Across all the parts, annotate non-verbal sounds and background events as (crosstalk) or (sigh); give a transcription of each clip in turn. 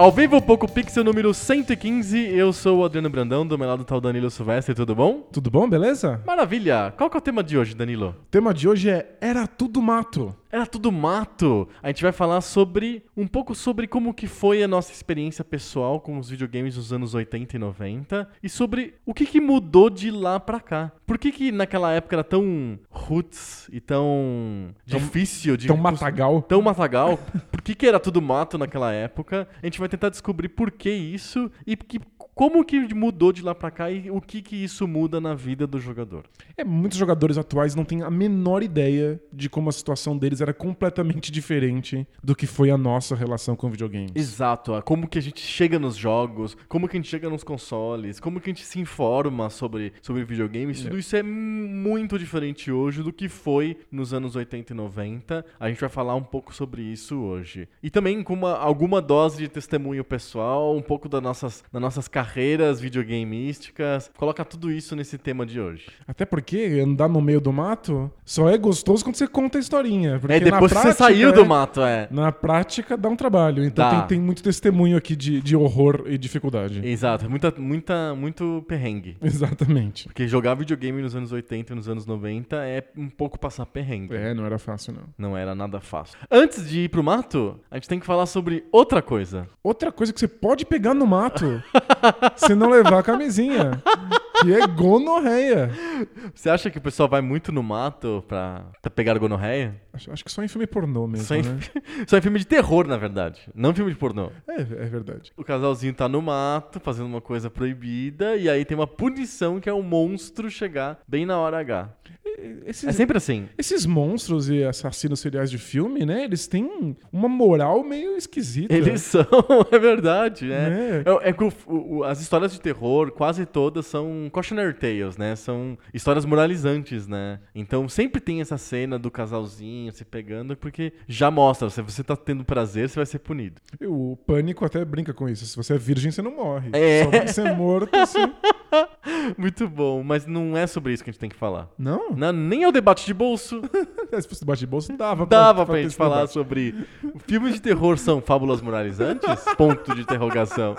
Ao vivo, Poco Pixel número 115, eu sou o Adriano Brandão, do meu lado tá o Danilo Silvestre, tudo bom? Tudo bom, beleza? Maravilha! Qual que é o tema de hoje, Danilo? O tema de hoje é Era Tudo Mato. Era tudo mato. A gente vai falar sobre um pouco sobre como que foi a nossa experiência pessoal com os videogames dos anos 80 e 90 e sobre o que, que mudou de lá pra cá. Por que que naquela época era tão roots e tão, Tão- difícil de Tão matagal. tão matagal? Por que, que era tudo mato naquela época? A gente vai tentar descobrir por que isso e que, como que mudou de lá pra cá e o que que isso muda na vida do jogador. É, muitos jogadores atuais não têm a menor ideia de como a situação deles era completamente diferente do que foi a nossa relação com videogames. Exato, é como que a gente chega nos jogos, como que a gente chega nos consoles, como que a gente se informa sobre, sobre videogames, tudo isso é muito diferente hoje do que foi nos anos 80 e 90. A gente vai falar um pouco sobre isso hoje. E também com uma, alguma dose de testemunho pessoal, um pouco das nossas, das nossas carreiras videogameísticas, coloca tudo isso nesse tema de hoje. Até porque andar no meio do mato só é gostoso quando você conta a historinha. Porque É depois que você prática, saiu é- do mato, é. Na prática dá um trabalho. Então tem, tem muito testemunho aqui de, de horror e dificuldade. Exato, muita, muita, muito perrengue. (laughs) Exatamente. Porque jogar videogame nos anos 80 e nos anos 90 é um pouco passar perrengue. É, não era fácil, não. Não era nada fácil. Antes de ir pro mato, a gente tem que falar sobre outra coisa. Outra coisa que você pode pegar no mato (laughs) se não levar a camisinha, que é gonorreia. Você acha que o pessoal vai muito no mato pra, pra pegar gonorreia? Acho, acho que só em filme pornô mesmo, Só em, né? (laughs) só em filme de terror, na verdade. Não filme de pornô. É, é verdade. O casalzinho tá no mato, fazendo uma coisa proibida, e aí tem uma punição que é o monstro chegar bem na hora H. Esses, É sempre assim. esses monstros e assassinos seriais de filme, né? Eles têm uma moral meio esquisita. Eles (laughs) são, é verdade, né? É. É, é que o- o- as histórias de terror, quase todas são cautionary tales, né? São histórias moralizantes, né? Então sempre tem essa cena do casalzinho se pegando, porque já mostra, se você tá tendo prazer, você vai ser punido. O pânico até brinca com isso. Se você é virgem, você não morre. É. Só vai ser morto se... (laughs) Muito bom, mas não é sobre isso que a gente tem que falar. Não? Não, nem é o debate de bolso. (laughs) Se fosse debaixo de bolsa, dava Dava pra ter gente esse falar debate. sobre filmes de terror são fábulas moralizantes? Ponto de interrogação.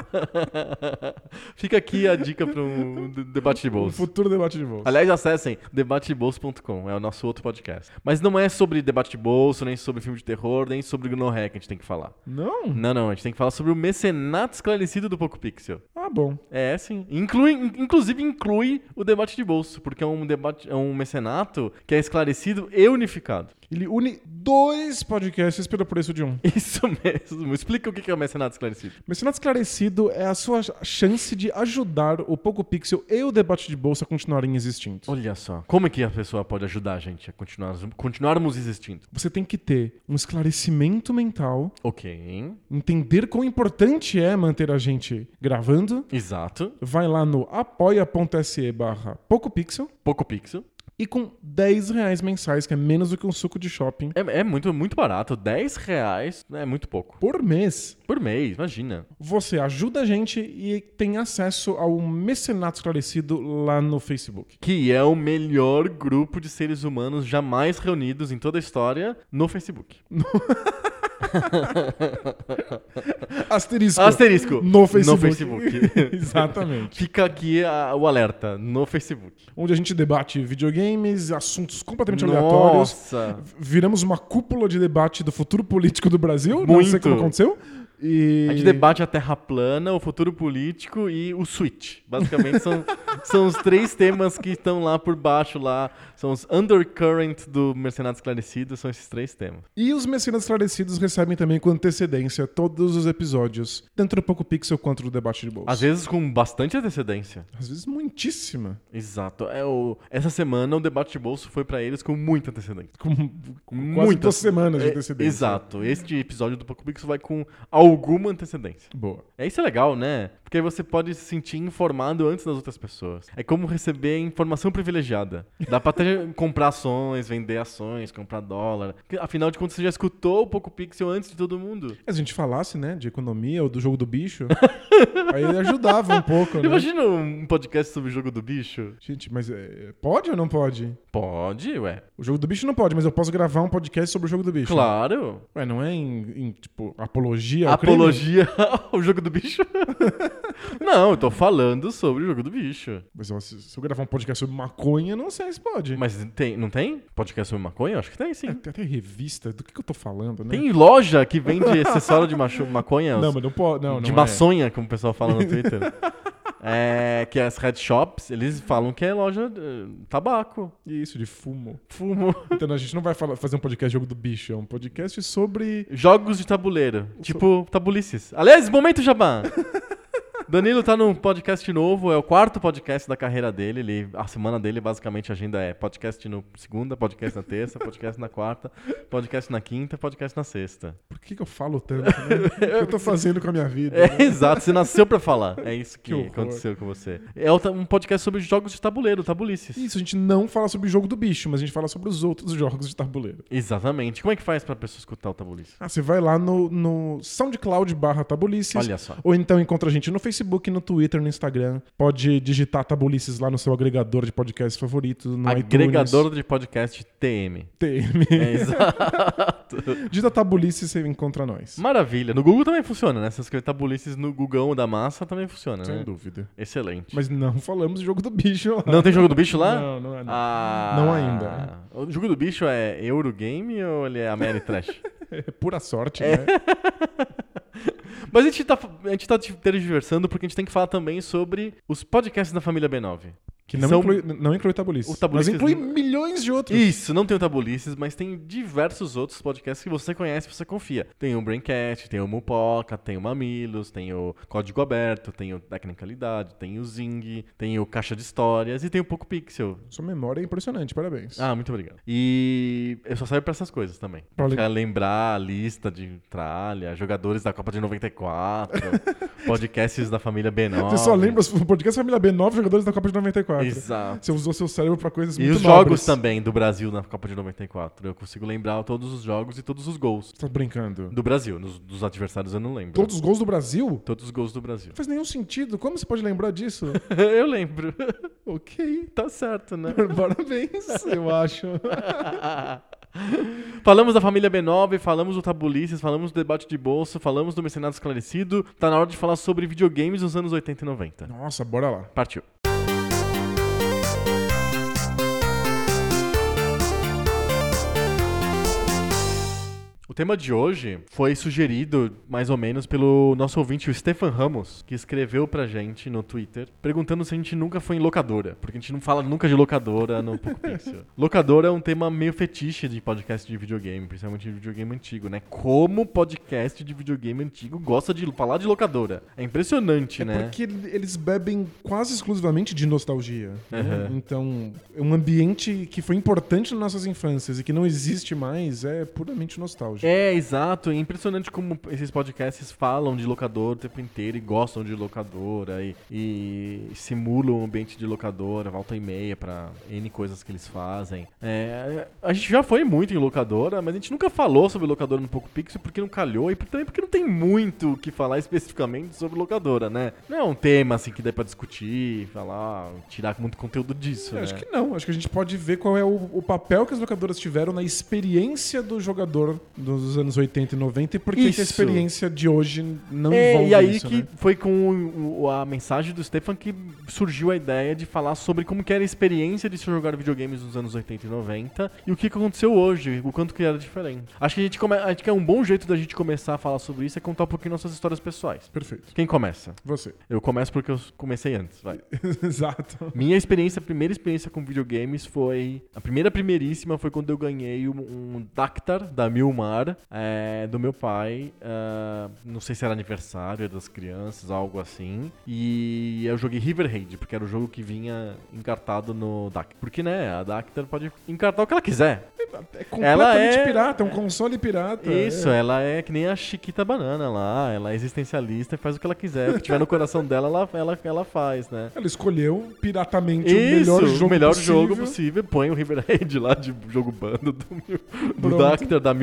(laughs) Fica aqui a dica para um debate de Um bolso. futuro debate de bolsa. Aliás, acessem debatebolso.com, é o nosso outro podcast. Mas não é sobre debate de bolso, nem sobre filme de terror, nem sobre gonorreia que a gente tem que falar. Não? Não, não, a gente tem que falar sobre o mecenato esclarecido do Poco Pixel. Ah, bom. É, sim. Inclui, in- inclusive inclui o debate de bolso, porque é um debate, é um mecenato que é esclarecido e unificado. Ele une dois podcasts pelo preço de um. (laughs) Isso mesmo. Explica o que é o mecenato esclarecido. Mencionado esclarecido é a sua chance de ajudar o Poco Pixel e o debate de bolsa a continuarem existindo. Olha só. Como é que a pessoa pode ajudar a gente a continuar, continuarmos existindo? Você tem que ter um esclarecimento mental, Ok. entender quão importante é manter a gente gravando. Exato. Vai lá no apoia.se barra PocoPixel Poco pixel. E com 10 reais mensais, que é menos do que um suco de shopping, É, é muito, muito barato. 10 reais é muito pouco. por mês, Por mês, imagina. você ajuda a gente e tem acesso ao mecenato esclarecido lá no Facebook. Que é o melhor grupo de seres humanos jamais reunidos em toda a história no Facebook. (laughs) (laughs) Asterisco. Asterisco. No Facebook. No Facebook. (laughs) Exatamente. Fica aqui a- o alerta no Facebook. Onde a gente debate videogames, assuntos completamente aleatórios. Nossa. Viramos uma cúpula de debate do futuro político do Brasil. Não sei Muito. como aconteceu. E... A gente debate a Terra plana, o futuro político e o Switch. Basicamente são, (laughs) são os três temas que estão lá por baixo lá. São os undercurrent do Mercenário Esclarecido, são esses três temas. E os mecenas esclarecidos recebem também com antecedência todos os episódios, tanto do Poco Pixel quanto do Debate de Bolsa. Às vezes com bastante antecedência. Às vezes muitíssima. Exato. É o... Essa semana o debate de bolso foi pra eles com muita antecedência. Com, com quase Muita duas semanas de É, antecedência. Exato. Este episódio do Poco Pixel vai com alguma antecedência. Boa. É isso é legal, né? Porque aí você pode se sentir informado antes das outras pessoas. É como receber informação privilegiada. Dá pra até (laughs) comprar ações, vender ações, comprar dólar. Afinal de contas, você já escutou o Poco Pixel antes de todo mundo. Se a gente falasse, né, de economia ou do jogo do bicho, (laughs) aí ajudava um pouco, né? Imagina um podcast sobre o jogo do bicho. Gente, mas é, pode ou não pode? Pode, ué. O jogo do bicho não pode, mas eu posso gravar um podcast sobre o jogo do bicho. Claro. Ué, não é em, em, tipo, apologia ao? Apologia (laughs) ao jogo do bicho? (laughs) não, eu tô falando sobre o jogo do bicho. Mas se, se eu gravar um podcast sobre maconha, não sei se pode. Mas tem, não tem podcast sobre maconha? Acho que tem sim. É, tem até revista. Do que, que eu tô falando, né? Tem loja que vende (laughs) acessório de macho- maconha? Não, mas não pode. Não, de não maçonha, como o pessoal fala no Twitter. É, que as headshops, eles falam que é loja de tabaco, É. Isso, de fumo. fumo. (laughs) Então a gente não vai falar- fazer um podcast jogo do bicho, é um podcast sobre. Jogos de tabuleiro, tipo tabulices. Aliás, momento jabá. (laughs) Danilo tá num podcast novo, é o quarto podcast da carreira dele. Ele, a semana dele, basicamente, a agenda é podcast no segunda, podcast na terça, (laughs) podcast na quarta, podcast na quinta, podcast na sexta. Por que, que eu falo tanto? Né? o que eu tô fazendo com a minha vida? É, né? (laughs) exato, você nasceu pra falar. É isso que, Que aconteceu com você. É um podcast sobre jogos de tabuleiro, tabulices. Isso, a gente não fala sobre o jogo do bicho, mas a gente fala sobre os outros jogos de tabuleiro. Exatamente. Como é que faz pra pessoa escutar o tabulice? Ah, você vai lá no, no SoundCloud barra tabulices. Olha só. Ou então encontra a gente no Facebook, no Twitter, no Instagram. Pode digitar tabulices lá no seu agregador de podcasts favorito, no Agregador de podcast TM. iTunes, (laughs) TM. É, exato. Digita tabulices e você encontra nós. Maravilha. No Google também funciona, né? Se você escrever tabulices no Google da massa, também funciona, Sem né? dúvida. Excelente. Mas não falamos do jogo do bicho lá. Não tem jogo do bicho lá? Não, não é. Não. Ah, Não ainda. O jogo do bicho é Eurogame ou ele é Ameritrash? (laughs) É pura sorte, né? (laughs) Mas a gente, tá, a gente tá tergiversando porque a gente tem que falar também sobre os podcasts da família B9. Que não, São- inclui, não inclui tabulices. O tabulices Mas inclui não- milhões de outros. Isso, não tem o Tabulices, mas tem diversos outros podcasts que você conhece e você confia. Tem o Braincast, tem o Mupoca, tem o Mamilos, tem o Código Aberto, tem o Tecnicalidade, tem o Zing, tem o Caixa de Histórias e tem o Poco Pixel. Sua memória é impressionante, parabéns. Ah, muito obrigado. E eu só saio pra essas coisas também. Pra lembrar a lista de tralha, jogadores da Copa de 94, (laughs) podcasts da família B9. Você só lembra o podcast Família B9 jogadores da Copa de 94. Exato. Você usou seu cérebro pra coisas E muito os jogos nobres. também do Brasil na Copa de 94. Eu consigo lembrar todos os jogos e todos os gols Você tá brincando? do Brasil. Nos- dos adversários eu não lembro. Todos os gols do Brasil? Todos os gols do Brasil. Não faz nenhum sentido. Como você pode lembrar disso? (laughs) eu lembro. ok. tá certo, né? (laughs) Parabéns, eu acho. (laughs) falamos da família B9, falamos do Tabulices, falamos do debate de bolsa, falamos do Mercenário Esclarecido. Tá na hora de falar sobre videogames nos anos 80 e 90. Nossa, bora lá. Partiu. O tema de hoje foi sugerido, mais ou menos, pelo nosso ouvinte, o Stefan Ramos, que escreveu pra gente no Twitter, perguntando se a gente nunca foi em locadora. Porque a gente não fala nunca de locadora no Poco (laughs) Pixel. locadora é um tema meio fetiche de podcast de videogame, principalmente de videogame antigo, né? Como podcast de videogame antigo gosta de falar de locadora. É impressionante, É né? porque eles bebem quase exclusivamente de nostalgia. né? Aham. Então, um ambiente que foi importante nas nossas infâncias e que não existe mais é puramente nostálgico. É, exato. É impressionante como esses podcasts falam de locador o tempo inteiro e gostam de locadora e, e simulam o ambiente de locadora, volta e meia pra N coisas que eles fazem. É, a gente já foi muito em locadora, mas a gente nunca falou sobre locadora no Poco Pixel porque não calhou e também porque não tem muito o que falar especificamente sobre locadora, né? Não é um tema assim que dê pra discutir, falar, tirar muito conteúdo disso, Eu né? Acho que não. Acho que a gente pode ver qual é o, o papel que as locadoras tiveram na experiência do jogador dos anos 80 e 90 e por que a experiência de hoje não É, envolve e aí isso, que né? foi com a mensagem do Stefan que surgiu a ideia de falar sobre como era a experiência de se jogar videogames nos anos 80 e 90 e o que que aconteceu hoje, o quanto que era diferente. Acho que a gente, come, acho que é um bom jeito da gente começar a falar sobre isso é contar um pouquinho nossas histórias pessoais. Perfeito. Quem começa? Você. Eu começo porque eu comecei antes, vai. (laughs) Exato. Minha experiência, a primeira experiência com videogames foi. A primeira primeiríssima foi quando eu ganhei um, um Dactar da Milmar bar é, do meu pai. ah, não sei se era aniversário das crianças, algo assim. E eu joguei River Raid, porque era o jogo que vinha encartado no DAC. Porque, né, a Dactar pode encartar o que ela quiser. É completamente é- pirata, é um console pirata. Isso, é. ela é que nem a Chiquita Banana lá. Ela é existencialista e faz o que ela quiser. O que tiver no coração dela, ela, ela, ela faz, né? Ela escolheu piratamente Isso, o melhor jogo o melhor possível. jogo possível. Põe o River Raid lá de jogo bando do, do. Dactar, da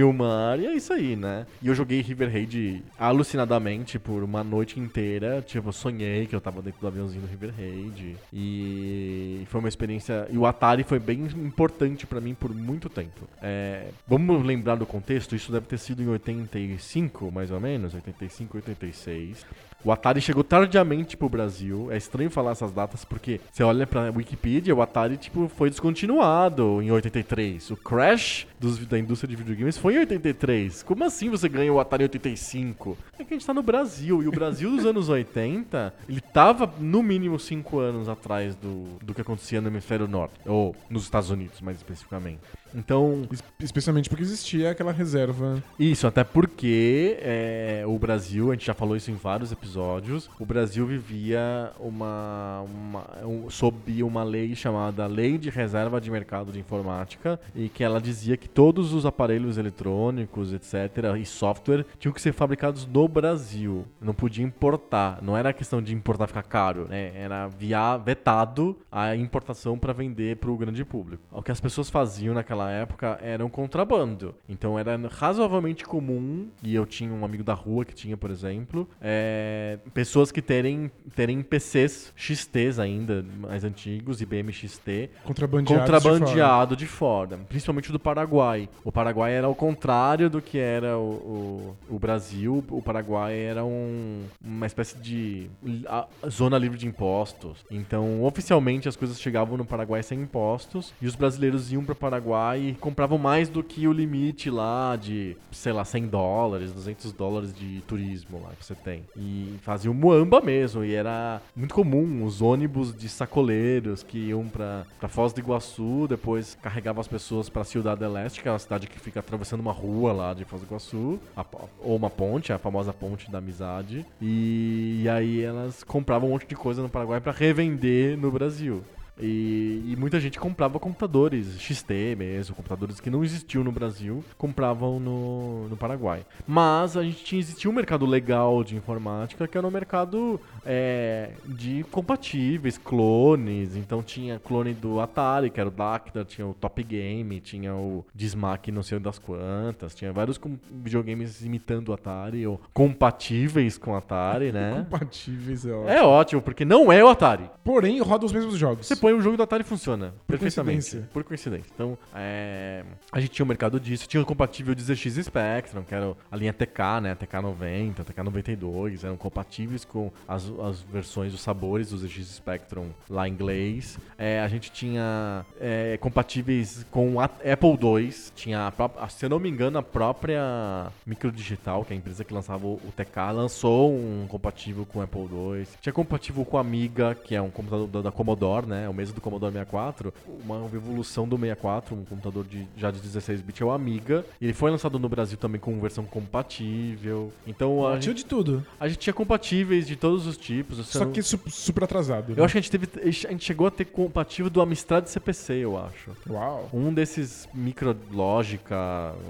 Milmar. E é isso aí, né? E eu joguei River Raid alucinadamente por uma noite inteira. Tipo, eu sonhei que eu tava dentro do aviãozinho do River Raid. E foi uma experiência. E o Atari foi bem importante pra mim por muito tempo. É, vamos lembrar do contexto? Isso deve ter sido em 85, mais ou menos. 85, 86. O Atari chegou tardiamente pro Brasil. É estranho falar essas datas porque você olha pra Wikipedia, o Atari tipo foi descontinuado em 83. O crash dos- da indústria de videogames foi em 83. Como assim você ganha o Atari em 85? É que a gente tá no Brasil e o Brasil dos anos 80, ele tava no mínimo 5 anos atrás do, do que acontecia no hemisfério norte ou nos Estados Unidos, mais especificamente. Então, Es- Especialmente porque existia aquela reserva. isso, até porque é, o Brasil, a gente já falou isso em vários episódios, o Brasil vivia uma, uma um- sob uma lei chamada Lei de Reserva de Mercado de Informática e que ela dizia que todos os aparelhos eletrônicos, etc, e software tinham que ser fabricados no Brasil, não podia importar, não era questão de importar ficar caro, né? Era via vetado a importação para vender para o grande público. O que as pessoas faziam naquela época era um contrabando. Então era razoavelmente comum, e eu tinha um amigo da rua que tinha, por exemplo, é, pessoas que terem, terem PCs XTs ainda, mais antigos, IBM XT, Contrabandeados contrabandeado de fora. principalmente do Paraguai. O Paraguai era ao contrário do que era o, o, o Brasil. O Paraguai era um- uma espécie de a- zona livre de impostos. Então, oficialmente, as coisas chegavam no Paraguai sem impostos e os brasileiros iam para o Paraguai e compravam mais do que o limite lá de, sei lá, 100 dólares, 200 dólares de turismo lá que você tem. E faziam muamba mesmo. E era muito comum os ônibus de sacoleiros que iam pra, pra Foz do Iguaçu, depois carregavam as pessoas pra Ciudad del Este, que é uma cidade que fica atravessando uma rua lá de Foz do Iguaçu, a ou uma ponte, a famosa ponte da amizade. E, e aí elas compravam um monte de coisa no Paraguai pra revender no Brasil. E, e muita gente comprava computadores XT mesmo, computadores que não existiam no Brasil, compravam no, no Paraguai. Mas a gente tinha, existia um mercado legal de informática, que era um mercado é, de compatíveis, clones. Então tinha clone do Atari, que era o Dactar, tinha o Top Game, tinha o Dismac não sei das quantas, tinha vários videogames imitando o Atari, ou compatíveis com o Atari, né? (laughs) Compatíveis, é ótimo. É ótimo, porque não é o Atari. Porém, roda os mesmos jogos. Você põe um jogo do Atari e funciona. Por perfeitamente. coincidência. Por coincidência. Então, é, a gente tinha um mercado disso. Tinha o compatível de ZX Spectrum, que era a linha TK, né? TK90, TK92. Eram compatíveis com as, as versões, os sabores do ZX Spectrum lá em inglês. É, a gente tinha é, compatíveis com a Apple II. Tinha, a própria- se eu não me engano, a própria Microdigital, que é a empresa que lançava o, o TK, lançou um compatível com o Apple II. Tinha compatível com a Amiga, que é um computador da, da Commodore, né? O mesmo do Commodore 64. Uma evolução do 64, um computador de, já de 16 bits, é o Amiga. Ele foi lançado no Brasil também com versão compatível. Então a Tinha gente, de tudo. a gente tinha compatíveis de todos os tipos. Só não- que su- super atrasado. né? Eu acho que a gente teve. A gente chegou a ter compatível do Amstrad CPC, eu acho. Uau. Um desses micrológica,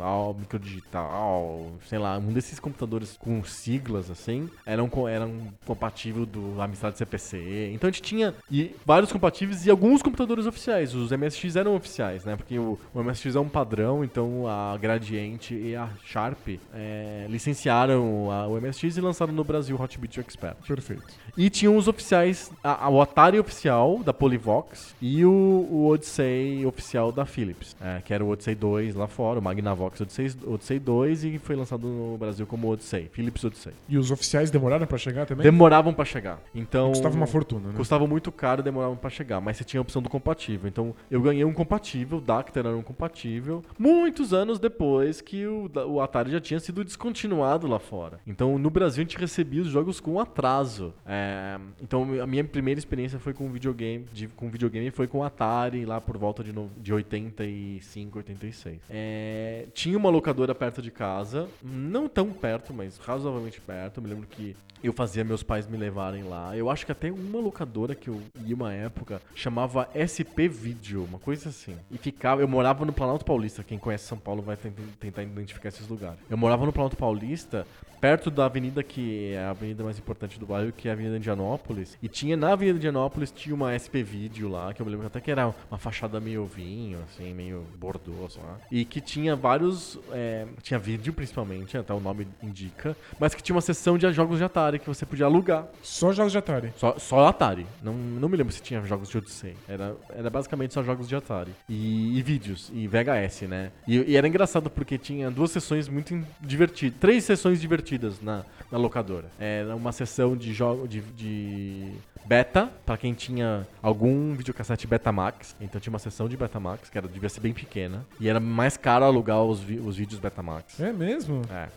al- microdigital, sei lá, um desses computadores com siglas assim, eram, eram compatível do Amstrad CPC. Então a gente tinha e vários compatíveis e alguns computadores oficiais. Os MSX eram oficiais, né? Porque o, o MSX é um padrão, então a Gradiente e a Sharp é, licenciaram a- o MSX e lançaram no Brasil o Hotbit Expert. Perfeito. E tinham os oficiais, a, a- o Atari oficial da Polyvox e o, o Odyssey oficial da Philips, é, que era o Odyssey 2 lá fora, o Magnavox Odyssey, Odyssey 2 e foi lançado no Brasil como Odyssey, Philips Odyssey. E os oficiais demoraram pra chegar também? Demoravam pra chegar. Então Custava uma fortuna, né? Custava muito caro, demoravam pra chegar. Mas você tinha a opção do compatível. Então eu ganhei um compatível, o Dactyl era um compatível, muitos anos depois que o, o Atari já tinha sido descontinuado lá fora. Então no Brasil a gente recebia os jogos com atraso. É, então a minha primeira experiência foi com videogame, de, com videogame foi com Atari lá por volta de, no, de 85, 86. É, tinha uma locadora perto de casa, não tão perto, mas razoavelmente perto. Eu me lembro que eu fazia meus pais me levarem lá. Eu acho que até uma locadora que eu ia uma época chamava SP Video, uma coisa assim. E ficava, eu morava no Planalto Paulista. Quem conhece São Paulo vai tentar identificar esses lugares. Eu morava no Planalto Paulista, perto da avenida que é a avenida mais importante do bairro, que é a Avenida Indianópolis. E tinha na Avenida Indianópolis tinha uma SP Video lá, que eu me lembro até que era uma fachada meio vinho, assim, meio bordeaux, lá. E que tinha vários, é, tinha vídeo principalmente, até o nome indica, mas que tinha uma seção de jogos de Atari que você podia alugar. Só jogos de Atari? Só, só Atari. Não, não me lembro se tinha jogos de Odyssey. Era, era basicamente só jogos de Atari. E, e vídeos, e VHS, né? E, e, era engraçado porque tinha duas sessões muito divertidas, três sessões divertidas divertidas na, na locadora. Era uma sessão de jogo de, de beta, para quem tinha algum videocassete Betamax. Então tinha uma sessão de Betamax, que era, devia ser bem pequena. E era mais caro alugar os, os vídeos Betamax. É mesmo? É.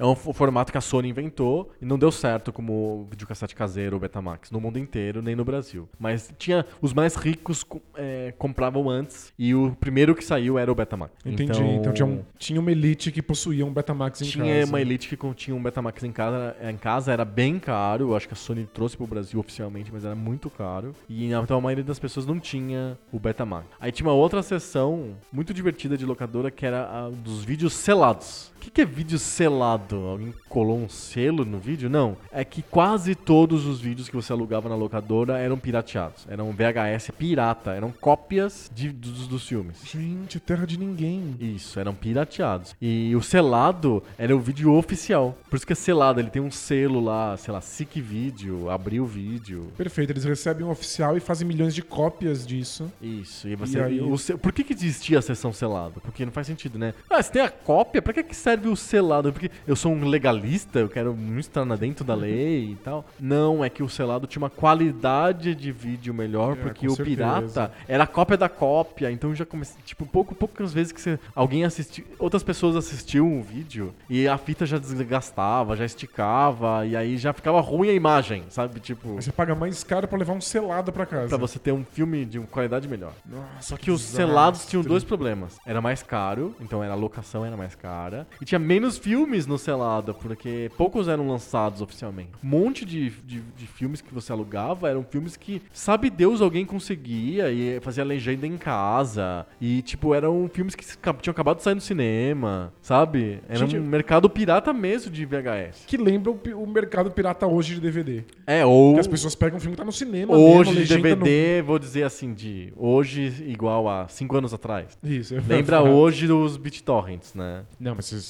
É um formato que a Sony inventou e não deu certo como videocassete caseiro ou Betamax no mundo inteiro, nem no Brasil. Mas tinha os mais ricos é, compravam antes e o primeiro que saiu era o Betamax. Entendi. Então, então tinha, um, tinha, uma elite que possuía um Betamax em tinha casa. Tinha uma elite que tinha um Betamax em casa. Em casa era bem caro. Eu acho que a Sony trouxe pro Brasil oficialmente, mas era muito caro. E então a maioria das pessoas não tinha o Betamax. Aí tinha uma outra seção muito divertida de locadora que era a dos vídeos selados. O que, que é vídeo selado? Alguém colou um selo no vídeo? Não. É que quase todos os vídeos que você alugava na locadora eram pirateados. Eram VHS pirata. Eram cópias de, dos, dos filmes. Gente, terra de ninguém. Isso, eram pirateados. E o selado era o vídeo oficial. Por isso que é selado. Ele tem um selo lá, sei lá, SIC Vídeo, Abriu Vídeo. Perfeito. Eles recebem um oficial e fazem milhões de cópias disso. Isso. E você. E aí... o, por que, que existia a sessão selado? Porque não faz sentido, né? Ah, você tem a cópia, pra que, que serve? Serve o selado? Porque eu sou um legalista, eu quero muito estar dentro da lei e tal. Não, é que o selado tinha uma qualidade de vídeo melhor, é, porque o certeza. pirata era a cópia da cópia. Então já comecei, tipo, pouco, poucas vezes que você, alguém assistiu, outras pessoas assistiam um vídeo e a fita já desgastava, já esticava, e aí já ficava ruim a imagem, sabe? Tipo. Você paga mais caro para levar um selado para casa. Pra você ter um filme de qualidade melhor. Nossa, Só que os selados tinham dois problemas. Era mais caro, então era a locação era mais cara. E tinha menos filmes no selado, porque poucos eram lançados oficialmente. Um monte de, de, de, filmes que você alugava eram filmes que, sabe Deus, alguém conseguia e fazia legenda em casa. E, tipo, eram filmes que tinham acabado de sair no cinema, sabe? Era Gente, um mercado pirata mesmo de VHS. Que lembra o, o, mercado pirata hoje de DVD. É, ou... Que as pessoas pegam um filme que tá no cinema Hoje mesmo, de DVD, no... vou dizer assim, de hoje igual a 5 anos atrás. Isso, é Lembra (laughs) hoje dos BitTorrents, né? Não, mas vocês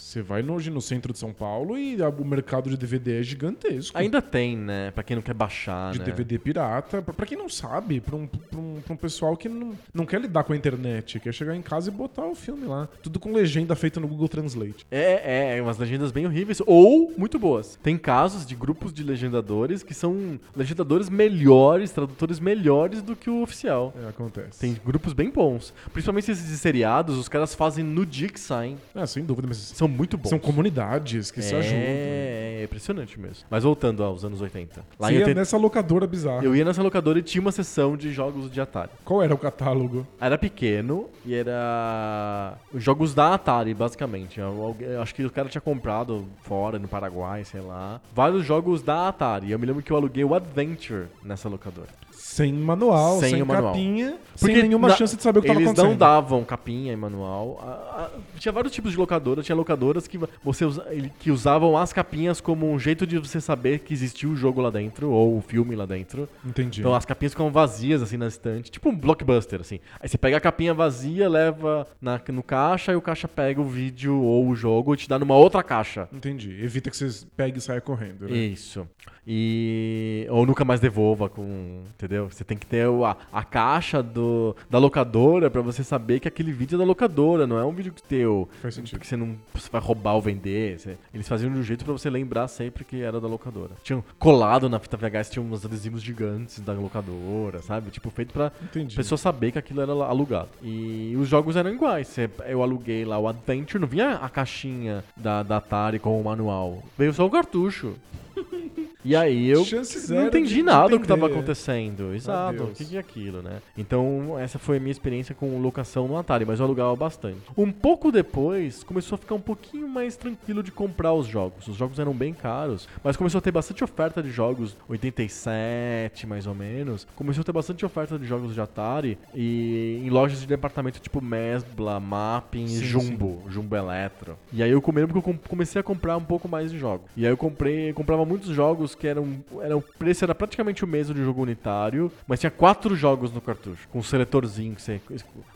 você vai hoje no centro de São Paulo e o mercado de DVD é gigantesco. Ainda tem, né? Pra quem não quer baixar, de né? DVD pirata. Pra, pra quem não sabe, pra um, pra um, pra um pessoal que não, não quer lidar com a internet, quer chegar em casa e botar o filme lá. Tudo com legenda feita no Google Translate. É, é, é umas legendas bem horríveis ou muito boas. Tem casos de grupos de legendadores que são legendadores melhores, tradutores melhores do que o oficial. É, acontece. Tem grupos bem bons. Principalmente esses de seriados, os caras fazem no dia que saem. Ah, sem dúvida, mas são muito bons. São comunidades que é, se ajudam. É, impressionante mesmo. Mas voltando aos anos 80. Lá Você ia 80... nessa locadora bizarra. Eu ia nessa locadora e tinha uma sessão de jogos de Atari. Qual era o catálogo? Era pequeno e era jogos da Atari, basicamente. Eu, eu acho que o cara tinha comprado fora, no Paraguai, sei lá. Vários jogos da Atari. Eu me lembro que eu aluguei o Adventure nessa locadora. Sem manual, sem, sem capinha, Porque sem nenhuma na, chance de saber o que estava acontecendo. Eles não davam capinha e manual. A, a, tinha vários tipos de locadora. Tinha locadoras que, você usa, que usavam as capinhas como um jeito de você saber que existia o jogo lá dentro, ou o filme lá dentro. Entendi. Então as capinhas ficam vazias, assim, na estante. Tipo um blockbuster, assim. Aí você pega a capinha vazia, leva na, no caixa, e o caixa pega o vídeo ou o jogo e te dá numa outra caixa. Entendi. Evita que você pegue e saia correndo, né? Isso. E... Ou nunca mais devolva com... Entendeu? Você tem que ter a, a caixa do, da locadora para você saber que aquele vídeo é da locadora, não é um vídeo teu. Faz sentido. Porque você não você vai roubar ou vender. Você, eles faziam de um jeito para você lembrar sempre que era da locadora. Tinham colado na fita VHS, tinha uns adesivos gigantes da locadora, sabe? Tipo, feito pra Entendi. pessoa saber que aquilo era alugado. E os jogos eram iguais. Cê- Eu aluguei lá o Adventure, não vinha a caixinha da, da Atari com o manual. Veio só o cartucho. (laughs) E aí eu não entendi nada do que estava acontecendo. Exato. O que é aquilo, né? Então, essa foi a minha experiência com locação no Atari, mas eu alugava bastante. Um pouco depois, começou a ficar um pouquinho mais tranquilo de comprar os jogos. Os jogos eram bem caros, mas começou a ter bastante oferta de jogos, 87 mais ou menos. Começou a ter bastante oferta de jogos de Atari e em lojas de departamento tipo Mesbla, Mapping e Sim, Jumbo, Jumbo Eletro. E aí eu lembro que eu com- comecei a comprar um pouco mais de jogos. E aí eu comprei, comprava muitos jogos que eram, eram o preço era praticamente o mesmo de jogo unitário, mas tinha quatro jogos no cartucho, com um seletorzinho que você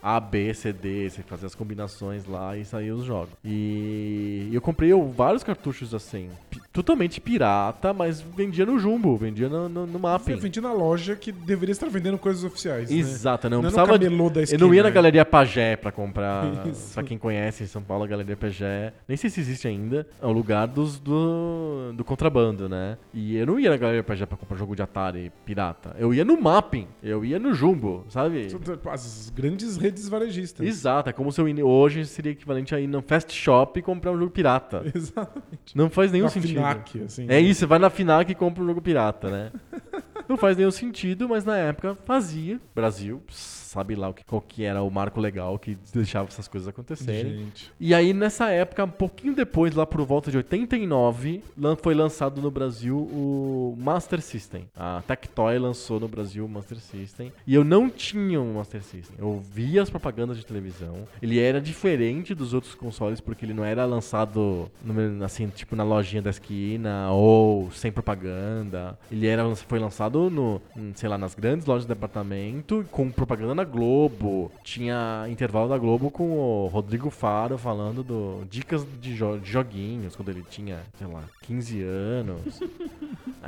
A, B, C, D, você fazia as combinações lá e saía os jogos. E eu comprei vários cartuchos assim, totalmente pirata, mas vendia no Jumbo, vendia no, no, no Você vende na loja que deveria estar vendendo coisas oficiais. né? Exato, não, Não no precisava da Eu esquina, não ia na né? Galeria Pajé pra comprar. Isso. pra quem conhece em São Paulo, a Galeria Pajé. Nem sei se existe ainda. É o lugar dos, do, do contrabando, né? E eu não ia na Galeria Pajé pra comprar jogo de Atari pirata. Eu ia no Mapping. Eu ia no Jumbo, sabe? As grandes redes varejistas. Exato, é como se eu hoje seria equivalente a ir no Fast Shop e comprar um jogo pirata. (laughs) Exatamente. Não faz nenhum Na sentido. Assim. É isso, você vai na Fnac e compra um jogo pirata, né? (laughs) Não faz nenhum sentido, mas na época fazia. Brasil, sabe lá o que, qual que era o marco legal que deixava essas coisas acontecerem. Gente. E aí, nessa época, um pouquinho depois, lá por volta de 89, lan- foi lançado no Brasil o Master System. A Tectoy lançou no Brasil o Master System. E eu não tinha um Master System. Eu via as propagandas de televisão. Ele era diferente dos outros consoles, porque ele não era lançado, no- assim, tipo na lojinha da esquina ou sem propaganda. Ele era, foi lançado no, em, sei lá, nas grandes lojas de departamento, com propaganda na Globo. Tinha intervalo da Globo com o Rodrigo Faro falando do dicas de, jo- de joguinhos, quando ele tinha, sei lá, 15 anos. (laughs)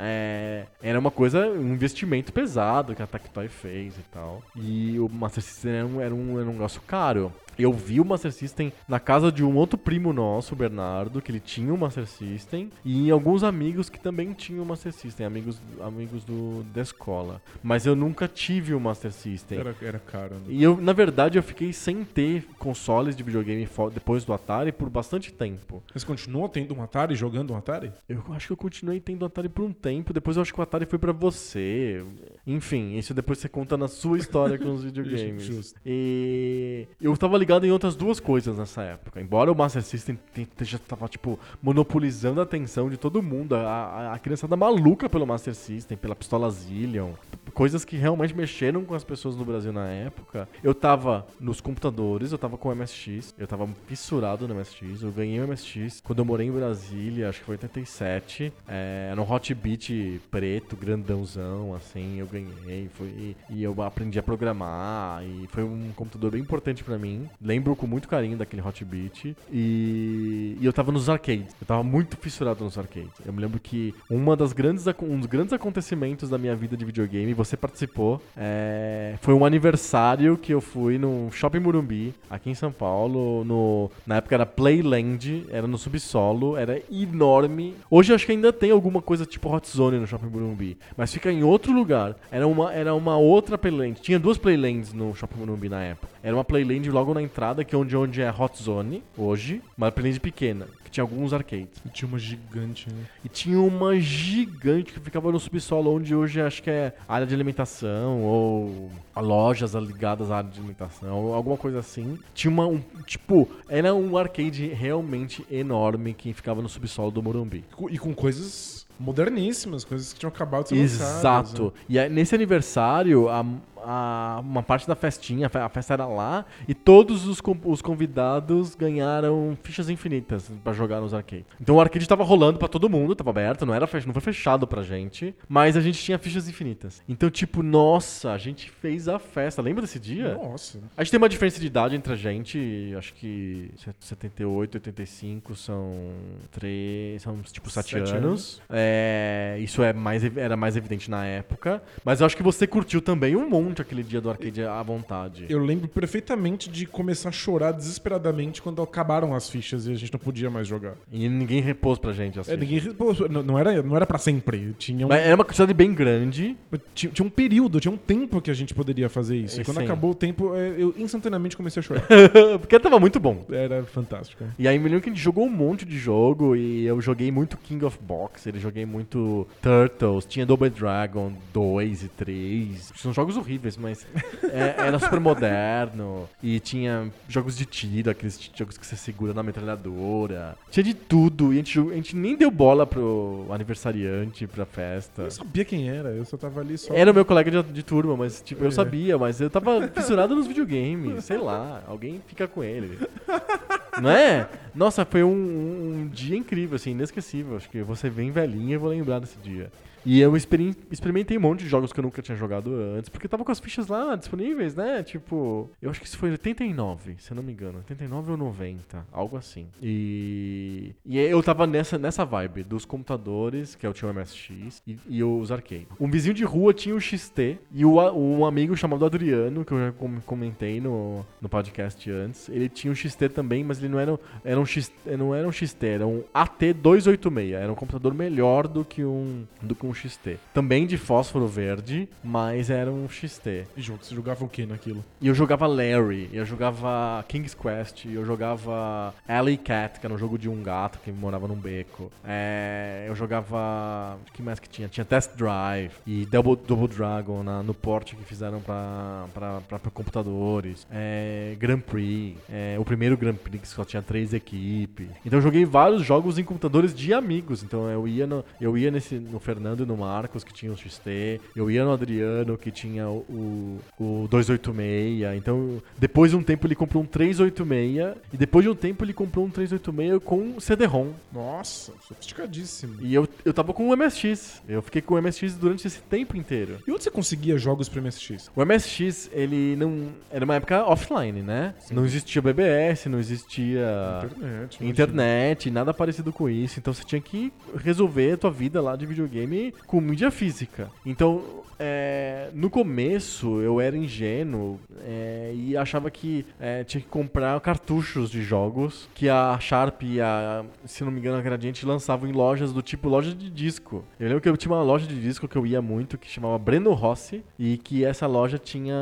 É, era uma coisa, um investimento pesado que a Tectoy fez e tal. E o Master System era um, era um, era um negócio caro. Eu vi o Master System na casa de um outro primo nosso, o Bernardo, que ele tinha o Master System, e em alguns amigos que também tinham o Master System, amigos, amigos do, da escola. Mas eu nunca tive o Master System. Era, era caro. né? E eu, na verdade, eu fiquei sem ter consoles de videogame depois do Atari por bastante tempo. Mas continua tendo um Atari, jogando um Atari? Eu acho que eu continuei tendo Atari por um tempo, depois eu acho que o Atari foi pra você. Enfim, isso depois você conta na sua história com os (laughs) videogames. Justo. E eu tava ligado em outras duas coisas nessa época. Embora o Master System te- te- já tava, tipo, monopolizando a atenção de todo mundo. A, a, a criançada maluca pelo Master System, pela pistola Zillion. Coisas que realmente mexeram com as pessoas no Brasil na época. Eu tava nos computadores, eu tava com o MSX. Eu tava fissurado no MSX. Eu ganhei o MSX quando eu morei em Brasília, acho que foi em 87. É, era um Hot Beat preto, grandãozão, assim. Eu ganhei. Foi, e, eu aprendi a programar. E foi um computador bem importante pra mim. Lembro com muito carinho daquele Hot Beat. E, e eu tava nos arcades. Eu tava muito fissurado nos arcades. Eu me lembro que uma das grandes, um dos grandes acontecimentos da minha vida de videogame, você participou, é, foi um aniversário que eu fui no Shopping Morumbi, aqui em São Paulo. No, na época era Playland, era no subsolo, era enorme. Hoje eu acho que ainda tem alguma coisa tipo Hot Zone no Shopping Morumbi, mas fica em outro lugar. Era uma, era uma outra Playland. Tinha duas Playlands no Shopping Morumbi na época. Era uma Playland logo na entrada, que é onde, onde é Hot Zone hoje, uma Playland pequena, que tinha alguns arcades. E tinha uma gigante, né? E tinha uma gigante que ficava no subsolo, onde hoje acho que é área de alimentação ou lojas ligadas à área de alimentação, ou alguma coisa assim. Tinha uma, um, tipo, era um arcade realmente enorme que ficava no subsolo do Morumbi. E com- E com coisas moderníssimas, coisas que tinham acabado de ser lançadas, Exato. né? E aí, nesse aniversário, a, a- uma parte da festinha, a fe- a festa era lá, e todos os, os convidados ganharam fichas infinitas pra jogar nos arcades. Então o arcade tava rolando pra todo mundo, tava aberto, não, era fech- não foi fechado pra gente, mas a gente tinha fichas infinitas. Então, tipo, nossa, a gente fez a festa. Lembra desse dia? Nossa. A gente tem uma diferença de idade entre a gente, acho que 78, 85 são três, são tipo 7 Sete anos. É, É, isso é mais, era mais evidente na época. Mas eu acho que você curtiu também um monte aquele dia do arcade à vontade. Eu lembro perfeitamente de começar a chorar desesperadamente quando acabaram as fichas e a gente não podia mais jogar. E ninguém repôs pra gente assim. É, ninguém, pô, não, não era, não era pra sempre. Tinha um, Mas era uma quantidade bem grande. tinha, tinha um período, tinha um tempo que a gente poderia fazer isso. É, E quando sim. acabou o tempo, é, eu instantaneamente comecei a chorar. (laughs) porque tava muito bom. Era fantástico. E aí me lembro que a gente jogou um monte de jogo e eu joguei muito King of Boxer, eu joguei muito Turtles, tinha Double Dragon 2 e 3. São jogos horríveis, mas é, era super moderno. E tinha jogos de tiro, aqueles jogos que você segura na metralhadora. Tinha de tudo. E a gente, a gente nem deu bola pro aniversariante, pra festa. Eu sabia quem era, eu só tava ali só. Era o meu colega de, de turma, mas tipo, eu É. sabia, mas eu tava fissurado nos videogames, sei lá, alguém fica com ele. Não é? Nossa, foi um, um dia incrível, assim, inesquecível. Acho que você bem velhinho e eu vou lembrar desse dia. E eu experi- experimentei um monte de jogos que eu nunca tinha jogado antes, porque tava com as fichas lá disponíveis, né? Tipo, eu acho que isso foi em 89, se eu não me engano. 89 ou 90, algo assim. E, e eu tava nessa, nessa vibe dos computadores, que é o tinha o MSX, e, e os arcade. Um vizinho de rua tinha o XT, e o, um amigo chamado Adriano, que eu já com- comentei no, no podcast antes, ele tinha um XT também, mas ele não era, era um X, não era um XT, era um AT286. Era um computador melhor do que um, do que um XT. Também de fósforo verde, mas era um XT. E jogo, você jogava o que naquilo? E eu jogava Larry, eu jogava King's Quest, eu jogava Alley Cat, que era um jogo de um gato que morava num beco. É, eu jogava. O que mais que tinha? Tinha Test Drive e Double, Double Dragon na- no porte que fizeram pra, pra, pra, pra computadores. É, Grand Prix, é, o primeiro Grand Prix que só tinha três equipes. Então eu joguei vários jogos em computadores de amigos. Então eu ia no, eu ia nesse, no Fernando no Marcos, que tinha o XT. Eu ia no Adriano, que tinha o, o, o 286. Então, depois de um tempo ele comprou um 386. E depois de um tempo ele comprou um 386 com CD-ROM. Nossa, sofisticadíssimo. E eu, eu tava com o MSX. Eu fiquei com o MSX durante esse tempo inteiro. E onde você conseguia jogos pro MSX? O MSX, ele não. Era uma época offline, né? Não existia BBS, não existia Internet. internet, nada parecido com isso. Então você tinha que resolver a tua vida lá de videogame com mídia física. Então, é, no começo eu era ingênuo é, e achava que é, tinha que comprar cartuchos de jogos que a Sharp e a, se não me engano, a Gradiente lançavam em lojas do tipo loja de disco. Eu lembro que eu tinha uma loja de disco que eu ia muito que chamava Breno Rossi e que essa loja tinha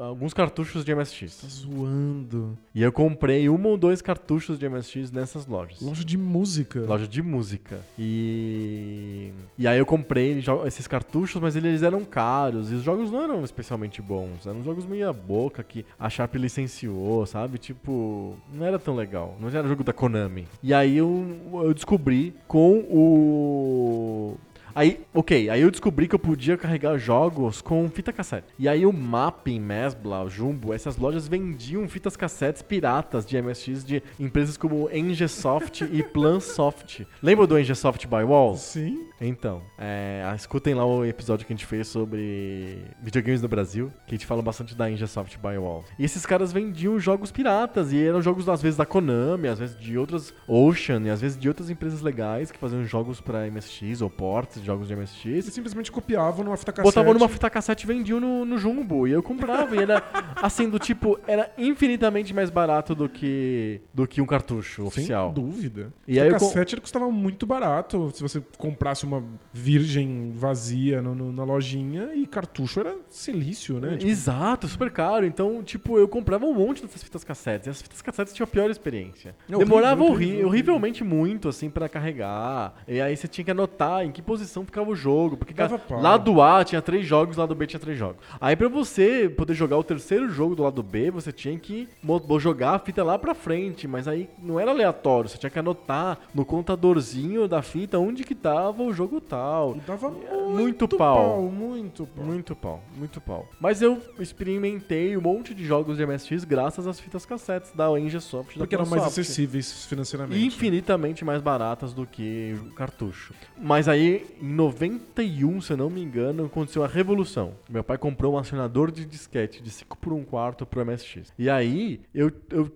alguns cartuchos de Tá MSX. zoando. E eu comprei um ou dois cartuchos de MSX nessas lojas. Loja de música. Loja de música. E. E aí eu comprei jo- esses cartuchos, mas eles eram caros. E os jogos não eram especialmente bons. Eram jogos meia boca que a Sharp licenciou, sabe? Tipo, não era tão legal. Não era jogo da Konami. E aí eu, eu descobri com o. Aí, ok, aí eu descobri que eu podia carregar jogos com fita cassete. E aí o Mapping, Mesbla, o Jumbo, essas lojas vendiam fitas cassetes piratas de MSX de empresas como Engesoft e Plansoft. Lembra do Engesoft by Walls? Sim. Então, é, escutem lá o episódio que a gente fez sobre videogames no Brasil, que a gente fala bastante da Engesoft by Walls. E esses caras vendiam jogos piratas, e eram jogos às vezes da Konami, às vezes de outras Ocean, e às vezes de outras empresas legais que faziam jogos pra MSX ou ports de jogos de MSX. Eles simplesmente copiavam numa fita cassete. Botavam numa fita cassete e vendiam no, no Jumbo. E eu comprava. e era (laughs) assim, do tipo, era infinitamente mais barato do que, do que um cartucho oficial. Sem dúvida. E E aí com- cassete ele custava muito barato se você comprasse uma virgem vazia no- no- na lojinha e cartucho era silício, né? Tipo, Exato, super caro. Então, tipo, eu comprava um monte dessas fitas cassetes. E as fitas cassetes tinham a pior experiência. É horrível, Demorava horrível, horrivelmente muito, assim, pra carregar. E aí você tinha que anotar em que posição ficava o jogo. Porque Dava ca- pau. lado A tinha três jogos, lado B tinha três jogos. Aí pra você poder jogar o terceiro jogo do lado B, você tinha que jogar a fita lá pra frente. Mas aí não era aleatório. Você tinha que anotar no contadorzinho da fita onde que tava o jogo tal. e dava Muito muito, pau. Muito pau. Muito pau, muito pau. Mas eu experimentei um monte de jogos de MSX graças às fitas cassetes da Engesoft. da Porque eram mais acessíveis financeiramente. Infinitamente mais baratas do que o cartucho. Mas aí em 91, se eu não me engano, aconteceu a revolução. Meu pai comprou um acionador de disquete de 5 por 1 quarto pro MSX. E aí, eu, eu-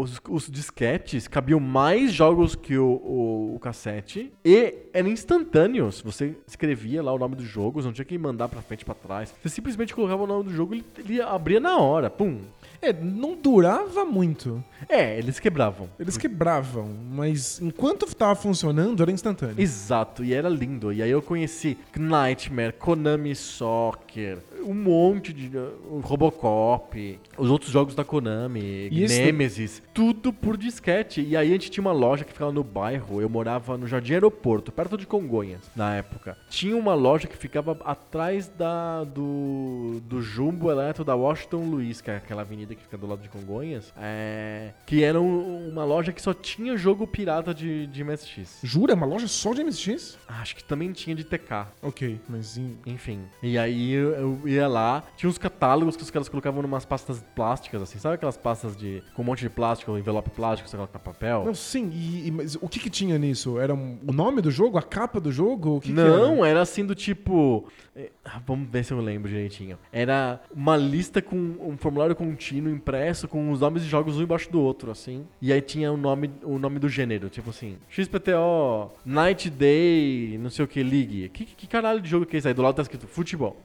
os, os disquetes cabiam mais jogos que o, o- o cassete e eram instantâneos. Você escrevia lá o nome dos jogos, não tinha que mandar pra frente pra trás. Você simplesmente colocava o nome do jogo e ele, ele abria na hora, pum. É, não durava muito. É, eles quebravam. Eles quebravam, mas enquanto tava funcionando, era instantâneo. Exato, e era lindo. E aí eu conheci Nightmare, Konami Soccer, um monte de. uh, Robocop, os outros jogos da Konami, E Nemesis, tudo por disquete. E aí a gente tinha uma loja que ficava no bairro, eu morava no Jardim Aeroporto, perto de Congonhas, na época. Tinha uma loja que ficava atrás da do, do Jumbo Eletro da Washington Luiz, que é aquela avenida que fica do lado de Congonhas, é, que era um- uma loja que só tinha jogo pirata de, de MSX. Jura? É Uma loja só de MSX? Acho que também tinha de TK. Ok, mas em- Enfim. E aí eu, eu ia lá, tinha uns catálogos que os caras colocavam numas pastas plásticas, assim. Sabe aquelas pastas de. com um monte de plástico, envelope plástico, você coloca papel? Não, sim, e, e- mas o que que tinha nisso? Era um- o nome do jogo? A capa do jogo? Que que Não, era? era assim do tipo. eh, ah, Vamos ver se eu lembro direitinho. Era uma lista com um formulário contínuo impresso com os nomes de jogos um embaixo do outro, assim. E aí tinha o nome, o nome do gênero, tipo assim, XPTO, Night Day, não sei o que, League. Que, que caralho de jogo que é esse aí? Do lado tá escrito futebol.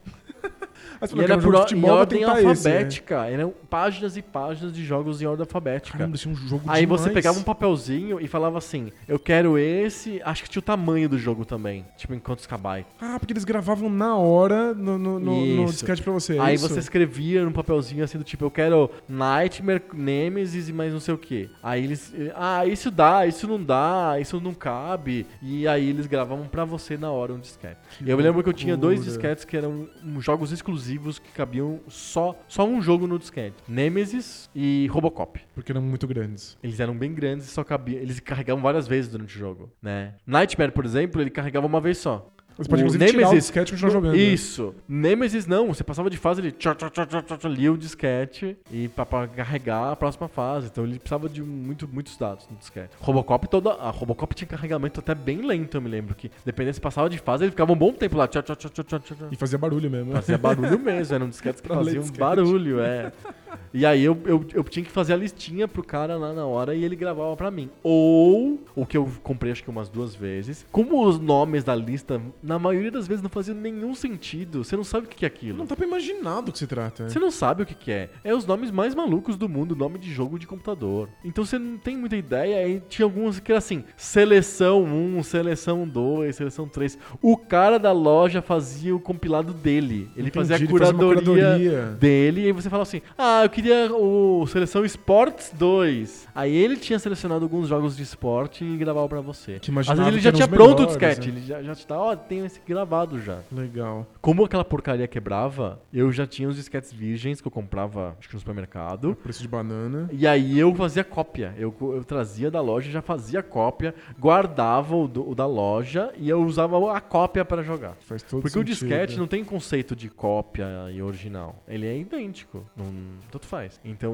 E era por em ordem esse, né? alfabética. Eram páginas e páginas de jogos em ordem alfabética. Caramba, tinha um jogo Aí você demais. pegava um papelzinho e falava assim: Eu quero esse. Acho que tinha o tamanho do jogo também. Tipo, em quantos kbytes. Ah, porque eles gravavam na hora no, no, no, no Isso. disquete pra você. é Aí isso? você escrevia num papelzinho assim do tipo, eu quero Nightmare, Nemesis e mais não sei o que. Aí eles, ah, isso dá, isso não dá, isso não cabe. E aí eles gravavam pra você na hora um disquete. Que E eu me lembro que eu tinha dois disquetes que eram jogos exclusivos que cabiam só, só um jogo no disquete. Nemesis e Robocop. Porque eram muito grandes. Eles eram bem grandes e só cabiam. Eles carregavam várias vezes durante o jogo, né? Nightmare, por exemplo, ele carregava uma vez só. Você pode, O inclusive, tirar o Nemesis- disquete e continuar jogando. né? Isso. Nemesis não, você passava de fase, ele tchá, tchá, tchá, tchá, tchá, lia o disquete e pra, pra carregar a próxima fase. Então ele precisava de muito, muitos dados no disquete. Robocop toda. A Robocop tinha carregamento até bem lento, eu me lembro. Que dependendo se passava de fase, ele ficava um bom tempo lá. Tchá, tchá, tchá, tchá, tchá. E fazia barulho mesmo. Fazia barulho mesmo, eram disquetes que (laughs) faziam disquete. barulho, é. (laughs) E aí eu, eu, eu tinha que fazer a listinha pro cara lá na hora e ele gravava pra mim. Ou, o que eu comprei acho que umas duas vezes, como os nomes da lista, na maioria das vezes não faziam nenhum sentido, você não sabe o que é aquilo. Não dá pra imaginar do que se trata. Você não sabe o que, que é. É os nomes mais malucos do mundo, nome de jogo de computador. Então você não tem muita ideia. E tinha alguns que era assim: seleção 1, seleção 2, seleção 3. O cara da loja fazia o compilado dele. Ele Entendi, fazia a ele fazia uma curadoria, curadoria. dele. E aí você fala assim: ah, eu queria o seleção Sports 2. Aí ele tinha selecionado alguns jogos de esporte e gravava pra você. Que Às vezes ele já tinha pronto o melhores, disquete. né? Ele já, já te dá, ó, tem esse gravado já. Legal. Como aquela porcaria quebrava, eu já tinha os disquetes virgens que eu comprava, acho que no supermercado. Preço de banana. E aí eu fazia cópia. Eu, eu trazia da loja, já fazia cópia, guardava o, do- o da loja e eu usava a cópia para jogar. Faz todo Porque o sentido. disquete não tem conceito de cópia e original. Ele é idêntico. Não, tanto faz. Então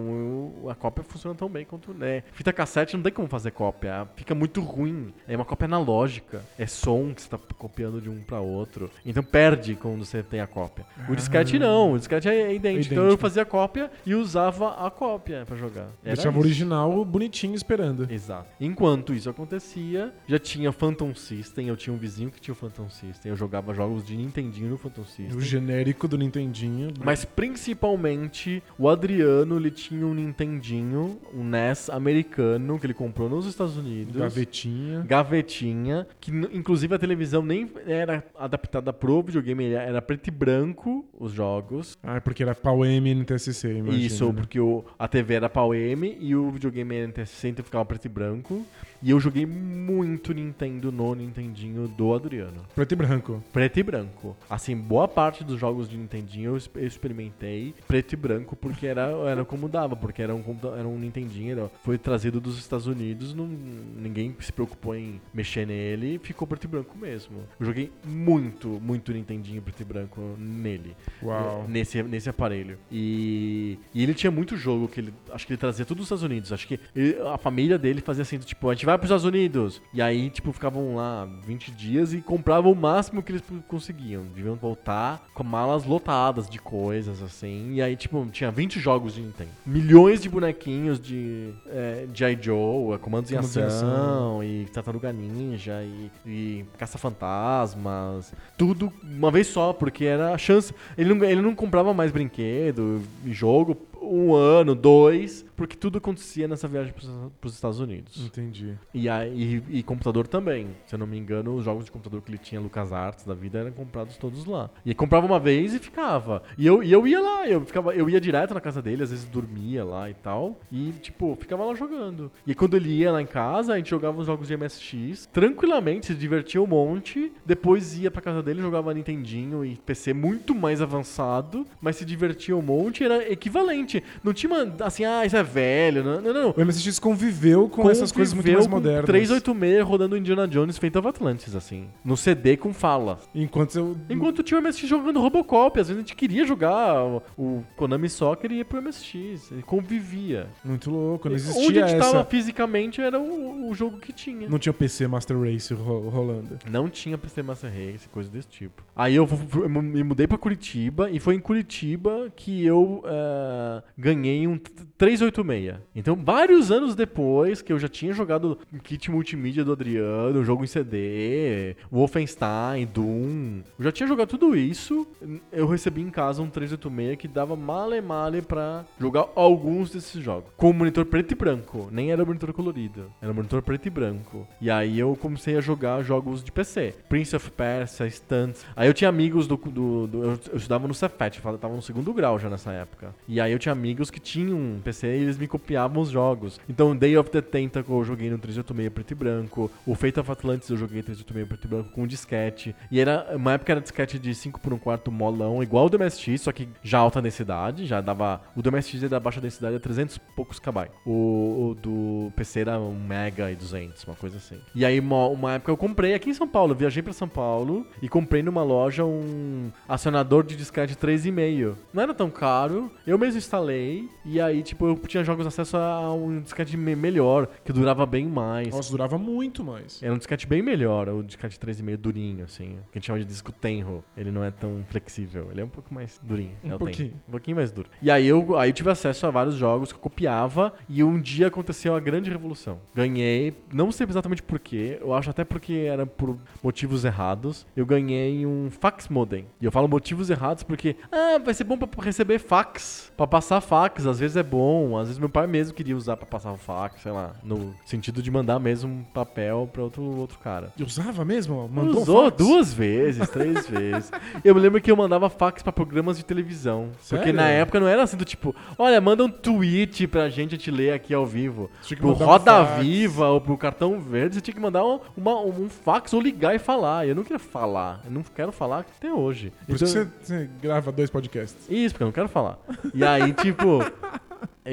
eu- a cópia funciona tão bem quanto. Né. Fita cassete não tem como fazer cópia. Fica muito ruim. É uma cópia analógica. É som que você tá copiando de um para outro. Então perde quando você tem a cópia. O disquete não. O disquete é idêntico. Então eu idêntico. fazia cópia e usava a cópia para jogar. Era Deixava o original bonitinho esperando. Exato. Enquanto isso acontecia, já tinha Phantom System, eu tinha um vizinho que tinha o Phantom System, eu jogava jogos de Nintendinho no Phantom O System. genérico do Nintendinho. Mas principalmente o Adriano, ele tinha um Nintendinho, um NES americano que ele comprou nos Estados Unidos. Gavetinha. Gavetinha, que inclusive a televisão nem era adaptada pro videogame, era- preto e branco os jogos. Ah, é porque era pau M NTSC, imagina. Isso, né? porque o, a TV era pau M e o videogame era NT60 ficava preto e branco. E eu joguei muito Nintendo no Nintendinho do Adriano. Preto e branco. Preto e branco. Assim, boa parte dos jogos de Nintendinho eu experimentei preto e branco porque era, era como dava, porque era um, era um Nintendinho, era- foi trazido dos Estados Unidos, não, ninguém se preocupou em mexer nele, ficou preto e branco mesmo. Eu joguei muito, muito Nintendinho preto e branco nele. Uau. Nesse, nesse aparelho. E, e ele tinha muito jogo que ele. Acho que ele trazia tudo dos Estados Unidos. Acho que ele- a família dele fazia assim: tipo, a gente vai vai pros Estados Unidos. E aí, tipo, ficavam lá 20 dias e compravam o máximo que eles conseguiam. Deviam voltar com malas lotadas de coisas, assim. E aí, tipo, tinha 20 jogos de Nintendo. Milhões de bonequinhos de é, G.I. Joe, Comandos em em Ação, e Tartaruga Ninja, e, e Caça-Fantasmas. Tudo uma vez só, porque era a chance. Ele não, ele não comprava mais brinquedo, jogo, um ano, dois, porque tudo acontecia nessa viagem para os Estados Unidos. Entendi. E, aí, e, e computador também. Se eu não me engano, os jogos de computador que ele tinha, Lucas Arts da vida, eram comprados todos lá. E comprava uma vez e ficava. E eu, e eu ia lá, eu, ficava, eu ia direto na casa dele, às vezes dormia lá e tal. E, tipo, ficava lá jogando. E quando ele ia lá em casa, a gente jogava os jogos de MSX, tranquilamente, se divertia um monte. Depois ia pra casa dele, jogava Nintendinho e PC muito mais avançado, mas se divertia um monte, era equivalente. Não tinha assim, ah, isso é velho. Não, não, não. O MSX conviveu com essas coisas muito mais modernas. 386 rodando Indiana Jones feito of Atlantis, assim. No CD com fala. Enquanto eu. Enquanto tinha o MSX jogando Robocop, às vezes a gente queria jogar o, o Konami Soccer e ia pro MSX. Ele convivia. Muito louco, não existia Onde a gente essa... tava fisicamente era o, o jogo que tinha. Não tinha PC Master Race ro- rolando. Não tinha PC Master Race, coisa desse tipo. Aí eu, eu me mudei pra Curitiba e foi em Curitiba que eu eh, ganhei um t- 386. Então, vários anos depois que eu já tinha jogado kit multimídia do Adriano, jogo em CD, Wolfenstein, Doom, eu já tinha jogado tudo isso, eu recebi em casa um 386 que dava male male pra jogar alguns desses jogos. Com monitor preto e branco, nem era monitor colorido, era monitor preto e branco. E aí eu comecei a jogar jogos de PC. Prince of Persia, Stunts. Aí eu tinha amigos do. do, do- eu, eu estudava no Cefet, eu tava no segundo grau já nessa época. E aí eu tinha amigos que tinham um PC e eles me copiavam os jogos. Então, Day of the Tentacle eu joguei no 386 preto e branco. O Fate of Atlantis eu joguei 386 preto e branco com disquete. E era. Uma época era disquete de 5 por 1 quarto molão, igual o do MSX, só que já alta densidade. Já dava. O do MSX era baixa densidade a 300 e poucos KB. O, o do PC era 1 mega e 200, uma coisa assim. E aí, uma, uma época eu comprei aqui em São Paulo. Viajei pra São Paulo e comprei numa loja um acionador de disquete 3,5. Não era tão caro, eu mesmo instalei. E aí, tipo, eu tinha jogos acesso a um disquete me- melhor, que durava bem mais. Nossa, durava muito mais. Era um disquete bem melhor, o disquete 3,5 durinho, assim. Que a gente chama de disco Tenro. Ele não é tão flexível, ele é um pouco mais durinho. Um é pouquinho. Tenro. Um pouquinho mais duro. E aí eu, aí eu tive acesso a vários jogos que eu copiava e um dia aconteceu a grande revolução. Ganhei, não sei exatamente porquê, eu acho até porque era por motivos errados. Eu ganhei um fax modem. E eu falo motivos errados porque, ah, vai ser bom pra receber fax, pra passar fax, às vezes é bom, às vezes meu pai mesmo queria usar pra passar o fax, sei lá, no sentido de mandar mesmo um papel pra outro, outro cara. E usava mesmo? Mandou Usou fax? duas vezes, três (laughs) vezes. Eu me lembro que eu mandava fax pra programas de televisão. Porque Sério? na época não era assim do tipo, olha, manda um tweet pra gente te ler aqui ao vivo. Tinha que Pro um Roda fax. Viva ou pro Cartão Verde, você tinha que mandar um, uma- um fax ou ligar e falar. Eu não queria falar. Eu não quero falar até hoje. Por isso Então- que você, você grava dois podcasts. isso, porque eu não quero falar. E aí, tipo,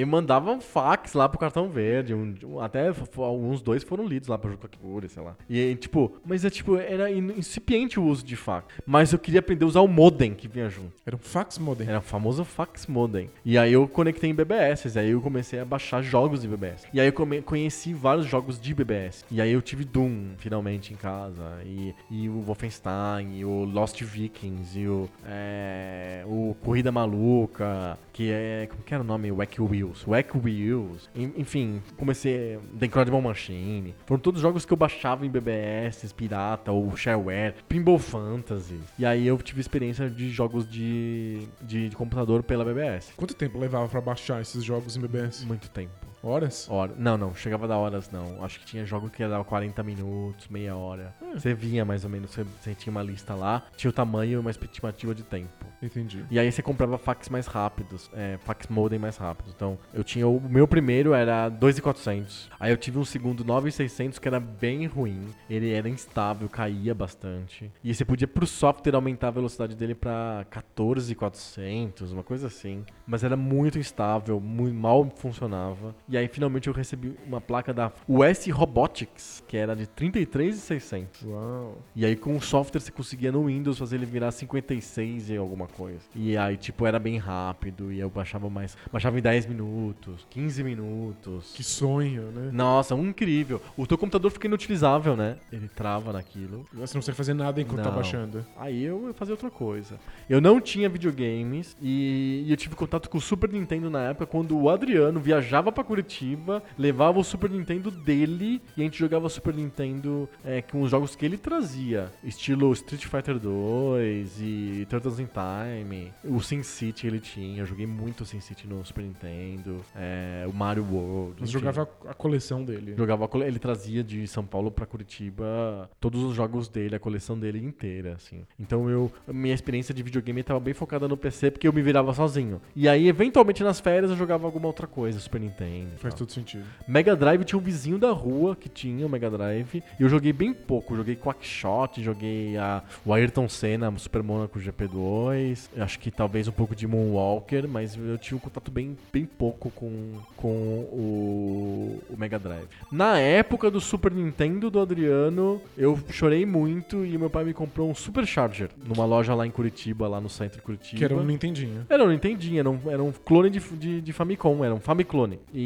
eu mandava um fax lá pro cartão verde. um- um- até alguns dois foram lidos lá pra Juca Kiburi, sei lá. E tipo, mas é tipo, era in- incipiente o uso de fax. Mas eu queria aprender a usar o modem que vinha junto. Era um fax modem. Era o famoso fax modem. E aí eu conectei em BBS, aí eu comecei a baixar jogos de BBS. E aí eu come- conheci vários jogos de BBS. E aí eu tive Doom, finalmente, em casa. E, e o Wolfenstein, e o Lost Vikings, e o, é, o Corrida Maluca, que é... Como que era o nome? Wack Wheels. Wack Wheels. En- Enfim, comecei... The Incredible Machine. Foram todos jogos que eu baixava em BBS, pirata, ou shareware. Pinball Fantasy. E aí eu tive experiência de jogos de, de, de computador pela BBS. Quanto tempo levava pra baixar esses jogos em BBS? Muito tempo. Horas? Hora. Não, não, chegava a dar horas não. Acho que tinha jogo que dava 40 minutos, meia hora. Você via mais ou menos, você, você tinha uma lista lá, tinha o tamanho e uma estimativa de tempo. Entendi. E aí você comprava fax mais rápidos, é, fax modem mais rápido. Então, eu tinha o meu primeiro era 2.400. Aí eu tive um segundo 9.600 que era bem ruim. Ele era instável, caía bastante. E você podia pro software aumentar a velocidade dele pra 14.400, uma coisa assim. Mas era muito instável, muito mal funcionava. E E aí finalmente eu recebi uma placa da US Robotics, que era de 33,600. Uau. E aí com o software você conseguia no Windows fazer ele virar 56 e alguma coisa. E aí tipo era bem rápido e eu baixava mais, baixava em 10 minutos, 15 minutos. Que sonho, né? Nossa, um incrível. O teu computador fica inutilizável, né? Ele trava naquilo. Você não consegue fazer nada enquanto tá Não. baixando. Aí eu ia fazer outra coisa. Eu não tinha videogames e, eu tive contato com o Super Nintendo na época quando o Adriano viajava pra Curitiba, levava o Super Nintendo dele e a gente jogava Super Nintendo é, com os jogos que ele trazia, estilo Street Fighter 2 e Turtles in Time. O Sin City ele tinha, eu joguei muito Sin City no Super Nintendo, é, o Mario World. Você jogava a coleção dele. Jogava cole- ele trazia de São Paulo pra Curitiba todos os jogos dele, a coleção dele inteira, assim. Então eu minha experiência de videogame estava bem focada no PC porque eu me virava sozinho. E aí eventualmente nas férias eu jogava alguma outra coisa, Super Nintendo. Faz tal. todo sentido. Mega Drive tinha um vizinho da rua que tinha o Mega Drive. E eu joguei bem pouco. Joguei Quackshot, joguei a, o Ayrton Senna, Super Monaco GP2. Eu acho que talvez um pouco de Moonwalker, mas eu tinha um contato bem, bem pouco com, com o, o Mega Drive. Na época do Super Nintendo do Adriano, eu chorei muito e meu pai me comprou um Supercharger numa loja lá em Curitiba, lá no centro de Curitiba. Que era um Nintendinho. Era um Nintendinho, era um, era um clone de, de, de Famicom, era um Famiclone. E,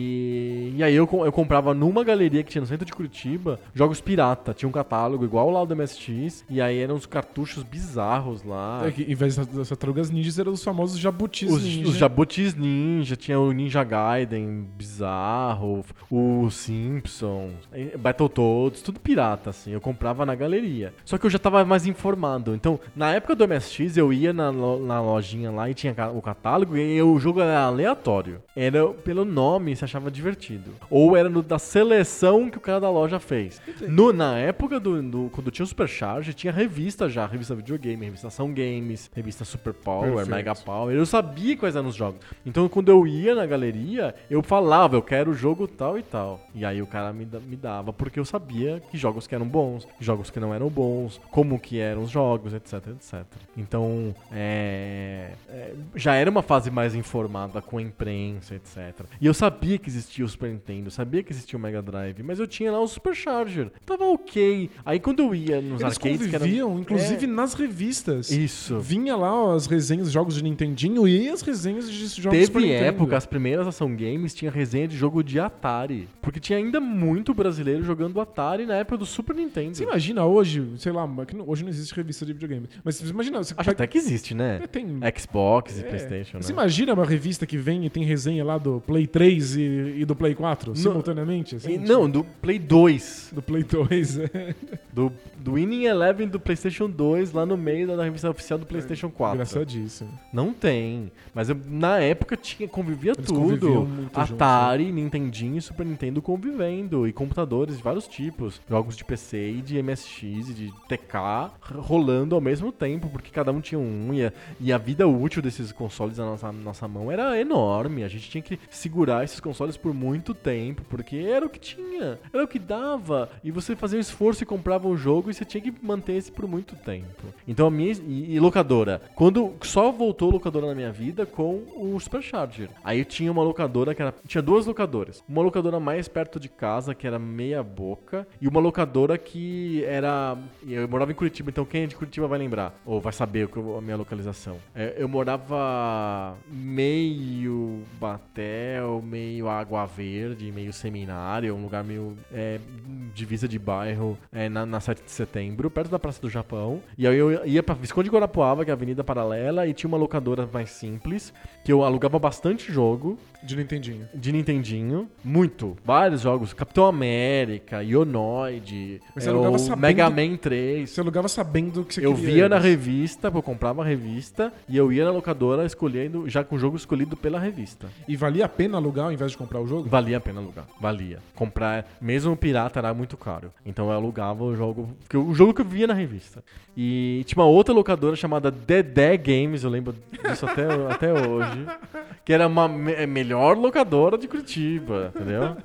e aí eu, eu comprava numa galeria que tinha no centro de Curitiba jogos pirata. Tinha um catálogo igual lá do MSX, e aí eram uns cartuchos bizarros lá. É que, em vez das, tartarugas ninjas, eram os famosos jabutis Os, ninja. os Jabutis Ninja, tinha o Ninja Gaiden bizarro, o Simpsons, Battletoads, tudo pirata, assim. Eu comprava na galeria. Só que eu já tava mais informado. Então, na época do MSX, eu ia na, na lojinha lá e tinha o catálogo e o jogo era aleatório. Era pelo nome, se achava divertido. Ou era no- da seleção que o cara da loja fez. No, na época do, do- quando tinha o Supercharge, tinha revista já, revista videogame, revista Ação Games, revista Super Power, Perfeito. Mega Power. Eu sabia quais eram os jogos. Então quando eu ia na galeria, eu falava, eu quero o jogo tal e tal. E aí o cara me, me dava, porque eu sabia que jogos que eram bons, que jogos que não eram bons, como que eram os jogos, etc, etc. Então, é, é, já era uma fase mais informada com a imprensa, etc. E eu sabia que existia o Super Nintendo, sabia que existia o Mega Drive, mas eu tinha lá o Supercharger. Tava ok. Aí quando eu ia nos Eles arcades... que era- conviviam, inclusive É, nas revistas. Isso. Vinha lá ó, as resenhas de jogos de Nintendinho e as resenhas de jogos Teve Super Nintendo. época, as primeiras ação games tinha resenha de jogo de Atari. Porque tinha ainda muito brasileiro jogando Atari na época do Super Nintendo. Você imagina hoje, sei lá, hoje não existe revista de videogame. Mas você imagina, você Acho até que existe, né? É, tem. Xbox e É. Playstation, né? Você imagina uma revista que vem e tem resenha lá do Play 3 e, e do Play 4, simultaneamente? Assim, não, do Play 2. Do Play 2, é. Do, do Winning Eleven do PlayStation 2 lá no meio da, da revista oficial do PlayStation 4. Engraçadíssimo. Não tem. Mas eu- na época tinha, convivia Eles tudo. conviviam muito né? Atari, Nintendinho e Super Nintendo convivendo. E computadores de vários tipos. Jogos de PC e de MSX e de TK rolando ao mesmo tempo, porque cada um tinha um. E a, e a vida útil desses consoles na nossa, nossa mão era enorme. A gente tinha que segurar esses consoles por muito tempo, porque era o que tinha. Era o que dava. E você fazia um esforço e comprava um jogo e você tinha que manter esse por muito tempo. Então a minha. E, locadora. Quando só voltou locadora na minha vida com o Supercharger. Aí tinha uma locadora que era. Tinha duas locadoras. Uma locadora mais perto de casa, que era meia boca. E uma locadora que era. Eu morava em Curitiba, então quem é de Curitiba vai lembrar. Ou vai saber o a minha localização. É, eu morava meio Batel, meio Água Verde, meio Seminário, um lugar meio é, divisa de bairro é, na, na 7 de setembro, perto da Praça do Japão. E aí eu ia pra Visconde Guarapuava, que é a avenida paralela, e tinha uma locadora mais simples, que eu alugava bastante jogo De Nintendinho. de Nintendinho. Muito. Vários jogos. Capitão América, Ionoid, Mas você é, alugava o sabendo- Mega Man 3. Você alugava sabendo que você Eu queria via na eles. revista, eu comprava a revista e eu ia na locadora escolhendo, já com o jogo escolhido pela revista. E valia a pena alugar ao invés de comprar o jogo? Valia a pena alugar, valia. Comprar, mesmo o pirata era muito caro. Então eu alugava o jogo, porque o jogo que eu via na revista. E tinha uma outra locadora chamada Dedé Games, eu lembro disso até, (laughs) até hoje, que era uma me- melhor locadora de Curitiba, entendeu?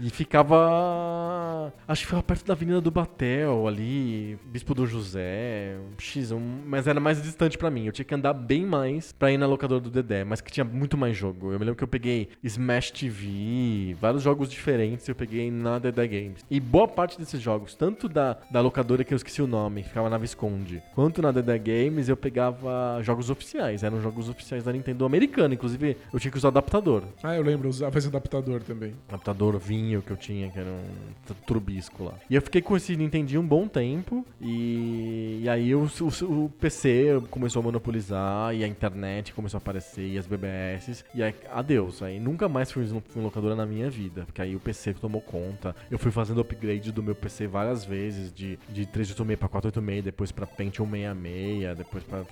E ficava. Acho que ficava perto da Avenida do Batel, ali, Bispo do José, X1, mas era mais distante pra mim. Eu tinha que andar bem mais pra ir na locadora do Dedé, mas que tinha muito mais jogo. Eu me lembro que eu peguei Smash TV, vários jogos diferentes eu peguei na Dedé Games. E boa parte desses jogos, tanto da, da locadora que eu esqueci o nome, que ficava na Visconde, quanto na Dedé Games, eu pegava jogos oficiais. Eram jogos oficiais da Nintendo americana. Inclusive, eu tinha que usar adaptador. Ah, eu lembro, eu usava esse adaptador também. Adaptador vinho que eu tinha, que era um turbisco lá. E eu fiquei com esse Nintendinho um bom tempo. E, e aí o, o- o PC começou a monopolizar. E a internet começou a aparecer. E as BBS. E aí, adeus. Aí nunca mais fui em locadora na minha vida. Porque aí o PC tomou conta. Eu fui fazendo upgrade do meu PC várias vezes. De, de 386 pra 486. Depois pra Pentium 66. Depois pra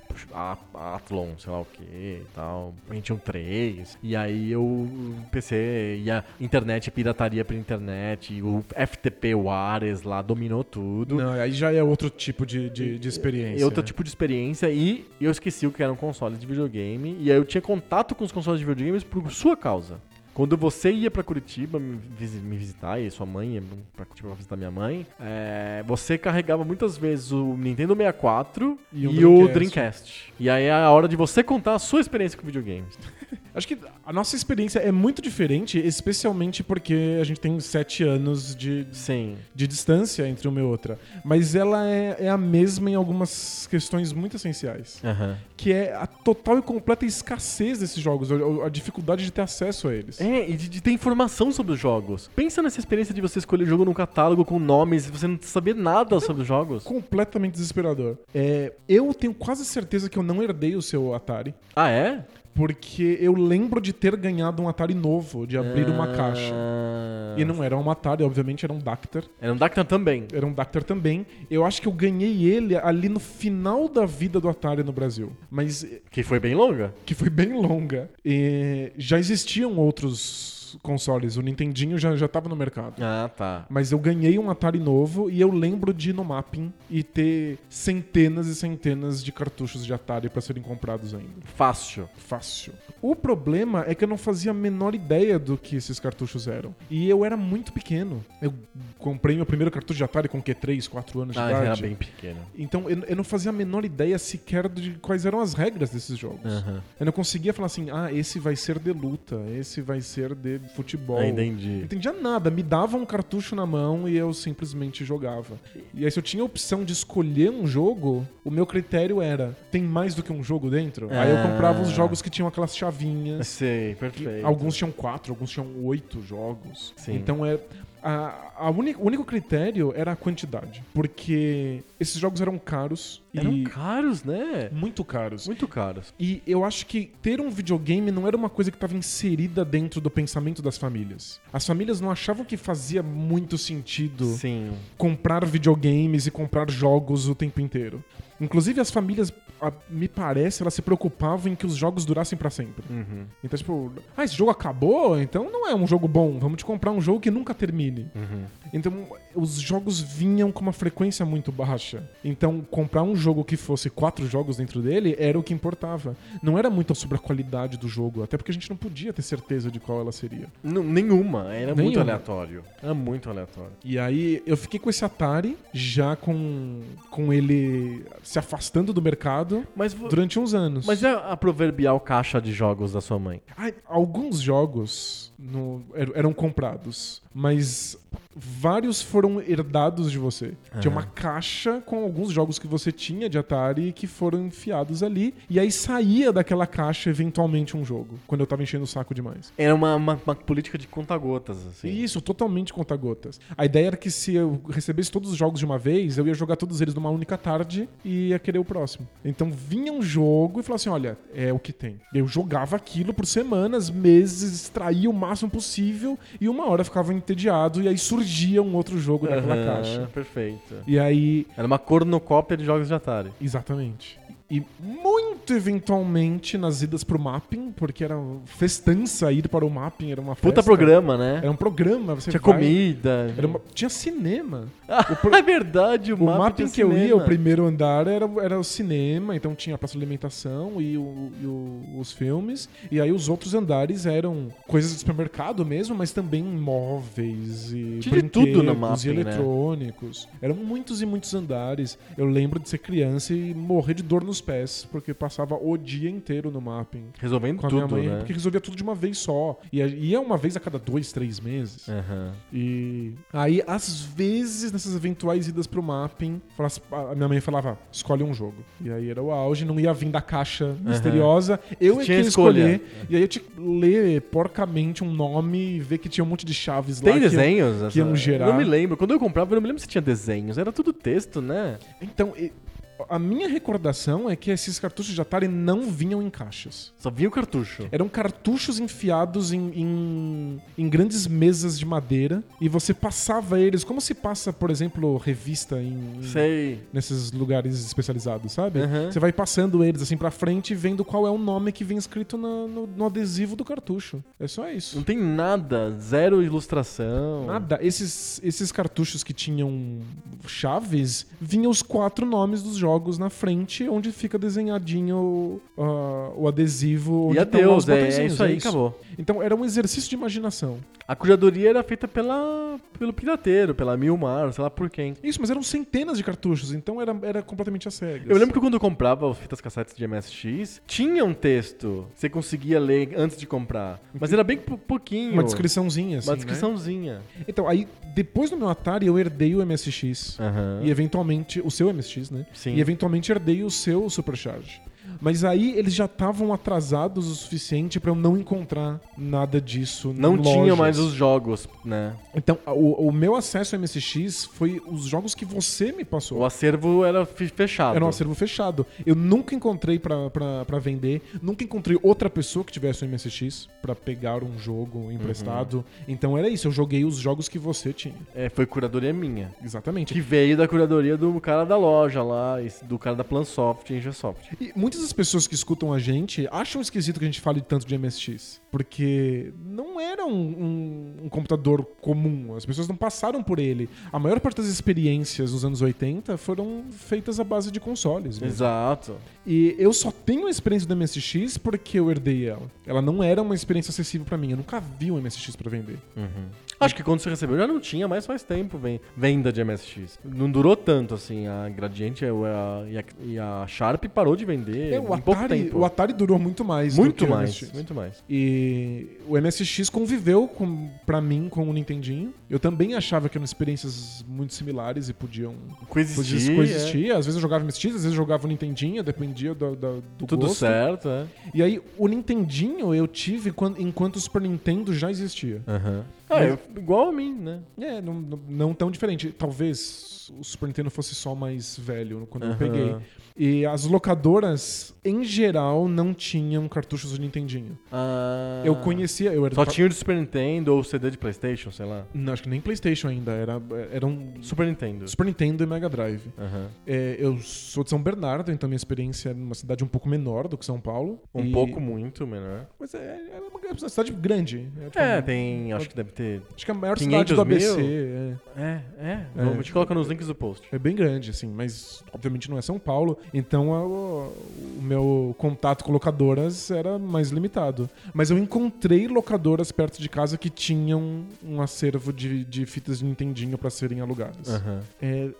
Athlon, sei lá o que e tal. Pentium 3. E aí eu, o PC e a internet, pirataria pela internet. O FTP Wireless lá dominou tudo. Não, aí já é outro tipo de, de, de experiência. É outro né? tipo de experiência e eu esqueci o que eram consoles de videogame. E aí eu tinha contato com os consoles de videogames por sua causa. Quando você ia pra Curitiba me, visi- me visitar, e sua mãe ia pra Curitiba pra visitar minha mãe, é, você carregava muitas vezes o Nintendo 64 E e, o o Dreamcast. Dreamcast. E aí é a hora de você contar a sua experiência com videogames. (laughs) Acho que a nossa experiência é muito diferente, especialmente porque a gente tem sete anos de, Sim. de distância entre uma e outra. Mas ela é, é a mesma em algumas questões muito essenciais. Aham. Que é a total e completa escassez desses jogos, a, a dificuldade de ter acesso a eles. É, e de, de ter informação sobre os jogos. Pensa nessa experiência de você escolher jogo num catálogo com nomes e você não saber nada sobre os jogos. Completamente desesperador. É, eu tenho quase certeza que eu não herdei o seu Atari. Ah, é? Porque eu lembro de ter ganhado um Atari novo, de abrir uma caixa. Ah. E não era um Atari, obviamente era um Dactar. Era um Dactar também. Era um Dactar também. Eu acho que eu ganhei ele ali no final da vida do Atari no Brasil. Mas Que foi bem longa. que foi bem longa. E já existiam outros consoles. O Nintendinho já, já tava no mercado. Ah, tá. Mas eu ganhei um Atari novo e eu lembro de ir no mapping e ter centenas e centenas de cartuchos de Atari pra serem comprados ainda. Fácil. Fácil. O problema é que eu não fazia a menor ideia do que esses cartuchos eram. E eu era muito pequeno. Eu comprei meu primeiro cartucho de Atari com que 3, 4 anos de Ah, idade. era bem pequeno. Então eu, eu não fazia a menor ideia sequer de quais eram as regras desses jogos. Aham. Eu não conseguia falar assim, ah, esse vai ser de luta, esse vai ser de futebol. Ah, Não entendi. entendia nada, me dava um cartucho na mão e eu simplesmente jogava. E aí, se eu tinha a opção de escolher um jogo, o meu critério era: tem mais do que um jogo dentro? Aí eu Ah. comprava os jogos que tinham aquelas chavinhas. Sei, perfeito. Alguns tinham quatro, alguns tinham oito jogos. Sim. Então é. A, a uni- o único critério era a quantidade. Porque esses jogos eram caros Eram e caros, né? muito caros. Muito caros. E eu acho que ter um videogame não era uma coisa que estava inserida dentro do pensamento das famílias. As famílias não achavam que fazia muito sentido Sim. comprar videogames e comprar jogos o tempo inteiro. Inclusive, as famílias, a- me parece, elas se preocupavam em que os jogos durassem pra sempre. Uhum. Então, tipo, ah, esse jogo acabou? Então não é um jogo bom. Vamos te comprar um jogo que nunca termine. Uhum. Então, os jogos vinham com uma frequência muito baixa. Então, comprar um jogo que fosse quatro jogos dentro dele era o que importava. Não era muito sobre a qualidade do jogo, até porque a gente não podia ter certeza de qual ela seria. Não, nenhuma. Era muito Nenhuma. aleatório. Era muito aleatório. E aí, eu fiquei com esse Atari, já com, com ele se afastando do mercado Mas, durante uns anos. mas é a proverbial caixa de jogos da sua mãe. Alguns jogos no- er- eram comprados, mas vários foram herdados de você. Tinha uma caixa com alguns jogos que você tinha de Atari que foram enfiados ali, e aí saía daquela caixa eventualmente um jogo, quando eu tava enchendo o saco demais. Era uma, uma, uma política de conta-gotas, assim. Isso, totalmente conta-gotas. A ideia era que se eu recebesse todos os jogos de uma vez, eu ia jogar todos eles numa única tarde e ia querer o próximo. Então vinha um jogo e falava assim: olha, é o que tem. Eu jogava aquilo por semanas, meses, extraía o máximo possível e uma hora ficava entediado e aí surgia um outro jogo naquela Aham, caixa. Perfeito. E aí, Era uma cornocópia de jogos de Atari. exatamente. E muito eventualmente nas idas pro mapping, porque era festança ir para o mapping, era uma festa. Puta programa, né? Era um programa, você Tinha vai- comida. uma- Tinha cinema. (laughs) Ah, é verdade, o, O mapping tinha que eu ia, cinema. o primeiro andar, era, era o cinema, então tinha a praça de alimentação e, o- e o- os filmes. E aí os outros andares eram coisas de supermercado mesmo, mas também móveis e Tinha tudo no mapping, e né? eletrônicos. Eram muitos e muitos andares. Eu lembro de ser criança e morrer de dor nos pés, porque passava o dia inteiro no mapping. Resolvendo Com a minha tudo, mãe, né? porque resolvia tudo de uma vez só. E ia uma vez a cada dois, três meses. Aham. E aí, às vezes, nessas eventuais idas pro mapping, a minha mãe falava, escolhe um jogo. E aí era o auge, não ia vir da caixa misteriosa. Eu é que tinha escolha. escolher. E aí eu tinha que ler porcamente um nome e ver que tinha um monte de chaves lá. Tem que- desenhos? que iam essa- gerar. Eu não me lembro. Quando eu comprava, eu não me lembro se tinha desenhos. Era tudo texto, né? Então, a minha recordação é que esses cartuchos de Atari não vinham em caixas. Só vinha o cartucho. Eram cartuchos enfiados em, em, em grandes mesas de madeira e você passava eles como se passa, por exemplo, revista em, em- Sei. nesses lugares especializados, sabe? Uhum. Você vai passando eles assim pra frente e vendo qual é o nome que vem escrito na- no, no adesivo do cartucho. É só isso. Não tem nada. Zero ilustração. Nada. Esses, esses cartuchos que tinham chaves, vinham os quatro nomes dos jogos na frente, onde fica desenhadinho ah, o adesivo. E adeus, é, é isso aí, acabou. Então era um exercício de imaginação. A curadoria era feita pela, pelo pirateiro, pela Milmar, sei lá por quem. Isso, mas eram centenas de cartuchos, então era, era completamente a cegas. Eu lembro que quando eu comprava as fitas cassetes de MSX, tinha um texto. Você conseguia ler antes de comprar. Mas era bem pou- pouquinho. Uma descriçãozinha, assim. Uma né? descriçãozinha. Então, aí, depois do meu Atari, eu herdei o MSX. Aham. E eventualmente, o seu MSX, né? Sim. E eventualmente herdei o seu Supercharge. Mas aí eles já estavam atrasados o suficiente pra eu não encontrar nada disso. Não tinha mais os jogos, né? Então, o, o meu acesso ao MSX foi os jogos que você me passou. O acervo era fe- fechado. Era um acervo fechado. Eu nunca encontrei pra vender, nunca encontrei outra pessoa que tivesse um MSX pra pegar um jogo emprestado. Uhum. Então era isso, eu joguei os jogos que você tinha. É, foi curadoria minha. Exatamente. Que veio da curadoria do cara da loja lá, do cara da Plansoft e Ingesoft. E muitas das pessoas que escutam a gente acham esquisito que a gente fale tanto de MSX. Porque não era um, um- um computador comum. As pessoas não passaram por ele. A maior parte das experiências nos anos 80 foram feitas à base de consoles. mesmo. Exato. E eu só tenho a experiência do MSX porque eu herdei ela. Ela não era uma experiência acessível pra mim. Eu nunca vi um MSX pra vender. Acho que quando você recebeu já não tinha, mas faz tempo ven- venda de MSX. Não durou tanto, assim. A Gradiente e a, a- Sharp parou de vender É, o, pouco Atari, tempo. o Atari durou muito mais. muito mais, muito mais. E o MSX conviveu com, pra mim com o Nintendinho. Eu também achava que eram experiências muito similares e podiam Coexistir, podiam é. coexistir. Às vezes eu jogava MSX, às vezes eu jogava o Nintendinho, dependia do, do, do Tudo gosto. certo, é. E aí, o Nintendinho eu tive quando- enquanto o Super Nintendo já existia. É, eu- igual a mim, né? É, não, não, tão diferente. Talvez o Super Nintendo fosse só mais velho quando eu peguei. E as locadoras, em geral, não tinham cartuchos do Nintendinho. Ah, Eu conhecia, eu era Só do- tinha o de Super Nintendo ou CD de Playstation, sei lá. Não, acho que nem PlayStation ainda, era, era um Super Nintendo. Super Nintendo e Mega Drive. Aham. É, eu sou de São Bernardo, então minha experiência é numa cidade um pouco menor do que São Paulo. Um E- pouco, muito menor. Mas é, é uma, é uma cidade grande. É, tipo, É, tem. Acho que deve ter. Acho que é a maior 500 cidade do? ABC. É. É, é. É. Vamos te colocar nos links do post. É bem grande, assim, mas obviamente não é São Paulo, então a- o, o meu contato com locadoras era mais limitado. Mas eu encontrei locadoras perto de casa que tinham um acervo de, de fitas de Nintendinho pra serem alugadas. Aham. É,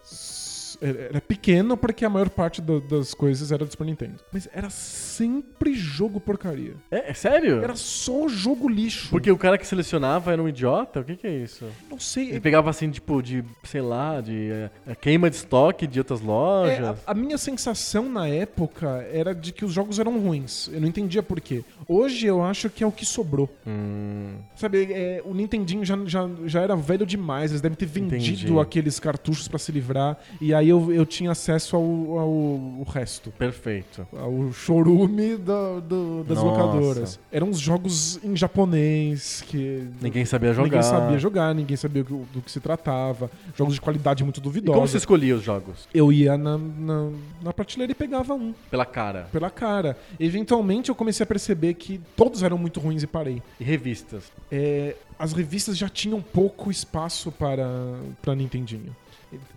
era pequeno porque a maior parte do- das coisas era do Super Nintendo. Mas era sempre jogo porcaria. É, é sério? Era só jogo lixo. Porque o cara que selecionava era um idiota? O que, que é isso? não sei. Ele pegava assim, tipo, de, sei lá, de é, queima de estoque de outras É, lojas. a, a minha sensação na época era de que os jogos eram ruins. Eu não entendia por quê. Hoje eu acho que é o que sobrou. Hum, Sabe, é, o Nintendinho já, já, já era velho demais. Eles devem ter vendido Entendi. aqueles cartuchos pra se livrar. E aí aí eu, eu tinha acesso ao, ao, ao resto. Perfeito. Ao chorume da- do- das Nossa. locadoras. Eram uns jogos em japonês que. Ninguém sabia jogar. Ninguém sabia jogar, ninguém sabia do que, do que se tratava. Jogos de qualidade muito E duvidosa. como você escolhia os jogos? Eu ia na, na, na prateleira e pegava um Pela cara. pela cara. Eventualmente eu comecei a perceber que todos eram muito ruins e parei. E revistas. É, as revistas já tinham pouco espaço para, para Nintendinho.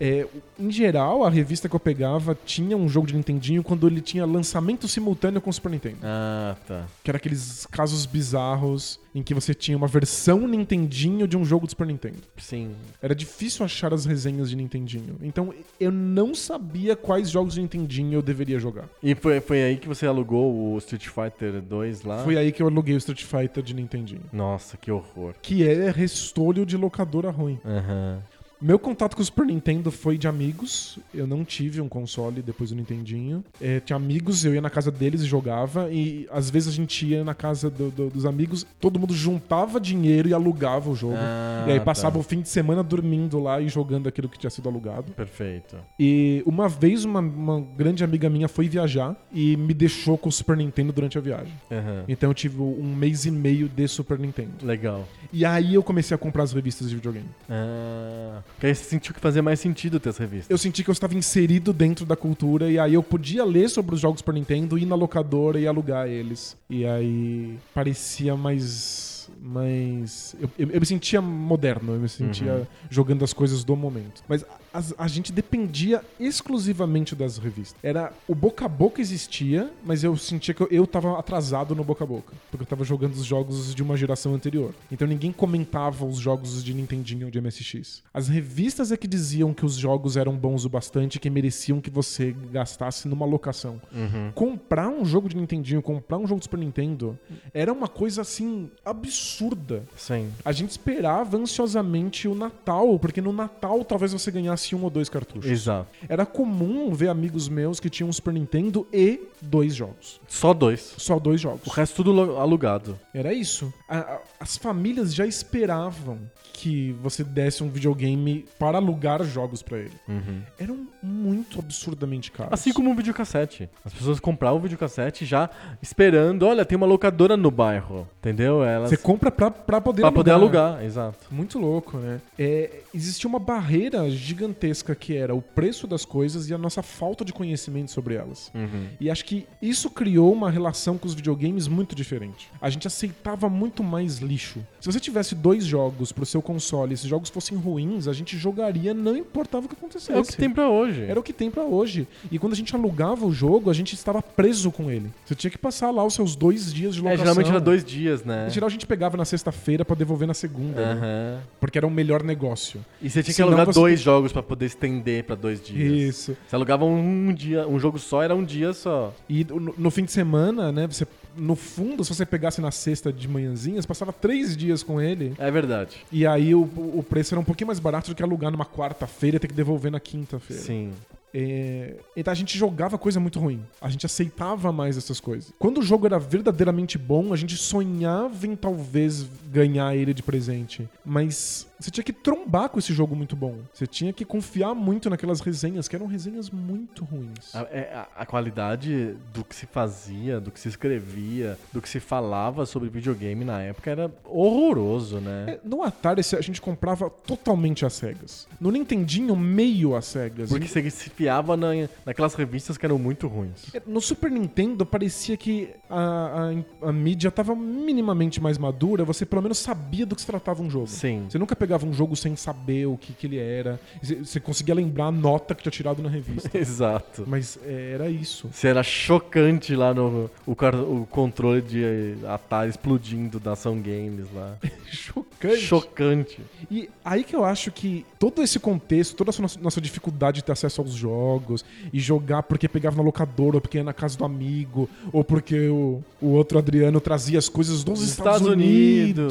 É, em geral, a revista que eu pegava tinha um jogo de Nintendinho quando ele tinha lançamento simultâneo com o Super Nintendo. Ah, tá. Que era aqueles casos bizarros em que você tinha uma versão Nintendinho de um jogo do Super Nintendo. Sim. Era difícil achar as resenhas de Nintendinho. Então eu não sabia quais jogos de Nintendinho eu deveria jogar. E foi, foi aí que você alugou o Street Fighter 2 lá? Foi aí que eu aluguei o Street Fighter de Nintendinho. Nossa, que horror. Que é restolho de locadora ruim. Aham. Meu contato com o Super Nintendo foi de amigos. Eu não tive um console depois do Nintendinho. É, tinha amigos, eu ia na casa deles e jogava. E às vezes a gente ia na casa do- do- dos amigos, todo mundo juntava dinheiro e alugava o jogo. Ah, e aí tá. passava o fim de semana dormindo lá e jogando aquilo que tinha sido alugado. Perfeito. E uma vez uma, uma grande amiga minha foi viajar e me deixou com o Super Nintendo durante a viagem. Aham. Então eu tive um mês e meio de Super Nintendo. Legal. E aí eu comecei a comprar as revistas de videogame. Ah, porque aí você sentiu que fazia mais sentido ter as revistas. Eu senti que eu estava inserido dentro da cultura e aí eu podia ler sobre os jogos Super Nintendo, ir na locadora e alugar eles. E aí parecia mais. mais. Eu, eu- eu me sentia moderno, eu me sentia Uhum. jogando as coisas do momento. Mas as- a, gente dependia exclusivamente das revistas. Era. O boca a boca existia, mas eu sentia que eu, eu tava atrasado no boca a boca. Porque eu tava jogando os jogos de uma geração anterior. Então ninguém comentava os jogos de Nintendinho ou de MSX. As revistas é que diziam que os jogos eram bons o bastante, que mereciam que você gastasse numa locação. Uhum. Comprar um jogo de Nintendinho, comprar um jogo de Super Nintendo, era uma coisa assim absurda. Sim. A gente esperava ansiosamente o Natal, porque no Natal talvez você ganhasse um ou dois cartuchos. Exato. Era comum ver amigos meus que tinham um Super Nintendo e dois jogos. Só dois. Só dois jogos. O resto tudo alugado. Era isso. A- a- as famílias já esperavam que você desse um videogame para alugar jogos pra ele. Uhum. Eram muito absurdamente caros. Assim como o videocassete. As pessoas compravam o videocassete já esperando, olha, tem uma locadora no bairro. Entendeu? Elas Você compra pra, pra poder pra alugar. poder alugar, exato. Muito louco, né? É, existia uma barreira gigantesca que era o preço das coisas e a nossa falta de conhecimento sobre elas. Uhum. E acho que isso criou uma relação com os videogames muito diferente. A gente aceitava muito mais lixo. Se você tivesse dois jogos pro seu console esses jogos fossem ruins, a gente jogaria, não importava o que acontecesse. É o que tem pra hoje. Era o que tem pra hoje. E quando a gente alugava o jogo, a gente estava preso com ele. Você tinha que passar lá os seus dois dias de É, locação. geralmente era dois dias, né? Em geral, a gente pegava na sexta-feira pra devolver na segunda. né? Porque era o melhor negócio. E você tinha que Senão alugar você- dois jogos pra poder estender pra dois dias. Isso. Você alugava um dia, um jogo só, era um dia só. E no, no fim de semana, né? Você, no fundo, se você pegasse na sexta de manhãzinha, você passava três dias com ele. É verdade. E aí o, o preço era um pouquinho mais barato do que alugar numa quarta-feira e ter que devolver na quinta-feira. Sim. É, Então a gente jogava coisa muito ruim. A gente aceitava mais essas coisas. Quando o jogo era verdadeiramente bom, a gente sonhava em talvez ganhar ele de presente. Mas você tinha que trombar com esse jogo muito bom. Você tinha que confiar muito naquelas resenhas, que eram resenhas muito ruins. A, é- a- a qualidade do que se fazia, do que se escrevia, do que se falava sobre videogame na época era horroroso, né? É, No Atari a gente comprava totalmente às cegas. No Nintendinho, meio às cegas. Porque você se fiava na, naquelas revistas que eram muito ruins. É, No Super Nintendo parecia que a, a, mídia tava minimamente mais madura, você pelo menos sabia do que se tratava um jogo. Sim. Você nunca pegava um jogo sem saber o que, que ele era. Você- conseguia lembrar a nota que tinha tirado na revista. (laughs) Exato. Mas é, era isso. Você era chocante lá no o, o controle de Atari explodindo da Ação Games lá. (laughs) Chocante. Chocante. E aí que eu acho que todo esse contexto, toda essa nossa, nossa dificuldade de ter acesso aos jogos e jogar porque pegava na locadora, ou porque ia na casa do amigo, ou porque o, o outro Adriano trazia as coisas dos Dos Estados, Estados Unidos. Unidos.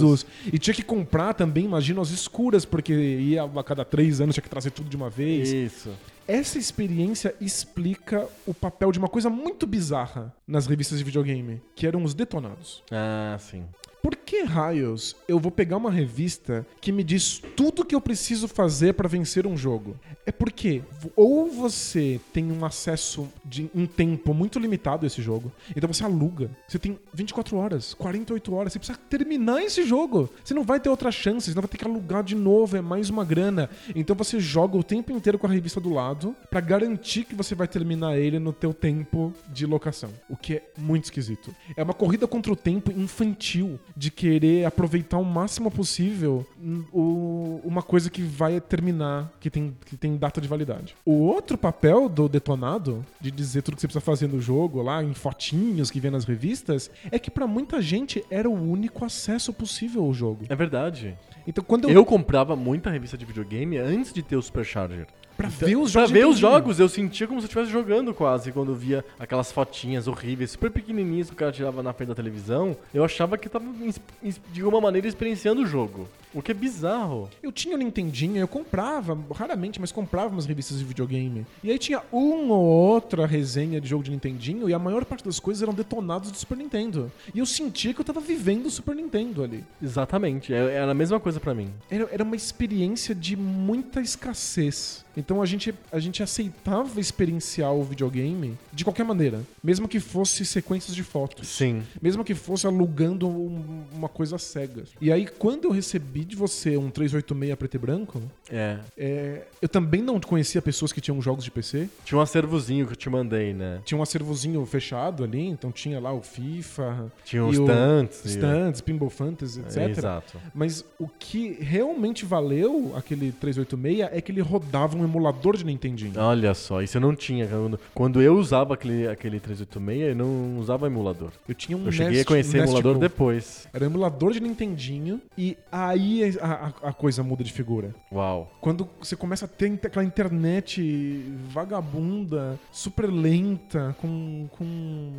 E tinha que comprar também, imagina, as escuras, porque ia a cada três anos, tinha que trazer tudo de uma vez. Isso. Essa experiência explica o papel de uma coisa muito bizarra nas revistas de videogame, que eram os detonados. Ah, sim. Por que raios eu vou pegar uma revista que me diz tudo que eu preciso fazer pra vencer um jogo? É porque ou você tem um acesso de um tempo muito limitado a esse jogo, então você aluga. Você tem 24 horas, 48 horas, você precisa terminar esse jogo. Você não vai ter outra chance, você não vai ter que alugar de novo, é mais uma grana. Então você joga o tempo inteiro com a revista do lado pra garantir que você vai terminar ele no teu tempo de locação, o que é muito esquisito. É uma corrida contra o tempo infantil de querer aproveitar o máximo possível o- uma coisa que vai terminar, que tem, que tem data de validade. O outro papel do detonado, de dizer tudo que você precisa fazer no jogo, lá em fotinhos que vê nas revistas, é que pra muita gente era o único acesso possível ao jogo. É verdade. Então quando eu, Eu comprava muita revista de videogame antes de ter o Supercharger. pra ver os Pra jogos, ver eu os jogos, eu sentia como se eu estivesse jogando quase. Quando eu via aquelas fotinhas horríveis, super pequenininhas que o cara tirava na frente da televisão, eu achava que tava, ins- ins- de alguma maneira, experienciando o jogo. O que é bizarro. Eu tinha o Nintendinho, eu comprava, raramente, mas comprava umas revistas de videogame. E aí tinha uma ou outra resenha de jogo de Nintendinho e a maior parte das coisas eram detonados do Super Nintendo. E eu sentia que eu tava vivendo o Super Nintendo ali. Exatamente. é- Era a mesma coisa pra mim. Era, era uma experiência de muita escassez. Então a gente, a gente aceitava experienciar o videogame de qualquer maneira. Mesmo que fosse sequências de fotos. Sim. Mesmo que fosse alugando um- uma coisa cega. E aí, quando eu recebi de você um 386 preto e branco, É. é, eu também não conhecia pessoas que tinham jogos de PC. Tinha um acervozinho que eu te mandei, né? Tinha um acervozinho fechado ali, então tinha lá o FIFA, Tinha os tantos. e- Stunts, Pinball Fantasy, etc. É, exato. Mas o que realmente valeu aquele 386 é que ele rodava um emulador de Nintendinho. Olha só, isso eu não tinha. Quando, eu usava aquele, aquele 386, eu não usava emulador. Eu tinha um Eu cheguei Nest- a conhecer Nest emulador Go. depois. Era um emulador de Nintendinho e aí a, a- a coisa muda de figura. Uau. Quando você começa a ter aquela internet vagabunda, super lenta, com, com,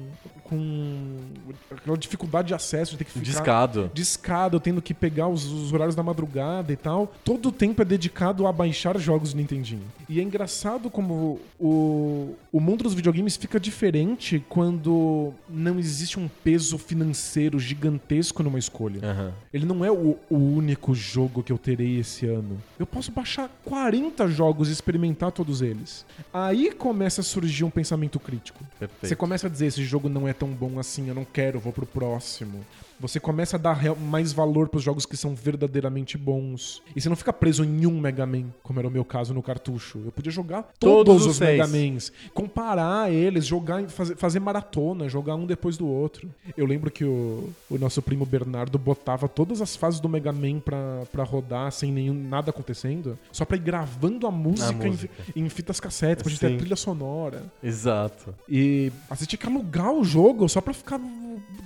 com aquela dificuldade de acesso, de ter que ficar Discado. discado, tendo que pegar os, os horários da madrugada e tal. Todo o tempo é dedicado a baixar jogos do Nintendinho. E é engraçado como o, o mundo dos videogames fica diferente quando não existe um peso financeiro gigantesco numa escolha. Aham. Ele não é o, o único jogo que eu terei esse ano. Eu posso baixar 40 jogos e experimentar todos eles. Aí começa a surgir um pensamento crítico. Perfeito. Você começa a dizer: esse jogo não é tão bom assim, eu não quero, vou pro próximo. Você começa a dar mais valor pros jogos que são verdadeiramente bons. E você não fica preso em um Mega Man, como era o meu caso no cartucho. Eu podia jogar todos, Todos os, os. Mega Mans, comparar eles, jogar, e fazer, fazer maratona, jogar um depois do outro. Eu lembro que o, o nosso primo Bernardo botava todas as fases do Mega Man pra, pra rodar sem nenhum nada acontecendo, só pra ir gravando a música, em- música. Em, fitas cassetes, pra gente ter a trilha sonora. Exato. E às vezes tinha que alugar o jogo só pra ficar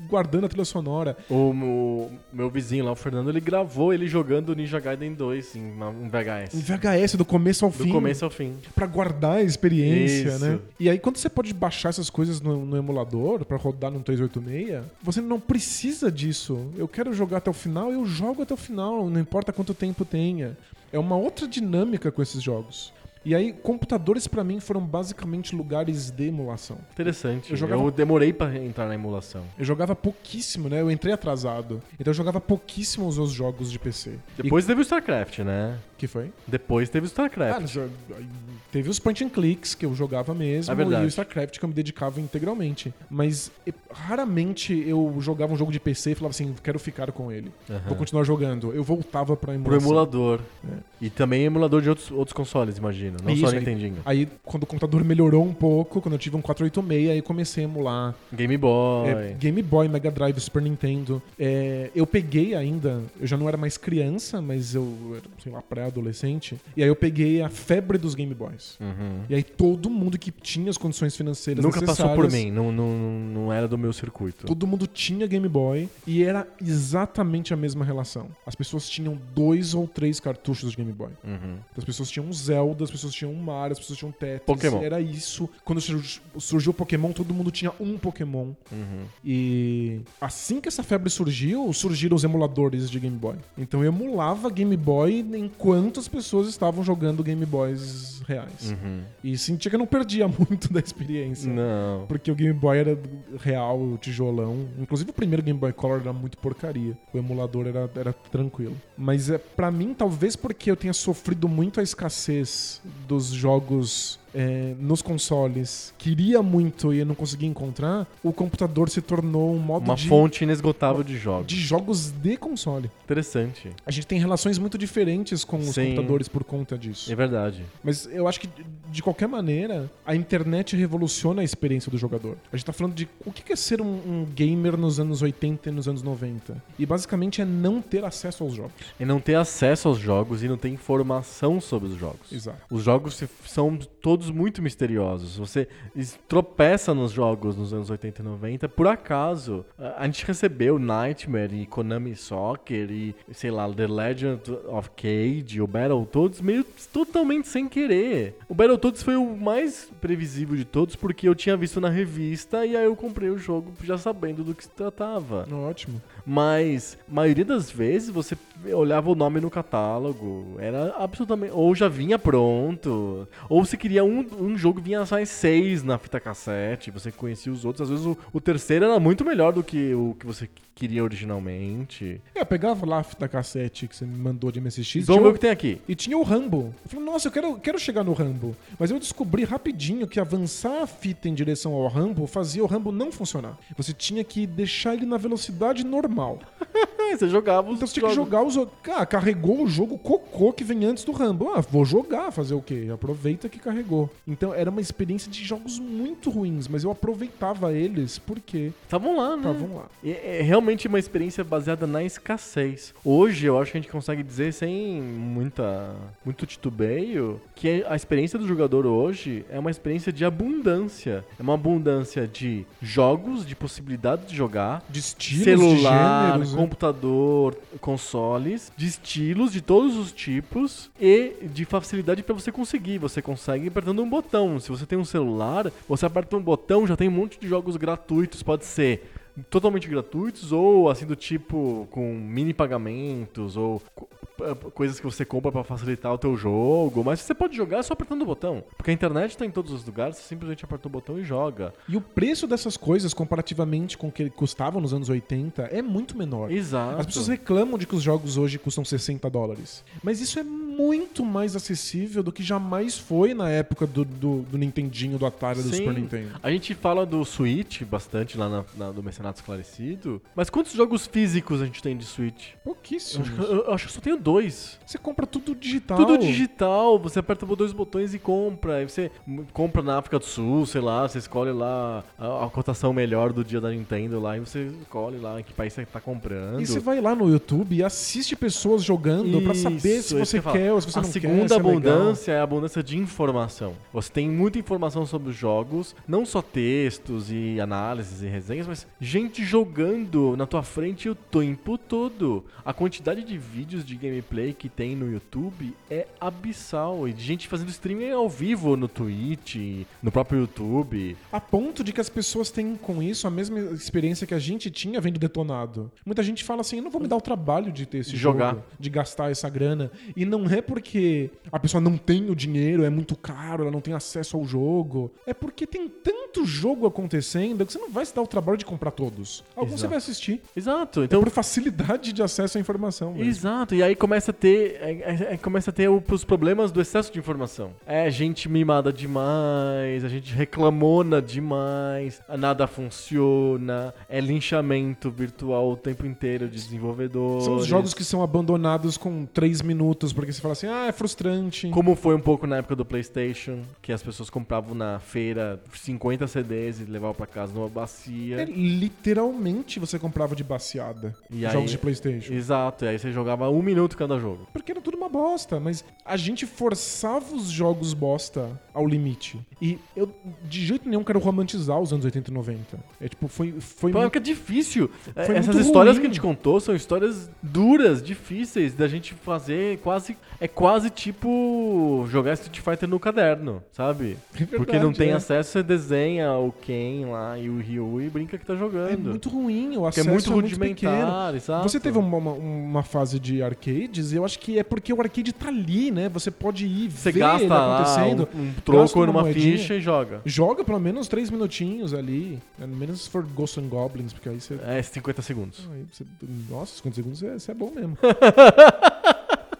guardando a trilha sonora. O, o meu vizinho lá, o Fernando, ele gravou ele jogando Ninja Gaiden 2 em um Em VHS. VHS, do começo ao Do fim. começo ao fim. Pra guardar a experiência, Isso. né? E aí, quando você pode baixar essas coisas no, no emulador pra rodar no 386, você não precisa disso. Eu quero jogar até o final, eu jogo até o final, não importa quanto tempo tenha. É uma outra dinâmica com esses jogos. E aí, computadores pra mim foram basicamente lugares de emulação. Interessante. Eu Eu, jogava- demorei pra entrar na emulação. Eu jogava pouquíssimo, né? Eu entrei atrasado. Então eu jogava pouquíssimo os meus jogos de PC. Depois teve o StarCraft, né? E... Que foi? Depois teve o Ah, StarCraft. já- teve os point and clicks que eu jogava mesmo É verdade. e o StarCraft que eu me dedicava integralmente. Mas e- raramente eu jogava um jogo de PC e falava assim, quero ficar com ele. Aham. Vou continuar jogando. Eu voltava pra Pro emulação. emulador. É. E também emulador de outros, outros consoles, Não Isso, só aí- Nintendinho. Aí, quando o computador melhorou um pouco, quando eu tive um 486, aí comecei a emular Game Boy. É, Game Boy, Mega Drive, Super Nintendo. É, eu peguei ainda, eu já não era mais criança, mas eu era, sei lá, pré-adolescente. E aí eu peguei a febre dos Game Boys. Uhum. E aí todo mundo que tinha as condições financeiras Nunca passou por mim. Não, não, não era do meu circuito. Todo mundo tinha Game Boy e era exatamente a mesma relação. As pessoas tinham dois ou três cartuchos de Game Boy. Uhum. As pessoas tinham Zelda, as pessoas pessoas tinham Mario, as pessoas tinham Tetris. Pokémon. Era isso. Quando surgiu, o Pokémon, todo mundo tinha um Pokémon. Uhum. E assim que essa febre surgiu, surgiram os emuladores de Game Boy. Então eu emulava Game Boy enquanto as pessoas estavam jogando Game Boys reais. Uhum. E sentia que eu não perdia (laughs) muito da experiência. Não. Porque o Game Boy era real, o tijolão. Inclusive o primeiro Game Boy Color era muito porcaria. O emulador era, era tranquilo. Mas é para mim, talvez porque eu tenha sofrido muito a escassez dos jogos é, nos consoles, queria muito e eu não conseguia encontrar, o computador se tornou um modo Uma de, fonte inesgotável de jogos. de jogos de console. Interessante. A gente tem relações muito diferentes com os Sim. computadores por conta disso. É verdade. Mas eu acho que, de qualquer maneira, a internet revoluciona a experiência do jogador. A gente tá falando de o que é ser um, um gamer nos anos 80 e nos anos 90. E basicamente é não ter acesso aos jogos. E não ter acesso aos jogos e não ter informação sobre os jogos. Exato. Os jogos são todos muito misteriosos. Você tropeça nos jogos nos anos 80 e 90 por acaso. A gente recebeu Nightmare e Konami Soccer e, sei lá, The Legend of Cage, o Battletoads, meio totalmente sem querer. O Battletoads foi o mais previsível de todos porque eu tinha visto na revista e aí eu comprei o jogo já sabendo do que se tratava. Ótimo. Mas, maioria das vezes, você olhava o nome no catálogo, era absolutamente. Ou já vinha pronto, ou você queria um, um jogo vinha só em seis na fita cassete, você conhecia os outros. Às vezes o, o terceiro era muito melhor do que o que você queria originalmente. É, Eu pegava lá a fita cassete que você me mandou de MSX. Vamos ver o que tem aqui. E tinha o Rambo. Eu falei, nossa, eu quero, quero chegar no Rambo. Mas eu descobri rapidinho que avançar a fita em direção ao Rambo fazia o Rambo não funcionar. Você tinha que deixar ele na velocidade normal. (laughs) Você jogava os Então você tinha que jogar os. Ah, carregou o jogo cocô que vem antes do Rambo. Ah, vou jogar, fazer o quê? Aproveita que carregou. Então era uma experiência de jogos muito ruins, mas eu aproveitava eles porque Estavam lá, né? estavam lá. É, é realmente uma experiência baseada na escassez. Hoje eu acho que a gente consegue dizer sem muita muito titubeio que a experiência do jogador hoje é uma experiência de abundância. É uma abundância de jogos, de possibilidade de jogar, De estilos, celular, de gêneros. né? computador, consoles, de estilos de todos os tipos e de facilidade pra você conseguir. Você consegue apertando um botão. Se você tem um celular, você aperta um botão, já tem um monte de jogos gratuitos. Pode ser totalmente gratuitos ou assim do tipo com mini pagamentos ou co- coisas que você compra pra facilitar o teu jogo, mas você pode jogar só apertando o botão, porque a internet tá em todos os lugares, você simplesmente aperta o botão e joga. E o preço dessas coisas, comparativamente com o que custavam nos anos 80, é muito menor. Exato. As pessoas reclamam de que os jogos hoje custam 60 dólares. Mas isso é muito mais acessível do que jamais foi na época do, do, do Nintendinho, do Atari, do Sim. Super Nintendo. A gente fala do Switch bastante lá na, na- do Mercenato Esclarecido. Mas quantos jogos físicos a gente tem de Switch? Eu Pouquíssimos. acho, que- eu acho que só tenho dois. Você compra tudo digital. Tudo digital, você aperta dois botões e compra. Aí você compra na África do Sul, sei lá, você escolhe lá a, a cotação melhor do dia da Nintendo lá e você escolhe lá em que país você tá comprando. E você vai lá no YouTube e assiste pessoas jogando pra saber se Isso, isso você eu quer ou se você a não quer. segunda se é abundância é a abundância de informação. Você tem muita informação sobre os jogos, não só textos e análises e resenhas, mas gente jogando na tua frente o tempo todo. A quantidade de vídeos de gameplay que tem no YouTube é abissal. E de gente fazendo streaming ao vivo no Twitch, no próprio YouTube. A ponto de que as pessoas têm com isso a mesma experiência que a gente tinha vendo detonado. Muita gente fala assim: eu não vou me dar o trabalho de ter esse De jogo, jogar. de gastar essa grana. E não é porque a pessoa não tem o dinheiro, é muito caro, ela não tem acesso ao jogo. É porque tem tanto jogo acontecendo que você não vai se dar o trabalho de comprar todos. Alguns você Exato. vai assistir. Exato. Então, Então, por facilidade de acesso à informação. mesmo. Exato, e aí começa a ter, é, é- é- começa a ter os problemas do excesso de informação. É gente mimada demais, a gente reclamona demais, nada funciona, é linchamento virtual o tempo inteiro de desenvolvedores. São os jogos que são abandonados com 3 minutos, porque você fala assim, ah, é frustrante. Como foi um pouco na época do PlayStation, que as pessoas compravam na feira 50 CDs e levavam pra casa numa bacia. É, literalmente você comprava de baseada E jogos aí- de Playstation. Exato, e aí você jogava um minuto cada jogo. Porque era tudo uma bosta, mas a gente forçava os jogos bosta ao limite. E eu de jeito nenhum quero romantizar os anos 80 e 90. É tipo, foi, foi Pô, muito- que é difícil. É, Foi Essas muito histórias ruim. que a gente contou são histórias duras, difíceis da gente fazer quase é quase tipo jogar Street Fighter no caderno, sabe? É Porque não verdade, tem é. acesso, você desenha o Ken lá e o Ryu e brinca que tá jogando. É muito ruim, o Que é acesso muito é muito rudimentar, pequeno. exato. Você teve uma, uma- uma fase de arcades, eu acho que é porque o arcade tá ali, né? Você pode ir Você ver gasta ele acontecendo. um, um troco uma numa moedinha. ficha e joga. Joga pelo menos três minutinhos ali. É, Menos se for Ghosts and Goblins, porque aí você. É 50 segundos. aí você- nossa, 50 segundos é, é bom mesmo. (laughs)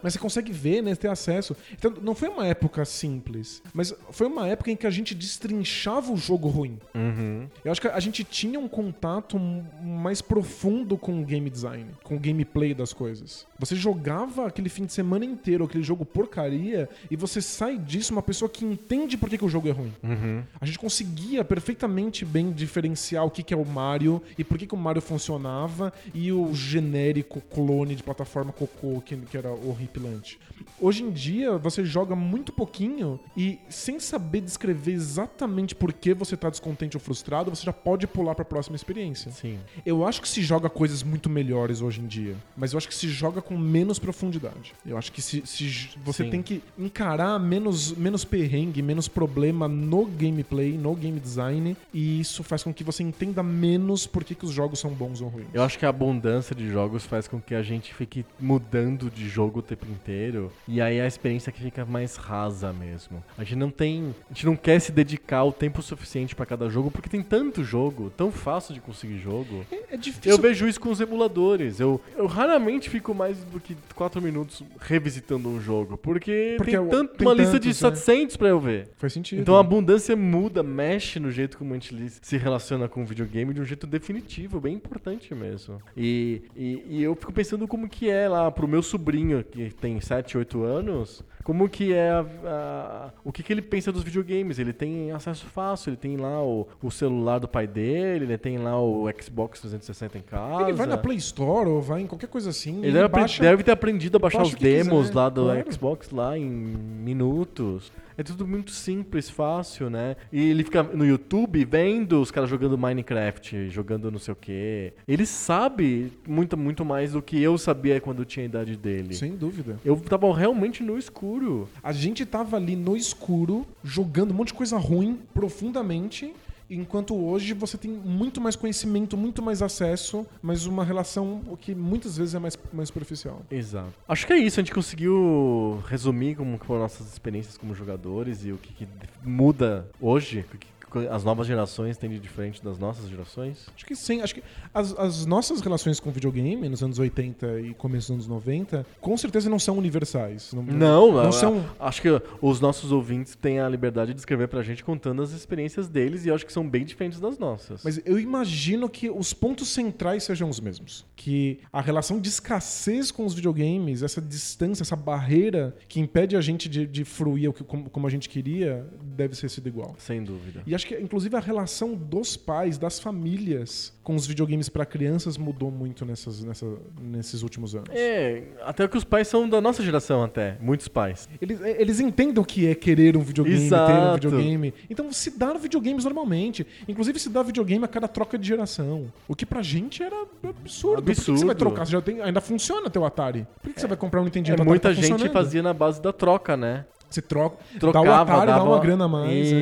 Mas você consegue ver, né? Ter acesso. Então, não foi uma época simples. Mas foi uma época em que a gente destrinchava o jogo ruim. Uhum. Eu acho que a gente tinha um contato mais profundo com o game design, com o gameplay das coisas. Você jogava aquele fim de semana inteiro aquele jogo porcaria e você sai disso uma pessoa que entende por que, que o jogo é ruim. Uhum. A gente conseguia perfeitamente bem diferenciar o que, que é o Mario e por que, que o Mario funcionava e o genérico clone de plataforma cocô que, que era horripilante. Hoje em dia, você joga muito pouquinho e, sem saber descrever exatamente por que você tá descontente ou frustrado, você já pode pular pra próxima experiência. Sim. Eu acho que se joga coisas muito melhores hoje em dia, mas eu acho que se joga com menos profundidade. Eu acho que se, se você Sim. tem que encarar menos, menos perrengue, menos problema no gameplay, no game design, e isso faz com que você entenda menos por que, que os jogos são bons ou ruins. Eu acho que a abundância de jogos faz com que a gente fique mudando de jogo o tempo inteiro. E aí a experiência que fica mais rasa mesmo. A gente não tem. A gente não quer se dedicar o tempo suficiente pra cada jogo, porque tem tanto jogo, tão fácil de conseguir jogo. É, é difícil. Eu vejo isso com os emuladores. Eu, eu raramente fico mais do que 4 minutos revisitando um jogo. Porque, Porque tem é tanto, tem uma lista de tantos, né? 700 pra eu ver. Faz sentido. Então a abundância muda, mexe no jeito como a gente se relaciona com o videogame de um jeito definitivo, bem importante mesmo. E, e, e eu fico pensando como que é lá pro meu sobrinho, que tem 7, 8 anos, como que é a- a- o que, que ele pensa dos videogames. Ele tem acesso fácil, ele tem lá o, o celular do pai dele, ele tem lá o Xbox 360 em casa. Ele vai na Play Store ou vai em qualquer coisa assim. Ele deve, apre- deve ter aprendido a baixar baixa os que quiser, demos lá do claro. Xbox lá em minutos. É tudo muito simples, fácil, né? E ele fica no YouTube vendo os caras jogando Minecraft, jogando não sei o quê. Ele sabe muito, muito mais do que eu sabia quando tinha a idade dele. Sem dúvida. Eu tava realmente no escuro. A gente tava ali no escuro, jogando um monte de coisa ruim profundamente. Enquanto hoje você tem muito mais conhecimento, muito mais acesso, mas uma relação que muitas vezes é mais, mais superficial. Exato. Acho que é isso, a gente conseguiu resumir como foram nossas experiências como jogadores e o que, que muda hoje, o que as novas gerações têm de diferente das nossas gerações. Acho que sim, acho que as, as nossas relações com videogame nos anos 80 e começo dos anos 90, com certeza não são universais. Não, Não, não a- são. Acho que os nossos ouvintes têm a liberdade de escrever pra gente contando as experiências deles e eu acho que são bem diferentes das nossas. Mas eu imagino que os pontos centrais sejam os mesmos. Que a relação de escassez com os videogames, essa distância, essa barreira que impede a gente de, de fruir o que, como, como a gente queria, deve ser sido igual. Sem dúvida. E acho que, inclusive, a relação dos pais, das famílias com os videogames para crianças mudou muito nessas, nessa, nesses últimos anos. É, até que os pais são da nossa geração até, muitos pais. Eles, eles entendem o que é querer um videogame, ter um Exato. videogame. Então se dá videogames normalmente. Inclusive se dá videogame a cada troca de geração. O que pra gente era absurdo. Por que que você vai Absurdo. trocar? Você já tem, ainda funciona teu Atari. Por que, que você vai comprar um Nintendinho É, Atari? muita Tá gente fazia na base da troca, né? Você troca, Trocava, dá o Atari, dá uma grana a mais. né?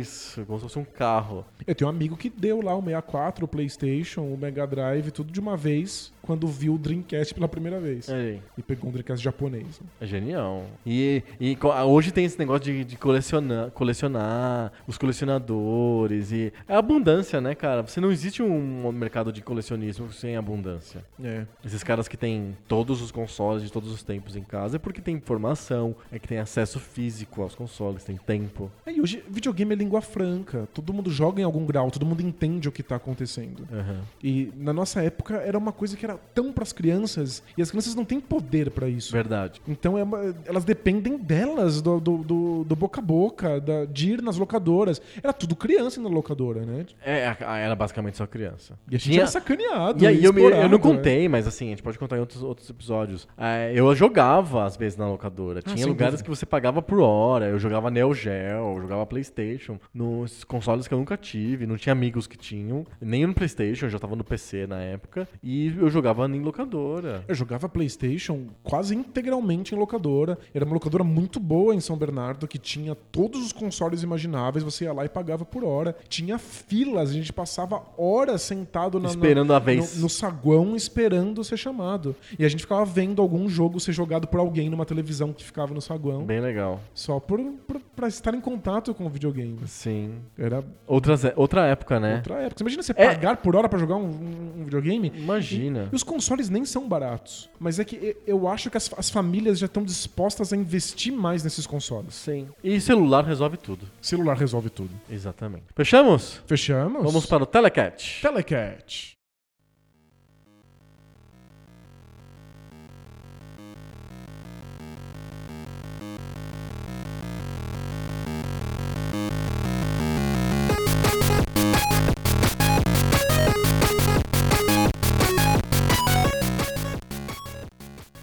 Isso, como se fosse um carro. Eu tenho um amigo que deu lá o 64, o Playstation, o Mega Drive, tudo de uma vez, quando viu o Dreamcast pela primeira vez. É, E pegou um Dreamcast japonês. é genial. E, e co- hoje tem esse negócio de, de colecionar, colecionar, os colecionadores e é abundância, né, cara? Você não existe um mercado de colecionismo sem abundância. É. Esses caras que têm todos os consoles de todos os tempos em casa é porque tem informação, é que tem acesso físico aos consoles, tem tempo. Aí hoje, videogame é língua franca. Todo mundo joga em algum grau, todo mundo entende o que tá acontecendo. Aham. E na nossa época era uma coisa que era tão pras crianças e as crianças não têm poder pra isso. Verdade. Então é uma- elas dependem delas, do, do, do- do boca a boca, da- de ir nas locadoras. Era tudo criança na locadora, né? É, a- era basicamente só criança. E a gente Tinha- era sacaneado. E aí eu, me- eu não contei, mas assim, a gente pode contar em outros, outros episódios. É, eu jogava, às vezes, na locadora. Tinha sem lugares dúvida. que você pagava por hora. Eu jogava Neo Geo, eu jogava Playstation. Nos consoles que eu nunca tive, não tinha amigos que tinham. Nem no Playstation, eu já tava no PC na época. E eu jogava em locadora. Eu jogava PlayStation quase integralmente em locadora. Era uma locadora muito boa em São Bernardo que tinha todos os consoles imagináveis. Você ia lá e pagava por hora. Tinha filas, a gente passava horas sentado na, Esperando na- a vez. No, no saguão esperando ser chamado. E a gente ficava vendo algum jogo ser jogado por alguém numa televisão que ficava no saguão. Bem legal. Só por, por, pra estar em contato com o videogame. Sim. Era Outras, outra época, né? outra época. Você imagina você É. pagar por hora pra jogar um- um videogame? Imagina. E os consoles nem são baratos. Mas é que eu acho que as, as famílias já estão dispostas a investir mais nesses consoles. Sim. E celular resolve tudo. Celular resolve tudo. Exatamente. Fechamos? Fechamos? Vamos para o Telecat. Telecat.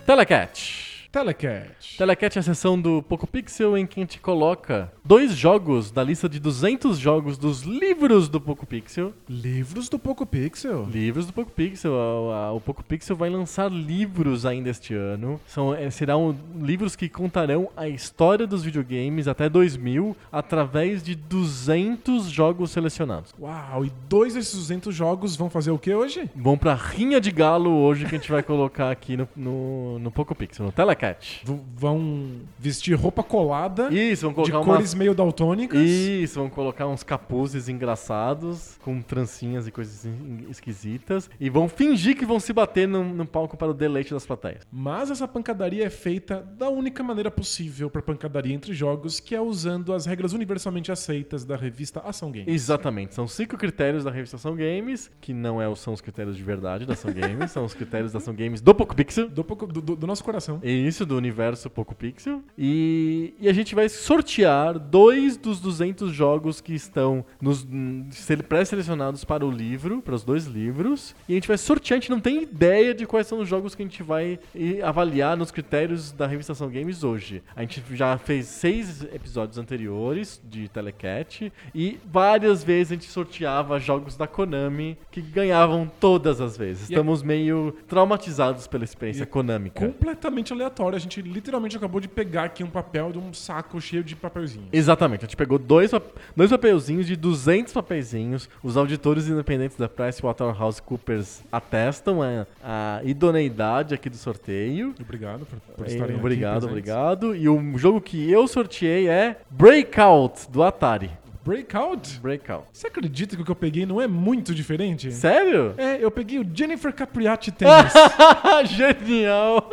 Telecat. Telecat. Telecat é a sessão do Poco Pixel em que a gente coloca dois jogos da lista de 200 jogos dos livros do Poco Pixel. Livros do Poco Pixel. Livros do Poco Pixel. O Poco Pixel vai lançar livros ainda este ano. São, eh, serão livros que contarão a história dos videogames até 2000 através de 200 jogos selecionados. Uau, e dois desses 200 jogos vão fazer o que hoje? Vão pra rinha de galo hoje que a gente vai colocar aqui no, no, no Poco Pixel, no Telecat. V- vão vestir roupa colada Isso, vão de colocar cores umas meio daltônicas. Isso, vão colocar uns capuzes engraçados, com trancinhas e coisas in- esquisitas, e vão fingir que vão se bater no, no palco para o deleite das plateias. Mas essa pancadaria é feita da única maneira possível para pancadaria entre jogos, que é usando as regras universalmente aceitas da revista Ação Games. Exatamente, são cinco critérios da revista Ação Games, que não é, são os critérios de verdade da Ação Games, são os critérios da Ação Games do Poco Pixel. Do, pouco- do- do- do nosso coração. Isso, do universo Poco Pixel. E, e a gente vai sortear dois dos 200 jogos que estão nos pré-selecionados para o livro, para os dois livros. E a gente vai sortear, a gente não tem ideia de quais são os jogos que a gente vai avaliar nos critérios da revista Ação Games hoje. A gente já fez seis episódios anteriores de Telecat e várias vezes a gente sorteava jogos da Konami que ganhavam todas as vezes. E Estamos meio traumatizados pela experiência E konâmica. Completamente aleatório. A gente literalmente acabou de pegar aqui um papel de um saco cheio de papelzinhos. Exatamente, a gente pegou dois, dois papelzinhos de 200 papeizinhos. Os auditores independentes da PricewaterhouseCoopers atestam a, a idoneidade aqui do sorteio. Obrigado por, por E- estarem obrigado, aqui. presentes. obrigado. E o jogo que eu sorteei é Breakout, do Atari. Breakout? Breakout. Você acredita que o que eu peguei não é muito diferente? Sério? É, eu peguei o Jennifer Capriati (laughs) Tennis. Genial!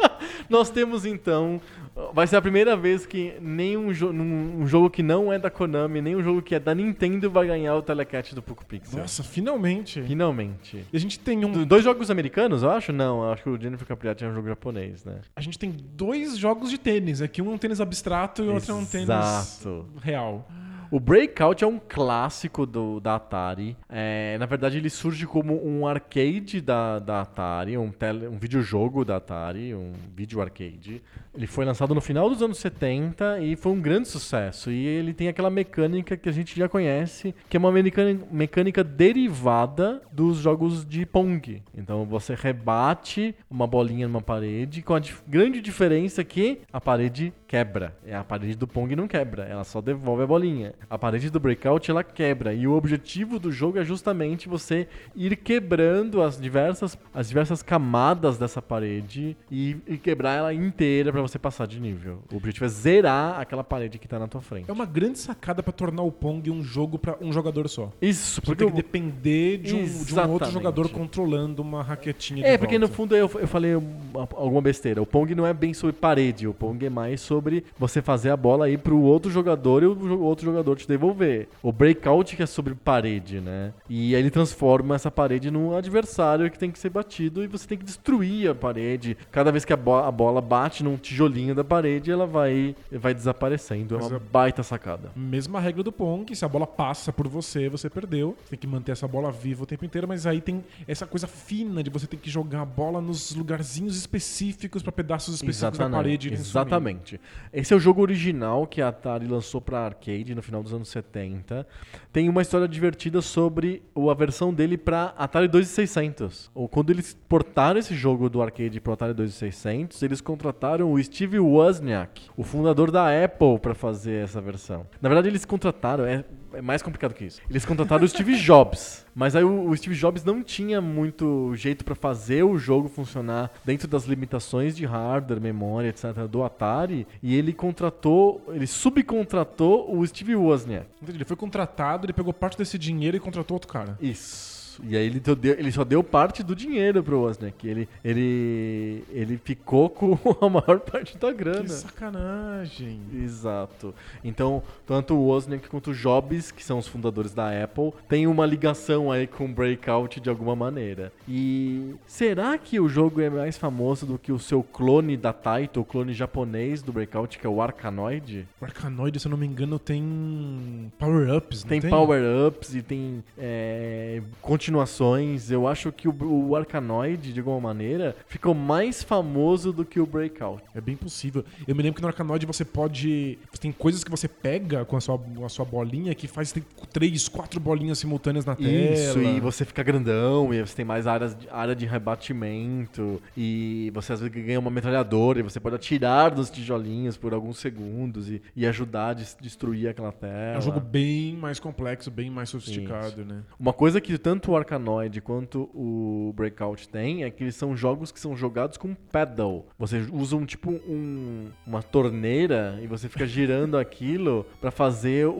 Nós temos então. Vai ser a primeira vez que nenhum jo um jogo que não é da Konami, nem um jogo que é da Nintendo vai ganhar o Telecat do Poco Pixel. Nossa, finalmente. Finalmente. E a gente tem um. Do- Dois jogos americanos, eu acho? Não, eu acho que o Jennifer Capriati é um jogo japonês, né? A gente tem dois jogos de tênis. Aqui um é um tênis abstrato e o outro é um tênis Exato. O Breakout é um clássico do, da Atari. É, na verdade, ele surge como um arcade da, da Atari, um, tele, um videojogo da Atari, um vídeo arcade. Ele foi lançado no final dos anos 70 e foi um grande sucesso. E ele tem aquela mecânica que a gente já conhece, que é uma mecânica, derivada dos jogos de Pong. Então você rebate uma bolinha numa parede, com a grande diferença que a parede quebra. É, A parede do Pong não quebra, ela só devolve a bolinha. A parede do Breakout ela quebra. E o objetivo do jogo é justamente você ir quebrando as diversas, as diversas camadas dessa parede e, e quebrar ela inteira pra você passar de nível. O objetivo é zerar aquela parede que tá na tua frente. É uma grande sacada pra tornar o Pong um jogo pra um jogador só. Isso, Você porque tem que depender de um, de um outro jogador controlando uma raquetinha de É, porque no fundo eu, eu falei uma- alguma besteira. O Pong não é bem sobre parede, o Pong é mais sobre você fazer a bola ir pro outro jogador e o outro jogador te devolver. O Breakout que é sobre parede, né? E aí ele transforma essa parede num adversário que tem que ser batido e você tem que destruir a parede. Cada vez que a, bo- a bola bate num tijolinho da parede, ela vai, vai desaparecendo. É uma é- baita sacada. Mesma regra do Pong, se a bola passa por você, você perdeu. Você tem que manter essa bola viva o tempo inteiro, mas aí tem essa coisa fina de você ter que jogar a bola nos lugarzinhos específicos pra pedaços específicos da parede. irem sumindo. Esse é o jogo original que a Atari lançou pra arcade no final dos anos 70. Tem uma história divertida sobre a versão dele pra Atari 2600. Ou quando eles portaram esse jogo do arcade pro Atari 2600, eles contrataram o Steve Wozniak, o fundador da Apple, pra fazer essa versão. Na verdade, eles contrataram, é, é mais complicado que isso. Eles contrataram o Steve Jobs, mas aí o, o Steve Jobs não tinha muito jeito pra fazer o jogo funcionar dentro das limitações de hardware, memória, etc. do Atari, e ele contratou, ele subcontratou o Steve Wozniak. Entendi. Ele foi contratado, ele pegou parte desse dinheiro e contratou outro cara. Isso. E aí ele, deu- ele só deu parte do dinheiro pro Wozniak. Ele, ele, ele ficou com (laughs) a maior parte da grana. Que sacanagem. Exato. Então, tanto o Wozniak quanto o Jobs, que são os fundadores da Apple, têm uma ligação aí com o Breakout de alguma maneira. E será que o jogo é mais famoso do que o seu clone da Taito, o clone japonês do Breakout, que é o Arkanoid? O Arkanoid, se eu não me engano, tem power-ups, Tem, tem? power-ups e tem é, continuações. Eu acho que o, o Arkanoid, de alguma maneira, ficou mais famoso do que o Breakout. É bem possível. Eu me lembro que no Arkanoid você pode... Tem coisas que você pega com a sua, a sua bolinha que faz tem três, quatro bolinhas simultâneas na tela. Isso, e você fica grandão, e você tem mais áreas, de- área de rebatimento, e você às vezes ganha uma metralhadora, e você pode atirar dos tijolinhos por alguns segundos e, e ajudar a des- destruir aquela tela. É um jogo bem mais complexo, bem mais sofisticado, né? Uma coisa que tanto o Arkanoid quanto o Breakout tem é que eles são jogos que são jogados com pedal. Você usa um tipo um, uma torneira e você fica (laughs) girando aquilo pra fazer o,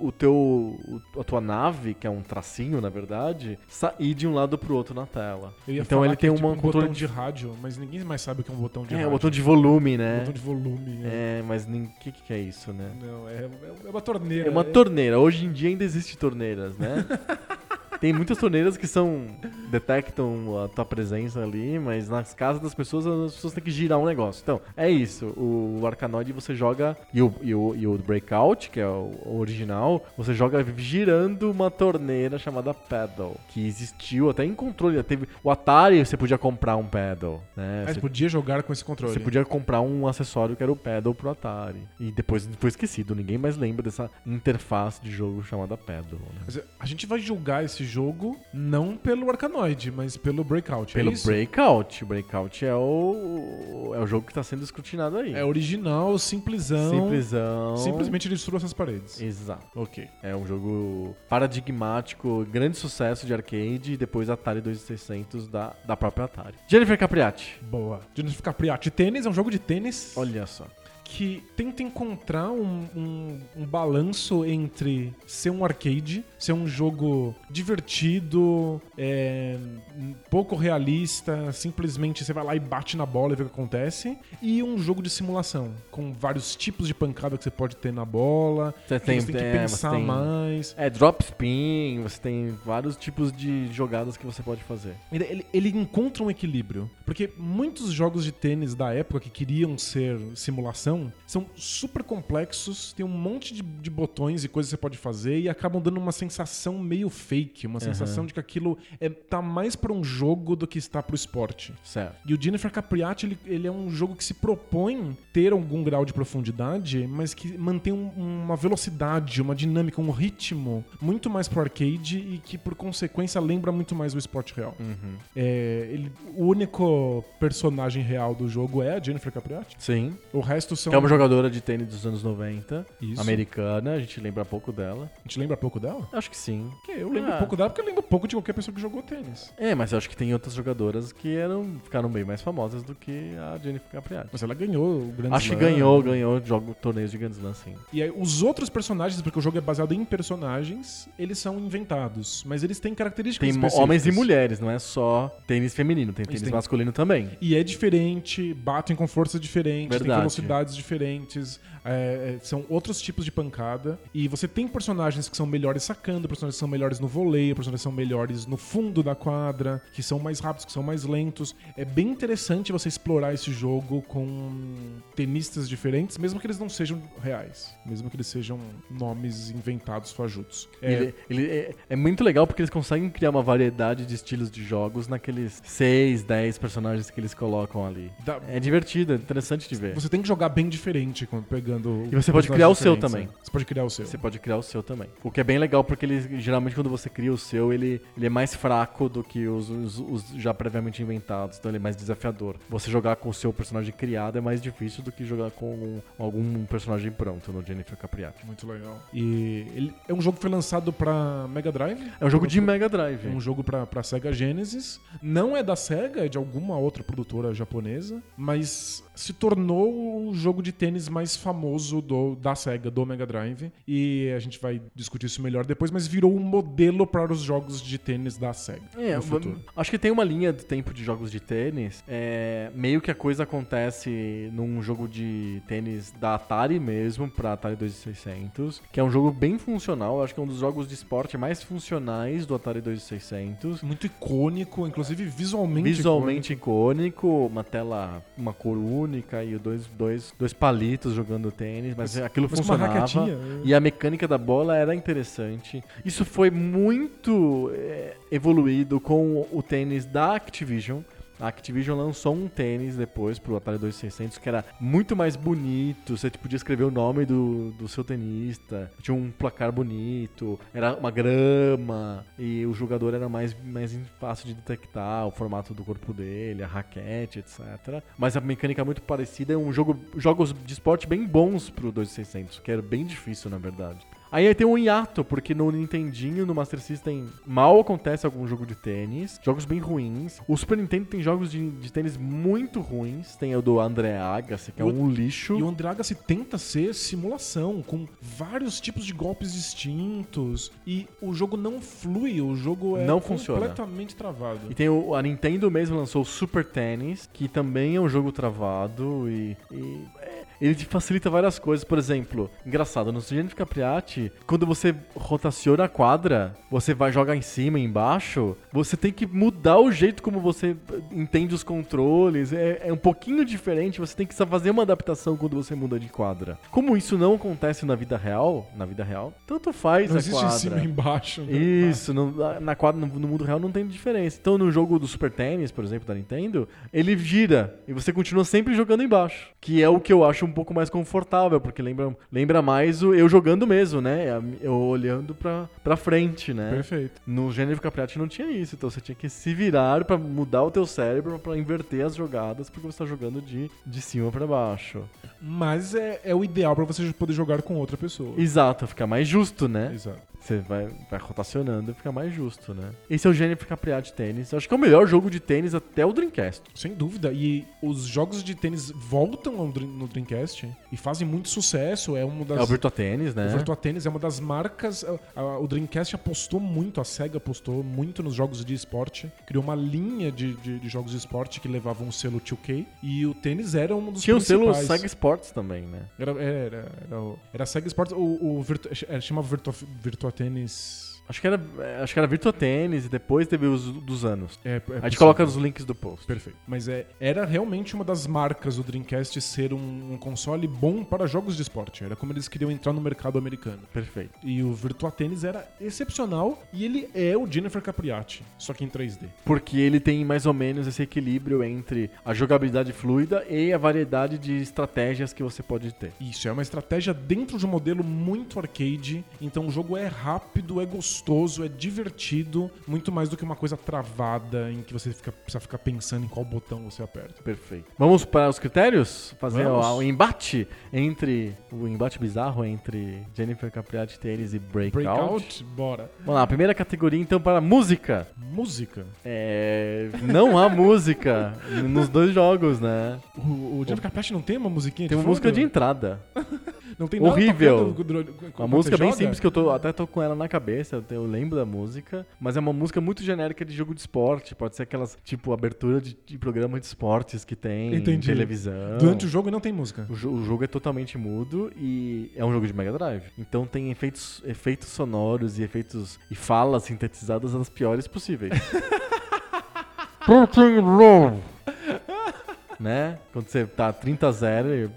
o, o teu o- a tua nave, que é um tracinho na verdade, sair de um lado pro outro na tela. Então ele tem é um tipo um controle botão de rádio, mas ninguém mais sabe o que é um botão de é, rádio. um botão de volume, né? Botão de volume. né? É, mas o que, que é isso, né? Não, é, é uma torneira. É uma torneira. Hoje em dia ainda existem torneiras, né? (laughs) Tem muitas torneiras que são detectam a tua presença ali, mas nas casas das pessoas as pessoas têm que girar um negócio. Então, é isso. O Arkanoid você joga e o, e o, e o Breakout, que é o original, você joga girando uma torneira chamada Paddle, que existiu até em controle. Teve o Atari, você podia comprar um Paddle, né? Ah, Você podia jogar com esse controle. você podia comprar um acessório que era o Paddle pro Atari. E depois foi esquecido. Ninguém mais lembra dessa interface de jogo chamada Paddle. né? Mas a gente vai julgar esse jogo não pelo Arkanoid, mas pelo Breakout. Pelo é? Breakout. O Breakout é o, é o jogo que tá sendo escrutinado aí. É original, simplesão. Simplesão. Simplesmente ele destruiu essas paredes. Exato. Ok. É um jogo paradigmático, grande sucesso de arcade e depois Atari 2600 da, da própria Atari. Jennifer Capriati. Boa. Jennifer Capriati. Tênis é um jogo de tênis Olha só. Que tenta encontrar um, um- um balanço entre ser um arcade, ser um jogo divertido, é, um pouco realista, simplesmente você vai lá e bate na bola e vê o que acontece, e um jogo de simulação, com vários tipos de pancada que você pode ter na bola, Você tem, você tem que é, pensar tem- mais. É, drop spin, você tem vários tipos de jogadas que você pode fazer. Ele, ele- ele encontra um equilíbrio. Porque muitos jogos de tênis da época que queriam ser simulação são super complexos, tem um monte de, de botões e coisas que você pode fazer e acabam dando uma sensação meio fake, uma sensação de que aquilo é, tá mais pra um jogo do que está pro esporte. Certo. E o Jennifer Capriati, ele, ele é um jogo que se propõe ter algum grau de profundidade, mas que mantém um- uma velocidade, uma dinâmica, um ritmo muito mais pro arcade e que, por consequência, lembra muito mais o esporte real. Uhum. É, ele- o único personagem real do jogo é a Jennifer Capriati. Sim. O resto são. Que é uma jogadora de tênis dos anos 90, Isso. americana, a gente lembra pouco dela. A gente lembra pouco dela? Acho que sim. Que eu lembro Ah. pouco dela porque eu lembro pouco de qualquer pessoa que jogou tênis. É, mas eu acho que tem outras jogadoras que eram, ficaram bem mais famosas do que a Jennifer Capriati. Mas ela ganhou o Grand Acho que ganhou, ganhou jogo, torneios de Grand Slam, sim. E aí, os outros personagens, porque o jogo é baseado em personagens, eles são inventados. Mas eles têm características Tem específicas. homens e mulheres, não é só tênis feminino, tem tênis têm- masculino também. E é diferente, batem com forças diferentes, tem Verdade. velocidades diferentes, é, é, são outros tipos de pancada. E você tem personagens que são melhores sacando, personagens que são melhores no voleio, personagens que são melhores no fundo da quadra, que são mais rápidos, que são mais lentos. É bem interessante você explorar esse jogo com tenistas diferentes, mesmo que eles não sejam reais, mesmo que eles sejam nomes inventados fajutos. É, Ele, ele é, é muito legal porque eles conseguem criar uma variedade de estilos de jogos naqueles 6, 10 personagens que eles colocam ali. dá- É divertido, é interessante de ver. Você tem que jogar bem diferente quando pegando. E você pode criar o seu também. Você pode criar o seu. Você pode criar o seu também. O que é bem legal, porque ele geralmente quando você cria o seu, ele, ele é mais fraco do que os, os, os já previamente inventados. Então ele é mais desafiador. Você jogar com o seu personagem criado é mais difícil do que jogar com um- algum personagem pronto no Jennifer Capriati. Muito legal. E ele é um jogo que foi lançado pra Mega Drive. É um jogo de Mega Drive. É um jogo pra Sega Genesis. Não é da Sega, é de alguma outra produtora japonesa, mas se tornou o jogo de tênis mais famoso do, da Sega, do Mega Drive. E a gente vai discutir isso melhor depois, mas virou um modelo para os jogos de tênis da Sega É, no futuro. acho que tem uma linha de tempo de jogos de tênis. É, meio que a coisa acontece num jogo de tênis da Atari mesmo, pra Atari 2600, que é um jogo bem funcional. Acho que é um dos jogos de esporte mais funcionais do Atari 2600. Muito icônico, inclusive visualmente. Visualmente icônico, uma tela, uma cor única e dois, dois, dois palitos jogando tênis, mas, aquilo Mas funcionava. né? E a mecânica da bola era interessante. Isso foi muito é, evoluído com o tênis da Activision. A Activision lançou um tênis depois pro Atari 2600 que era muito mais bonito. Você podia escrever o nome do, do seu tenista. Tinha um placar bonito. Era uma grama. E o jogador era mais, mais fácil de detectar o formato do corpo dele, a raquete, etc. Mas a mecânica é muito parecida. É um jogo, jogos de esporte bem bons pro 2600, que era bem difícil, na verdade. Aí tem um hiato, porque no Nintendinho, no Master System, mal acontece algum jogo de tênis. Jogos bem ruins. O Super Nintendo tem jogos de, de tênis muito ruins. Tem o do André Agassi, que é o- um lixo. E o André Agassi tenta ser simulação, com vários tipos de golpes distintos. E o jogo não flui, o jogo é Não funciona. completamente travado. E tem o, a Nintendo mesmo lançou o Super Tennis, que também é um jogo travado e, e, é, ele te facilita várias coisas. Por exemplo, engraçado, no Jennifer Capriati, quando você rotaciona a quadra, você vai jogar em cima e embaixo, você tem que mudar o jeito como você entende os controles. É, é um pouquinho diferente, você tem que fazer uma adaptação quando você muda de quadra. Como isso não acontece na vida real, na vida real, tanto faz Não a existe quadra. em cima e embaixo. né? Isso, no, na quadra, no, no mundo real não tem diferença. Então no jogo do Super Tennis, por exemplo, da Nintendo, ele gira e você continua sempre jogando embaixo. Que é o que eu acho um pouco mais confortável, porque lembra, lembra mais o eu jogando mesmo, né? Eu olhando pra, pra frente, né? Perfeito. No Jennifer Capriati não tinha isso, então você tinha que se virar pra mudar o teu cérebro pra inverter as jogadas, porque você tá jogando de, de cima pra baixo. Mas é, é o ideal pra você poder jogar com outra pessoa. Exato, fica mais justo, né? Exato. Você vai, vai rotacionando e fica mais justo, né? Esse é o Jennifer Capriati Tênis. Eu acho que é o melhor jogo de tênis até o Dreamcast. Sem dúvida. E os jogos de tênis voltam ao no Dreamcast e fazem muito sucesso. É uma das. É o Virtua Tênis, né? O Virtua Tennis é uma das marcas. a- a- O Dreamcast apostou muito, a SEGA apostou muito nos jogos de esporte. Criou uma linha de, de- de jogos de esporte que levavam o selo 2K. E o tênis era um dos Tinha o selo principais. Sega Sports também, né? Era, era, era, o- era Sega Sports. O, o Virtua, era- chamava Virtua, Virtua Tennis. Acho que era, é, acho que era Virtua Tênis e depois teve os dos anos. É, é A gente coloca nos links do post. Perfeito. Mas é, era realmente uma das marcas do Dreamcast ser um, um console bom para jogos de esporte. Era como eles queriam entrar no mercado americano. Perfeito. E o Virtua Tennis era excepcional e ele é o Jennifer Capriati, só que em 3D. Porque ele tem mais ou menos esse equilíbrio entre a jogabilidade fluida e a variedade de estratégias que você pode ter. Isso, é uma estratégia dentro de um modelo muito arcade, então o jogo é rápido, é gostoso, é divertido, muito mais do que uma coisa travada em que você fica, precisa ficar pensando em qual botão você aperta. Perfeito. Vamos para os critérios? Fazer o, o embate entre. O embate bizarro entre Jennifer Capriati Tênis e Breakout. Breakout, bora. Vamos lá, a primeira categoria então para música. Música. É. Não há (laughs) música nos dois jogos, né? O, o Jennifer Capriati não tem uma musiquinha Tem de uma música fundo? de entrada. (laughs) Não tem nada horrível. tocando Uma música bem joga? simples que eu tô, até tô com ela na cabeça, eu, lembro da música, mas é uma música muito genérica de jogo de esporte. Pode ser aquelas, tipo, abertura de, de programa de esportes que tem em Entendi. televisão. Durante o jogo não tem música. O, jo- o jogo é totalmente mudo e é um jogo de Mega Drive. Então tem efeitos, efeitos sonoros e efeitos e falas sintetizadas das piores possíveis. (laughs) né? Quando você tá 30 a 0 e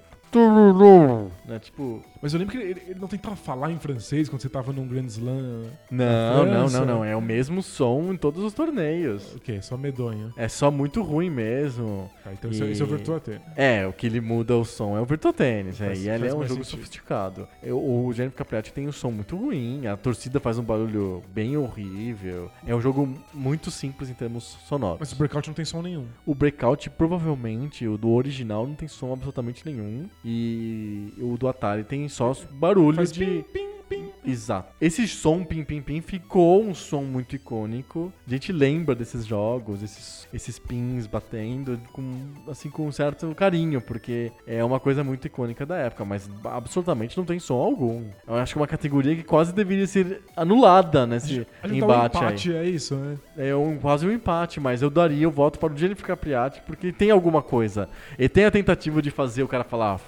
Né? Tipo, Mas eu lembro que ele, ele não tentava falar em francês quando você tava num Grand Slam. não, não, não, não. É o mesmo som em todos os torneios. O quê? Só medonho. É só muito ruim mesmo. Tá, então esse, é- esse é o E- Virtua Tennis. É, o que ele muda o som é o Virtua Tennis. É, e ele é um jogo sentido. sofisticado. Eu- o Jennifer Capriati tem um som muito ruim, a torcida faz um barulho bem horrível. É um jogo muito simples em termos sonoros. Mas o Breakout não tem som nenhum. O Breakout, provavelmente, o do original não tem som absolutamente nenhum. E o do Atari tem só barulho Faz de. pim, pim, pim. Exato. Esse som pim pim pim ficou um som muito icônico. A gente lembra desses jogos, esses, esses pins batendo com assim com um certo carinho, porque é uma coisa muito icônica da época, mas absolutamente não tem som algum. Eu acho que é uma categoria que quase deveria ser anulada nesse A gente dá um embate aí. empate, é isso, né? É um, quase um empate, mas eu daria o voto para o Jennifer Capriati porque tem alguma coisa. E tem a tentativa de fazer o cara falar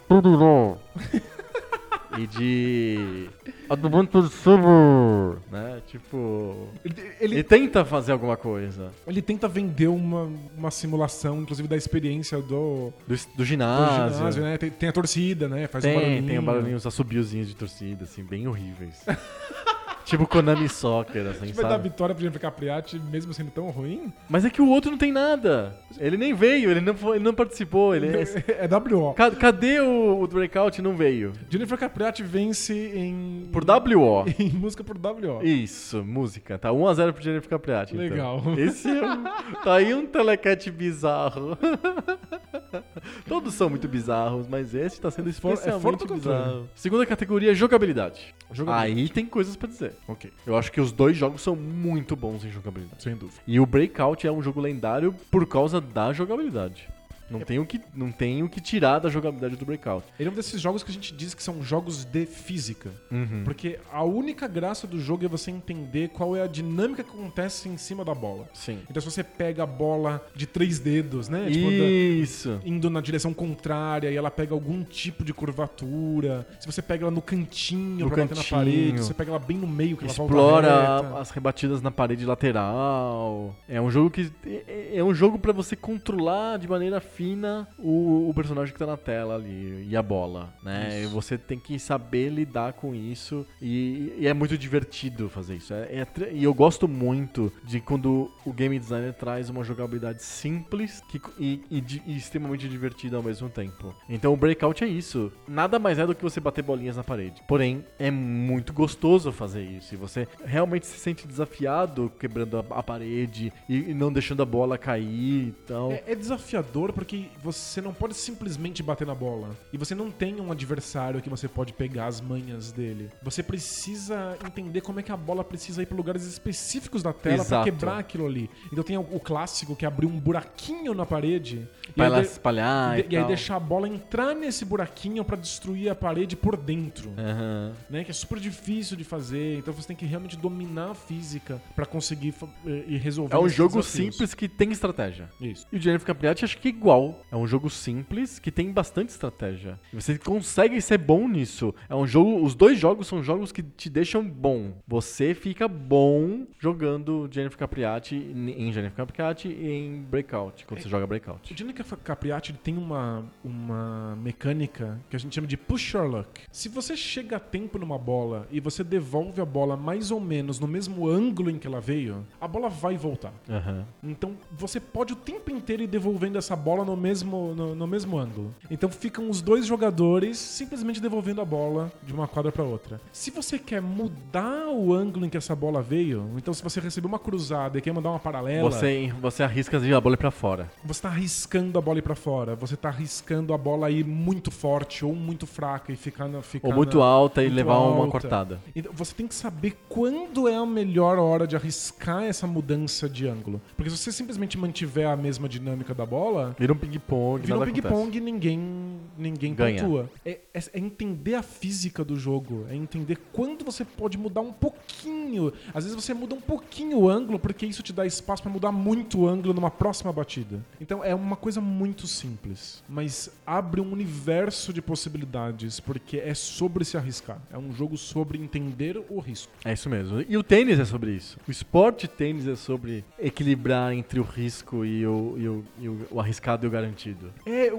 (laughs) e de Adubante Silver, né? Tipo, Ele, ele ele, tenta fazer alguma coisa ele tenta vender uma, uma simulação, inclusive, da experiência do, do, do do ginásio. ginásio, né? Tem, tem a torcida, né? Faz um Tem, barulhinho. tem barulhinhos, assobiozinhos de torcida, assim, bem horríveis. (laughs) tipo Konami Soccer, assim, A gente vai dar vitória pro Jennifer Capriati, mesmo sendo tão ruim? Mas é que o outro não tem nada. Ele nem veio, ele não, foi, ele não participou, ele é... (laughs) É WO. Ca- Cadê o, o Breakout? Não veio. Jennifer Capriati vence em... Por WO. (laughs) Em música por WO. Isso, música. Tá 1x0 pro Jennifer Capriati. então. Legal. Esse é um, Tá aí um telecat bizarro. (laughs) Todos são muito bizarros, mas esse tá sendo é fora especialmente controle. bizarro. Segunda categoria, jogabilidade. Jogabilidade. Aí tem coisas pra dizer. Ok, Eu acho que os dois jogos são muito bons em jogabilidade. sem dúvida. E o Breakout é um jogo lendário por causa da jogabilidade. Não tem, o que, não tem o que tirar da jogabilidade do Breakout. Ele é um desses jogos que a gente diz que são jogos de física. Uhum. Porque a única graça do jogo é você entender qual é a dinâmica que acontece em cima da bola. Sim. Então se você pega a bola de três dedos, né? Tipo, da- Isso. indo na direção contrária e ela pega algum tipo de curvatura. Se você pega ela no cantinho No pra bater na cantinho. parede, se você pega ela bem no meio que ela volta Explora as rebatidas na parede lateral. É um jogo que é, é um jogo pra você controlar de maneira fina o, o personagem que tá na tela ali e a bola, né? E você tem que saber lidar com isso e, e é muito divertido fazer isso. É- é e eu gosto muito de quando o game designer traz uma jogabilidade simples que- e, e e extremamente divertida ao mesmo tempo. Então o Breakout é isso. Nada mais é do que você bater bolinhas na parede. Porém, é muito gostoso fazer isso. E você realmente se sente desafiado quebrando a, a parede e, e não deixando a bola cair. Então, É, é desafiador porque você não pode simplesmente bater na bola. E você não tem um adversário que você pode pegar as manhas dele. Você precisa entender como é que a bola precisa ir para lugares específicos da tela para quebrar aquilo ali. Então tem o, clássico que é abrir um buraquinho na parede. e pra ela de- espalhar e, e, de- e aí deixar a bola entrar nesse buraquinho para destruir a parede por dentro. Aham. Né, que é super difícil de fazer, então você tem que realmente dominar a física para conseguir eh, ir resolver É um jogo desafios. simples que tem estratégia. Isso. E o Jennifer Capriati acho que é igual. É um jogo simples que tem bastante estratégia. E você consegue ser bom nisso. É um jogo. Os dois jogos são jogos que te deixam bom. Você fica bom jogando Jennifer Capriati em Jennifer Capriati e em Breakout. Quando você joga O Breakout. Jennifer Capriati tem uma, uma mecânica que a gente chama de push your luck. Se você chega a tempo numa bola e você devolve a bola mais ou menos no mesmo ângulo em que ela veio, a bola vai voltar. Aham. Então você pode o tempo inteiro ir devolvendo essa bola no mesmo, no, no mesmo ângulo. Então ficam os dois jogadores simplesmente devolvendo a bola de uma quadra para outra. Se você quer mudar o ângulo em que essa bola veio, então se você recebeu uma cruzada e quer mandar uma paralela, Você, você arrisca a bola pra fora. você tá arriscando a bola ir pra fora, você tá arriscando a bola ir muito forte ou muito fraca e ficar na. Ficar Ou muito na- alta e muito levar uma alta. cortada. Então, você tem que saber quando é a melhor hora de arriscar essa mudança de ângulo. Porque se você simplesmente mantiver a mesma dinâmica da bola, Vira um ping-pong. vira um ping-pong e ninguém, ninguém Ganha. pontua. É, é- é entender a física do jogo, é entender quando você pode mudar um pouquinho. Às vezes você muda um pouquinho o ângulo, porque isso te dá espaço pra mudar muito o ângulo numa próxima batida. Então é uma coisa muito simples, mas abre um universo de possibilidades, porque é sobre se arriscar. É um jogo sobre entender o risco. É isso mesmo. E o tênis é sobre isso. O esporte tênis é sobre equilibrar entre o risco e o, e o, e o- o arriscado o garantido. É,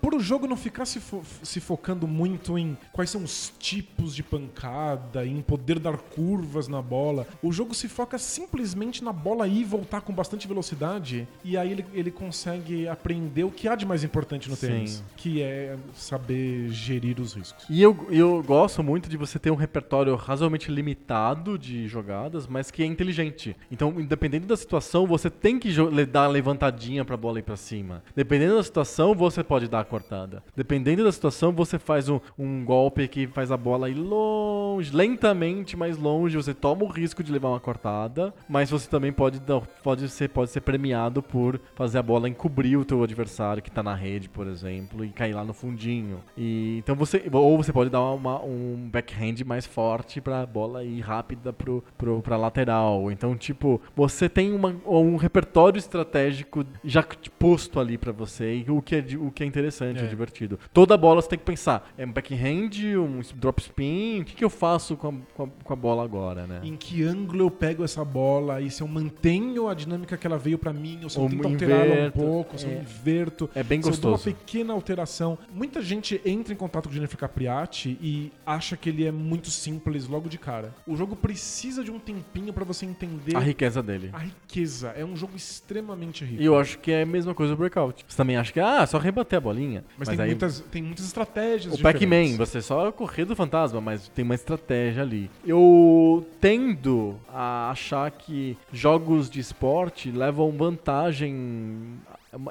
por, o jogo não ficar se, fo- se focando muito em quais são os tipos de pancada, em poder dar curvas na bola. O jogo se foca simplesmente na bola ir e voltar com bastante velocidade. E aí ele, ele consegue aprender o que há de mais importante no Sim. tênis, que é saber gerir os riscos. E eu, eu gosto muito de você ter um repertório razoavelmente limitado de jogadas, mas que é inteligente. Então, independente da situação, você tem que dar a levantadinha pra bola ir pra cima. Dependendo da situação, você pode dar a cortada. Dependendo da situação, você faz um, um golpe que faz a bola ir longe, lentamente mais longe. Você toma o risco de levar uma cortada, mas você também pode, pode, ser, pode ser premiado por fazer a bola encobrir o teu adversário que tá na rede, por exemplo, e cair lá no fundinho. E, então você. Ou você pode dar uma- um backhand mais forte pra bola ir rápida pro, pro, pra lateral. Então, tipo, você tem uma, um repertório estratégico já posto ali pra você, e o que é, o que é interessante, é. É. divertido. Toda bola você tem que pensar: é um backhand, um drop spin, o que, que eu faço com a, com a, com a bola agora, né? Em que ângulo eu pego essa bola e se eu mantenho a dinâmica que ela veio pra mim, ou se eu Ou tento alterar ela um pouco, se eu é. inverto. É bem Se eu dou uma gostoso. pequena alteração. Muita gente entra em contato com o Jennifer Capriati e acha que ele é muito simples logo de cara. O jogo precisa de um tempinho pra você entender A riqueza dele. a riqueza. É um jogo extremamente rico. E eu acho que é a mesma coisa do Breakout. Você também acha que, ah, só rebater a bolinha. Mas, tem, aí muitas, tem muitas estratégias o Pac-Man, você só correr do fantasma, mas tem uma estratégia ali. Eu tendo a achar que jogos de esporte levam vantagem.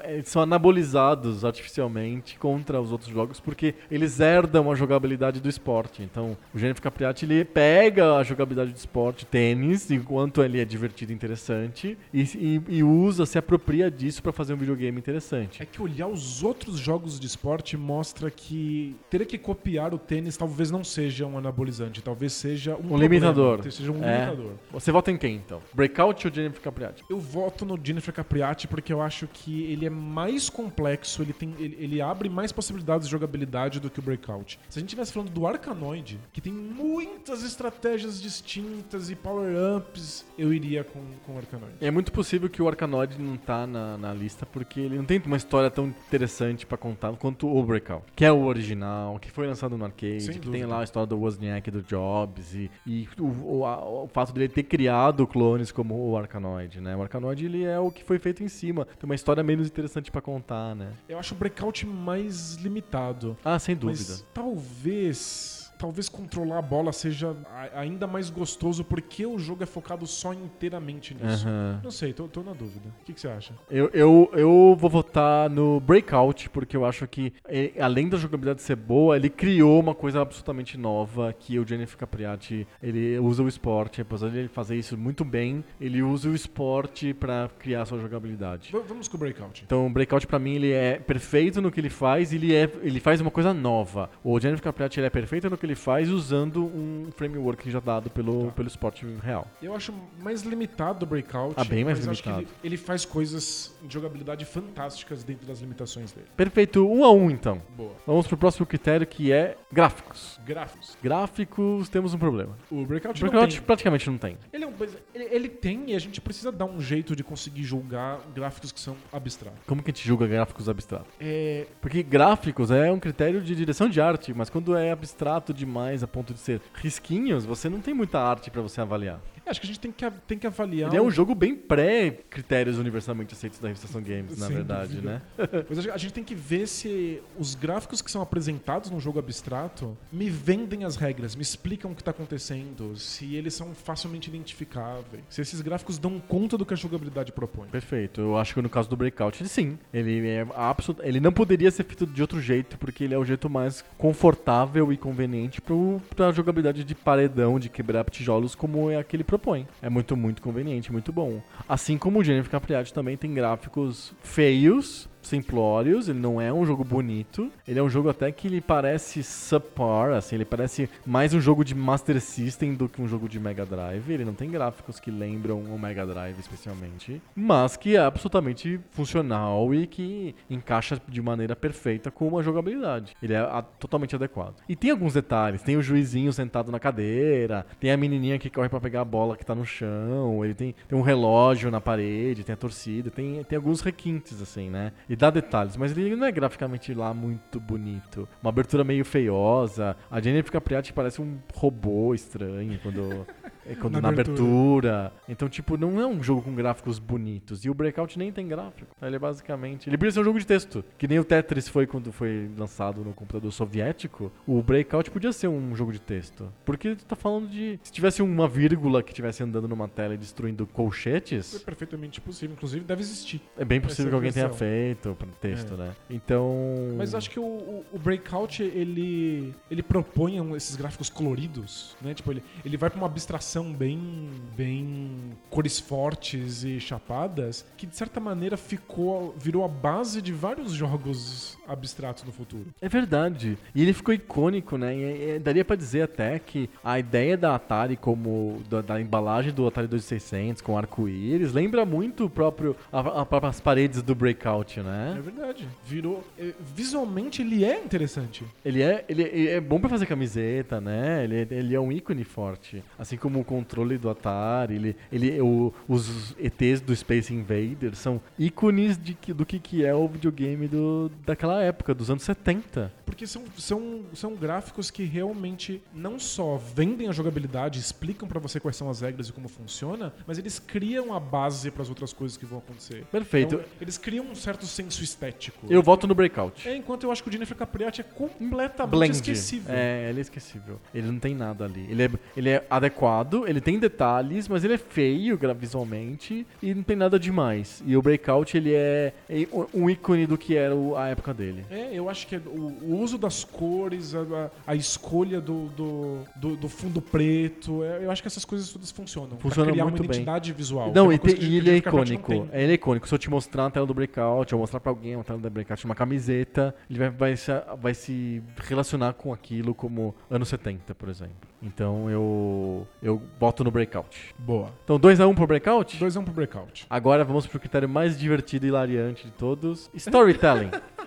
Eles São anabolizados artificialmente contra os outros jogos porque eles herdam a jogabilidade do esporte. Então, o Jennifer Capriati ele pega a jogabilidade do esporte, tênis, enquanto ele é divertido e interessante, e, e- e usa, se apropria disso pra fazer um videogame interessante. É que olhar os outros jogos de esporte mostra que ter que copiar o tênis talvez não seja um anabolizante, talvez seja um, problema, limitador. Seja um É. limitador. Você vota em quem, então? Breakout ou Jennifer Capriati? Eu voto no Jennifer Capriati porque eu acho que ele é mais complexo, ele, tem, ele, ele abre mais possibilidades de jogabilidade do que o Breakout. Se a gente estivesse falando do Arkanoid, que tem muitas estratégias distintas e power-ups, eu iria com, com o Arkanoid. É muito possível que o Arkanoid não tá na, na lista porque ele não tem uma história tão interessante pra contar quanto o Breakout, que é o original, que foi lançado no arcade, Sem que dúvida. tem lá a história do Wozniak e do Jobs e, e o, o, a- o fato dele ter criado clones como o Arkanoid, né? O Arkanoid ele é o que foi feito em cima, tem uma história menos interessante pra contar, né? Eu acho o Breakout mais limitado. Ah, sem dúvida. Mas talvez. Talvez controlar a bola seja ainda mais gostoso porque o jogo é focado só inteiramente nisso. Aham. Não sei, tô, tô na dúvida. O que, que você acha? Eu, eu, eu vou votar no Breakout, porque eu acho que, eh, além da jogabilidade ser boa, ele criou uma coisa absolutamente nova, que o Jennifer Capriati, ele usa o esporte, apesar de ele fazer isso muito bem, ele usa o esporte pra criar sua jogabilidade. V- vamos com o Breakout. Então, o Breakout pra mim, ele é perfeito no que ele faz, ele, é, ele faz uma coisa nova. O Jennifer Capriati, ele é perfeito no que ele faz usando um framework já dado pelo, Tá. pelo esporte real. Eu acho mais limitado o Breakout. Ah, bem mais limitado. ele, ele faz coisas de jogabilidade fantásticas dentro das limitações dele. Perfeito, um a um então. Boa. Vamos pro próximo critério que é gráficos. Gráficos. Gráficos, temos um problema. O Breakout, O não Breakout tem. praticamente não tem. Ele, é um- ele, ele tem e a gente precisa dar um jeito de conseguir julgar gráficos que são abstratos. Como que a gente julga gráficos abstratos? É, Porque gráficos é um critério de direção de arte, mas quando é abstrato demais a ponto de ser risquinhos, você não tem muita arte pra você avaliar. Acho que a gente tem que, a- tem que avaliar. Ele é um jogo bem pré-critérios universalmente aceitos da Estação Games, na Sem verdade, dúvida. né? (laughs) Mas a gente tem que ver se os gráficos que são apresentados num jogo abstrato me vendem as regras, me explicam o que está acontecendo, se eles são facilmente identificáveis, se esses gráficos dão conta do que a jogabilidade propõe. Perfeito. Eu acho que no caso do Breakout, ele sim. Ele é absoluto. Ele não poderia ser feito de outro jeito, porque ele é o jeito mais confortável e conveniente pro, pra jogabilidade de paredão, de quebrar tijolos, como é a que ele propõe. É muito, muito conveniente, muito bom. Assim como o Jennifer Capriati também tem gráficos feios, simplórios, ele não é um jogo bonito. Ele é um jogo até que ele parece subpar, assim, ele parece mais um jogo de Master System do que um jogo de Mega Drive. Ele não tem gráficos que lembram o Mega Drive especialmente, mas que é absolutamente funcional e que encaixa de maneira perfeita com a jogabilidade. Ele é a- totalmente adequado. E tem alguns detalhes, tem o juizinho sentado na cadeira, tem a menininha que corre pra pegar a bola que tá no chão, ele tem, tem um relógio na parede, tem a torcida, tem, tem alguns requintes assim, né? E dá detalhes, mas ele não é graficamente lá muito bonito. Uma abertura meio feiosa. A Jennifer Capriati parece um robô estranho quando. É quando Na na, abertura. abertura. Então, tipo, não é um jogo com gráficos bonitos. E o Breakout nem tem gráfico. Ele é basicamente. Ele podia ser um jogo de texto. Que nem o Tetris foi quando foi lançado no computador soviético. O Breakout podia ser um jogo de texto. Porque tu tá falando de. Se tivesse uma vírgula que estivesse andando numa tela e destruindo É colchetes. perfeitamente possível. Inclusive, deve existir. É bem possível que alguém tenha feito para texto, É. né? Então. Mas acho que o, o- o Breakout, ele, ele propõe esses gráficos coloridos, né? Tipo, ele, ele vai pra uma abstração bem, bem cores fortes e chapadas, que de certa maneira ficou, virou a base de vários jogos abstratos no futuro. É verdade. E ele ficou icônico, né? E, e daria pra dizer até que a ideia da Atari como da, da embalagem do Atari 2600 com arco-íris lembra muito o próprio a, a próprias paredes do Breakout, É né? verdade. Virou. é, visualmente ele é interessante. Ele é ele, ele é bom pra fazer camiseta, né? Ele, é- ele é um ícone forte, assim como o controle do Atari, ele ele o- os ETs do Space Invaders são ícones de do que que é o videogame do daquela época, dos anos 70. Porque são, são, são gráficos que realmente não só vendem a jogabilidade, explicam pra você quais são as regras e como funciona, mas eles criam a base pras outras coisas que vão acontecer. Perfeito. Então, eles criam um certo senso estético. Eu voto no Breakout. É, enquanto eu acho que o Jennifer Capriati é completamente Blend. esquecível. É, ele é esquecível. Ele não tem nada ali. Ele é, ele é adequado, ele tem detalhes, mas ele é feio visualmente e não tem nada demais. E o Breakout, ele é, é um ícone do que era a época dele. É, eu acho que é o, o uso das cores, a, a- escolha do, do, do- do fundo preto, é, eu acho que essas coisas todas funcionam. pra Funcionam criar muito uma bem. identidade visual. que é Não, uma e, e ele é icônico. Ele é icônico. Se eu te mostrar na tela do Breakout, ou mostrar pra alguém uma tela do Breakout, uma camiseta, ele vai, vai, se, vai se relacionar com aquilo como anos 70, por exemplo. Então eu, eu boto no Breakout. Boa. Então 2x1 pro Breakout? 2 a 1 pro breakout. Agora vamos pro critério mais divertido e hilariante de todos: storytelling. (laughs)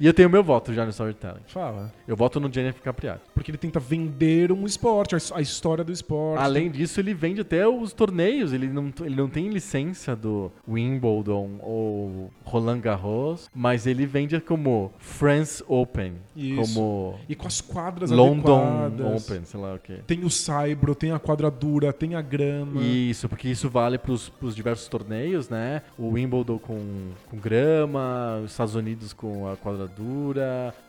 e eu tenho meu voto já no storytelling. Fala. Eu voto no Jennifer Capriati. Porque ele tenta vender um esporte, a his- a história do esporte. Além disso, ele vende até os torneios. Ele não, ele não tem licença do Wimbledon ou Roland Garros, mas ele vende como France Open, Isso. como E com as quadras London adequadas. Open, sei lá o quê. Tem o saibro, tem a quadradura, tem a grama. Isso, porque isso vale para os diversos torneios, né? O Wimbledon com, com grama, os Estados Unidos com a quadradura,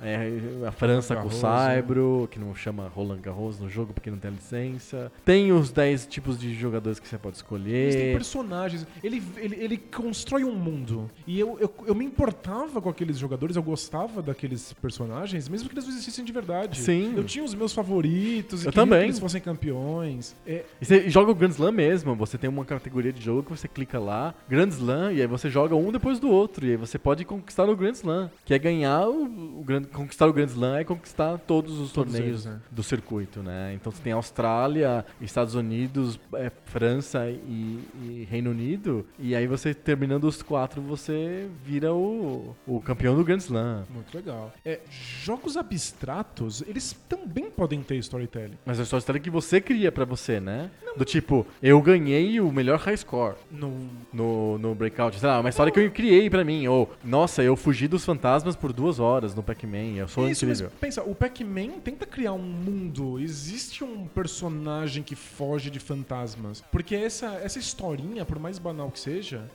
é, a França com o saibro, que não chama Roland Garros no jogo porque não tem licença. Tem os 10 tipos de jogadores que você pode Eles têm escolher. personagens. Ele, ele, ele constrói um mundo. E eu, eu, eu me importava com aqueles jogadores, eu gostava daqueles personagens, mesmo que eles não existissem de verdade. Sim. Eu tinha os meus favoritos Eu também. que eles fossem campeões. É, E você joga o Grand Slam mesmo, você tem uma categoria de jogo que você clica lá, Grand Slam, e aí você joga um depois do outro, e aí você pode conquistar o Grand Slam. Que é ganhar o, o Grand, conquistar o Grand Slam é conquistar todos os Todos torneios eles, né? do circuito, né? Então você tem Austrália, Estados Unidos, é, França e, e Reino Unido, e aí você terminando os quatro, você vira o, o campeão do Grand Slam. muito legal. É, jogos abstratos, eles também podem ter storytelling. Mas é história que você cria pra você, né? Do tipo, eu ganhei o melhor high score. Não, no, no Breakout. Sei lá, uma história que eu criei pra mim. Ou, nossa, eu fugi dos fantasmas por duas horas no Pac-Man. Eu sou Isso, mas incrível. pensa, o Pac-Man tenta criar um mundo. Existe um personagem que foge de fantasmas. Porque essa, essa historinha, por mais banal que seja,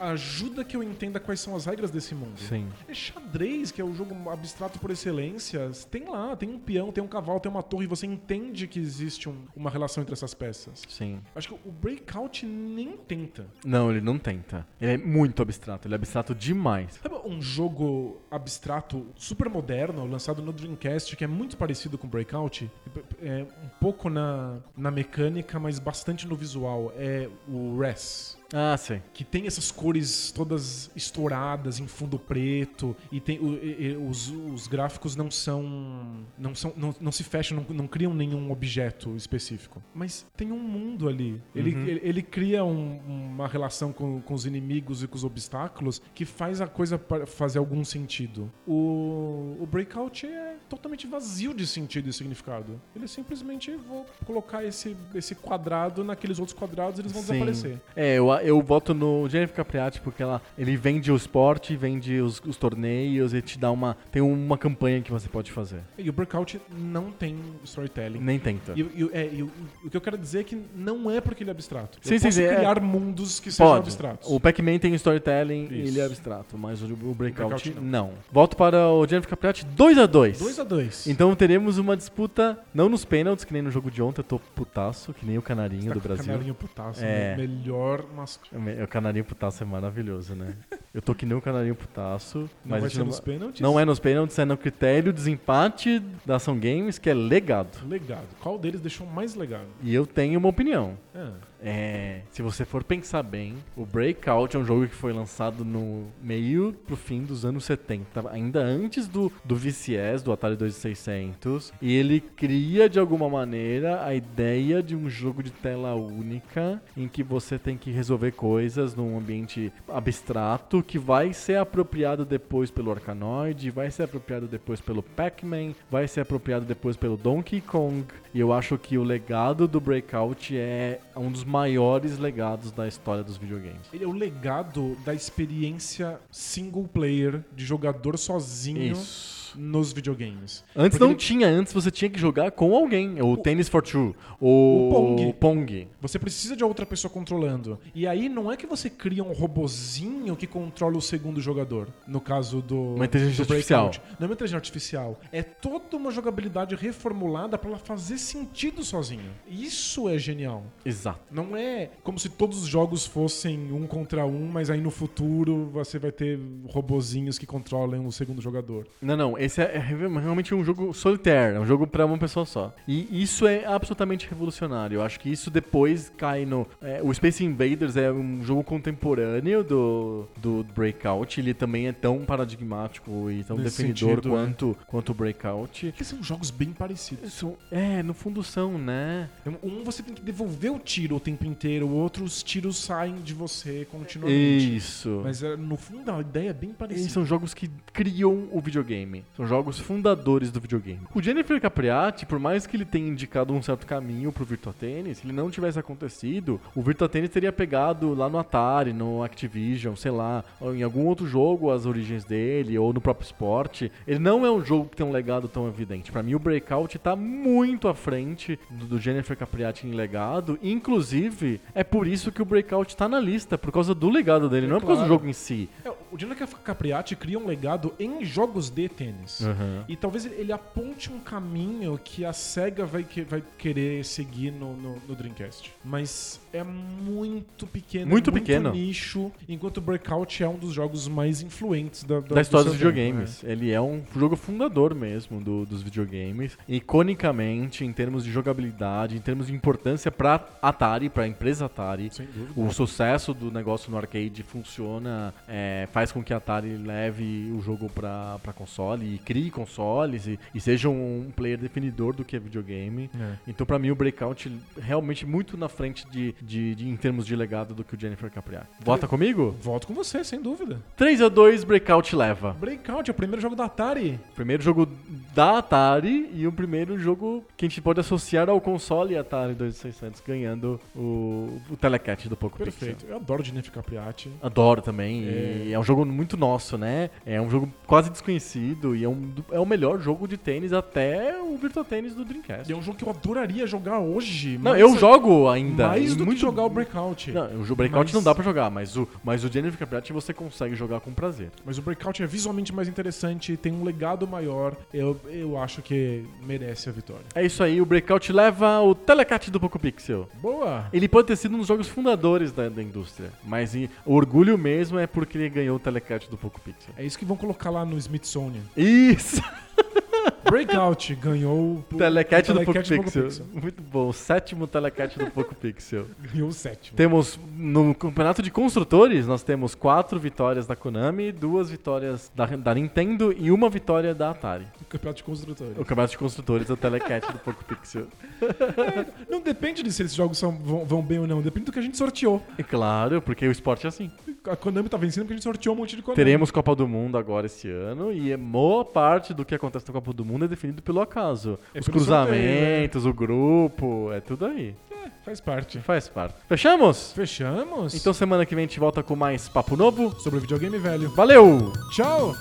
ajuda que eu entenda quais são as regras desse mundo. Sim. É xadrez, que é o jogo abstrato por excelência. Tem lá, tem um peão, tem um cavalo, tem uma torre, e você entende que existe um- uma relação entre essas peças. Sim. Acho que o Breakout nem tenta. Não, ele não tenta. Ele é muito abstrato. Ele é abstrato demais. Sabe um jogo abstrato super moderno, lançado no Dreamcast, que é muito parecido com Breakout? É um pouco na, na mecânica, mas bastante no visual. É o Res. Ah, sim. Que tem essas cores todas estouradas em fundo preto e tem o- e- os, os gráficos não são não são não, não se fecham, não, não criam nenhum objeto específico. Mas tem um mundo ali. Ele, Uhum. ele, ele cria um- uma relação com, com os inimigos e com os obstáculos que faz a coisa fazer algum sentido. O, o Breakout é totalmente vazio de sentido e significado. Ele simplesmente vou colocar esse, esse quadrado naqueles outros quadrados e eles vão Sim. desaparecer. É, eu, eu voto no Jennifer Capriati porque ela, ele vende o esporte, vende os, os torneios e te dá uma. Tem uma campanha que você pode fazer. E o Breakout não tem storytelling. Nem tenta. E, e- é, e o, o que eu quero dizer é que não é porque ele é abstrato. Sim, eu sim, posso sim, é. criar mundos que sejam Pode. abstratos. O Pac-Man tem storytelling e Isso. ele é abstrato, mas o, o Breakout, Breakout não. Volto para o Jennifer Capriati 2x2. 2 a 2 Então teremos uma disputa, não nos pênaltis, que nem no jogo de ontem, eu tô putaço, que nem o canarinho do Brasil. Canarinho putaço, É. melhor mascote. O me- O canarinho putaço é maravilhoso, né? Eu tô que nem o canarinho putaço, Não mas não, nos pênaltis? não é nos pênaltis, é no critério desempate da Ação Games, que é legado. Legado. Qual deles deixou mais legado? E eu tenho uma opinião. Ah, É, se você for pensar bem, o Breakout é um jogo que foi lançado no meio pro fim dos anos 70, ainda antes do, do VCS, do Atari 2600, e ele cria de alguma maneira a ideia de um jogo de tela única em que você tem que resolver coisas num ambiente abstrato que vai ser apropriado depois pelo Arkanoid, vai ser apropriado depois pelo Pac-Man, vai ser apropriado depois pelo Donkey Kong. E eu acho que o legado do Breakout é um dos maiores legados da história dos videogames. ele é o legado da experiência single player de jogador sozinho Isso. Nos videogames. Antes Porque não ele- tinha, antes você tinha que jogar com alguém. O, Tennis for Two, o, o Pong. Pong. Você precisa de outra pessoa controlando. E aí não é que você cria um robozinho que controla o segundo jogador. No caso do. Uma inteligência do artificial. Não é uma inteligência artificial. É toda uma jogabilidade reformulada pra ela fazer sentido sozinha. Isso é genial. Exato. Não é como se todos os jogos fossem um contra um, mas aí no futuro você vai ter robozinhos que controlam o segundo jogador. Não, não, esse é, é realmente um jogo solitário, é um jogo pra uma pessoa só. E isso é absolutamente revolucionário. Eu acho que isso depois cai no. é, o Space Invaders é um jogo contemporâneo do, do Breakout. Ele também é tão paradigmático e tão Nesse definidor sentido, quanto, quanto o Breakout. Porque são jogos bem parecidos. Isso, é, no fundo são, né? Um você tem que devolver o tiro o tempo inteiro, o outro os tiros saem de você continuamente. Isso. Mas é, no fundo a ideia é bem parecida. são jogos que criam o videogame. São jogos fundadores do videogame. O Jennifer Capriati, por mais que ele tenha indicado um certo caminho pro Virtua Tennis, se ele não tivesse acontecido, o Virtua Tennis teria pegado lá no Atari, no Activision, sei lá, ou em algum outro jogo as origens dele, ou no próprio esporte. Ele não é um jogo que tem um legado tão evidente. Pra mim, o Breakout tá muito à frente do, do Jennifer Capriati em legado. Inclusive, é por isso que o Breakout tá na lista, por causa do legado dele, É não é por causa do claro. jogo em si. É, o Jennifer Capriati cria um legado em jogos de tênis. Uhum. E talvez ele aponte um caminho que a SEGA vai, que- vai querer seguir no, no- no Dreamcast. Mas é muito pequeno, Muito é muito pequeno. nicho, enquanto o Breakout é um dos jogos mais influentes da, da história do dos seu tempo, videogames. Ele é um jogo fundador mesmo do- dos videogames. Iconicamente, em termos de jogabilidade, em termos de importância pra Atari, pra empresa Atari. Sem dúvida. O sucesso do negócio no arcade funciona, é, faz com que a Atari leve o jogo pra console e crie consoles e, e seja um player definidor do que é videogame. É. Então, pra mim, o Breakout realmente muito na frente de, de- de- em termos de legado do que o Jennifer Capriati. Vota comigo? Volto com você, sem dúvida. 3 a 2 Breakout leva. Breakout é o primeiro jogo da Atari. Primeiro jogo da Atari e o primeiro jogo que a gente pode associar ao console Atari 2600, ganhando o, o Telecat do Poco Pixel. Perfeito. Eu adoro Jennifer Capriati. Adoro também, É. e é um jogo muito nosso, né? É um jogo quase desconhecido e é, um, é o melhor jogo de tênis até o Virtua Tênis do Dreamcast. E é um jogo que eu adoraria jogar hoje. Não, eu jogo ainda. Mais do muito- jogar o Breakout. Não, o Breakout Mas- não dá pra jogar, mas o, mas o Jennifer Capriati você consegue jogar com prazer. Mas o Breakout é visualmente mais interessante, tem um legado maior. Eu, eu acho que merece a vitória. É isso aí, o Breakout leva o Telecat do Poco Pixel. Boa! Ele pode ter sido um dos jogos fundadores da, da indústria, mas e, o orgulho mesmo é porque ele ganhou o Telecat do Poco Pixel. É isso que vão colocar lá no Smithsonian. Isso! (laughs) Breakout ganhou o (laughs) Telecat do Poco Telecat Pixel. Muito bom, sétimo Telecat do Poco Pixel. Ganhou o sétimo. Temos, no campeonato de construtores, nós temos quatro vitórias da Konami, duas vitórias da, da Nintendo e uma vitória da Atari. O campeonato de construtores. O campeonato de construtores é o Telecat do Poco Pixel. Não depende de se esses jogos são- vão, vão bem ou não, depende do que a gente sorteou. E claro, porque o esporte é assim. A Konami tá vencendo porque a gente sorteou um monte de Konami. Teremos Copa do Mundo agora esse ano e é boa parte do que acontece na Copa do Mundo mundo é definido pelo acaso. É Os pelo sorteio, cruzamentos, o grupo, é tudo aí. Faz parte. Faz parte. Fechamos? Fechamos? Então semana que vem a gente volta com mais papo novo. sobre o videogame velho. Valeu! Tchau!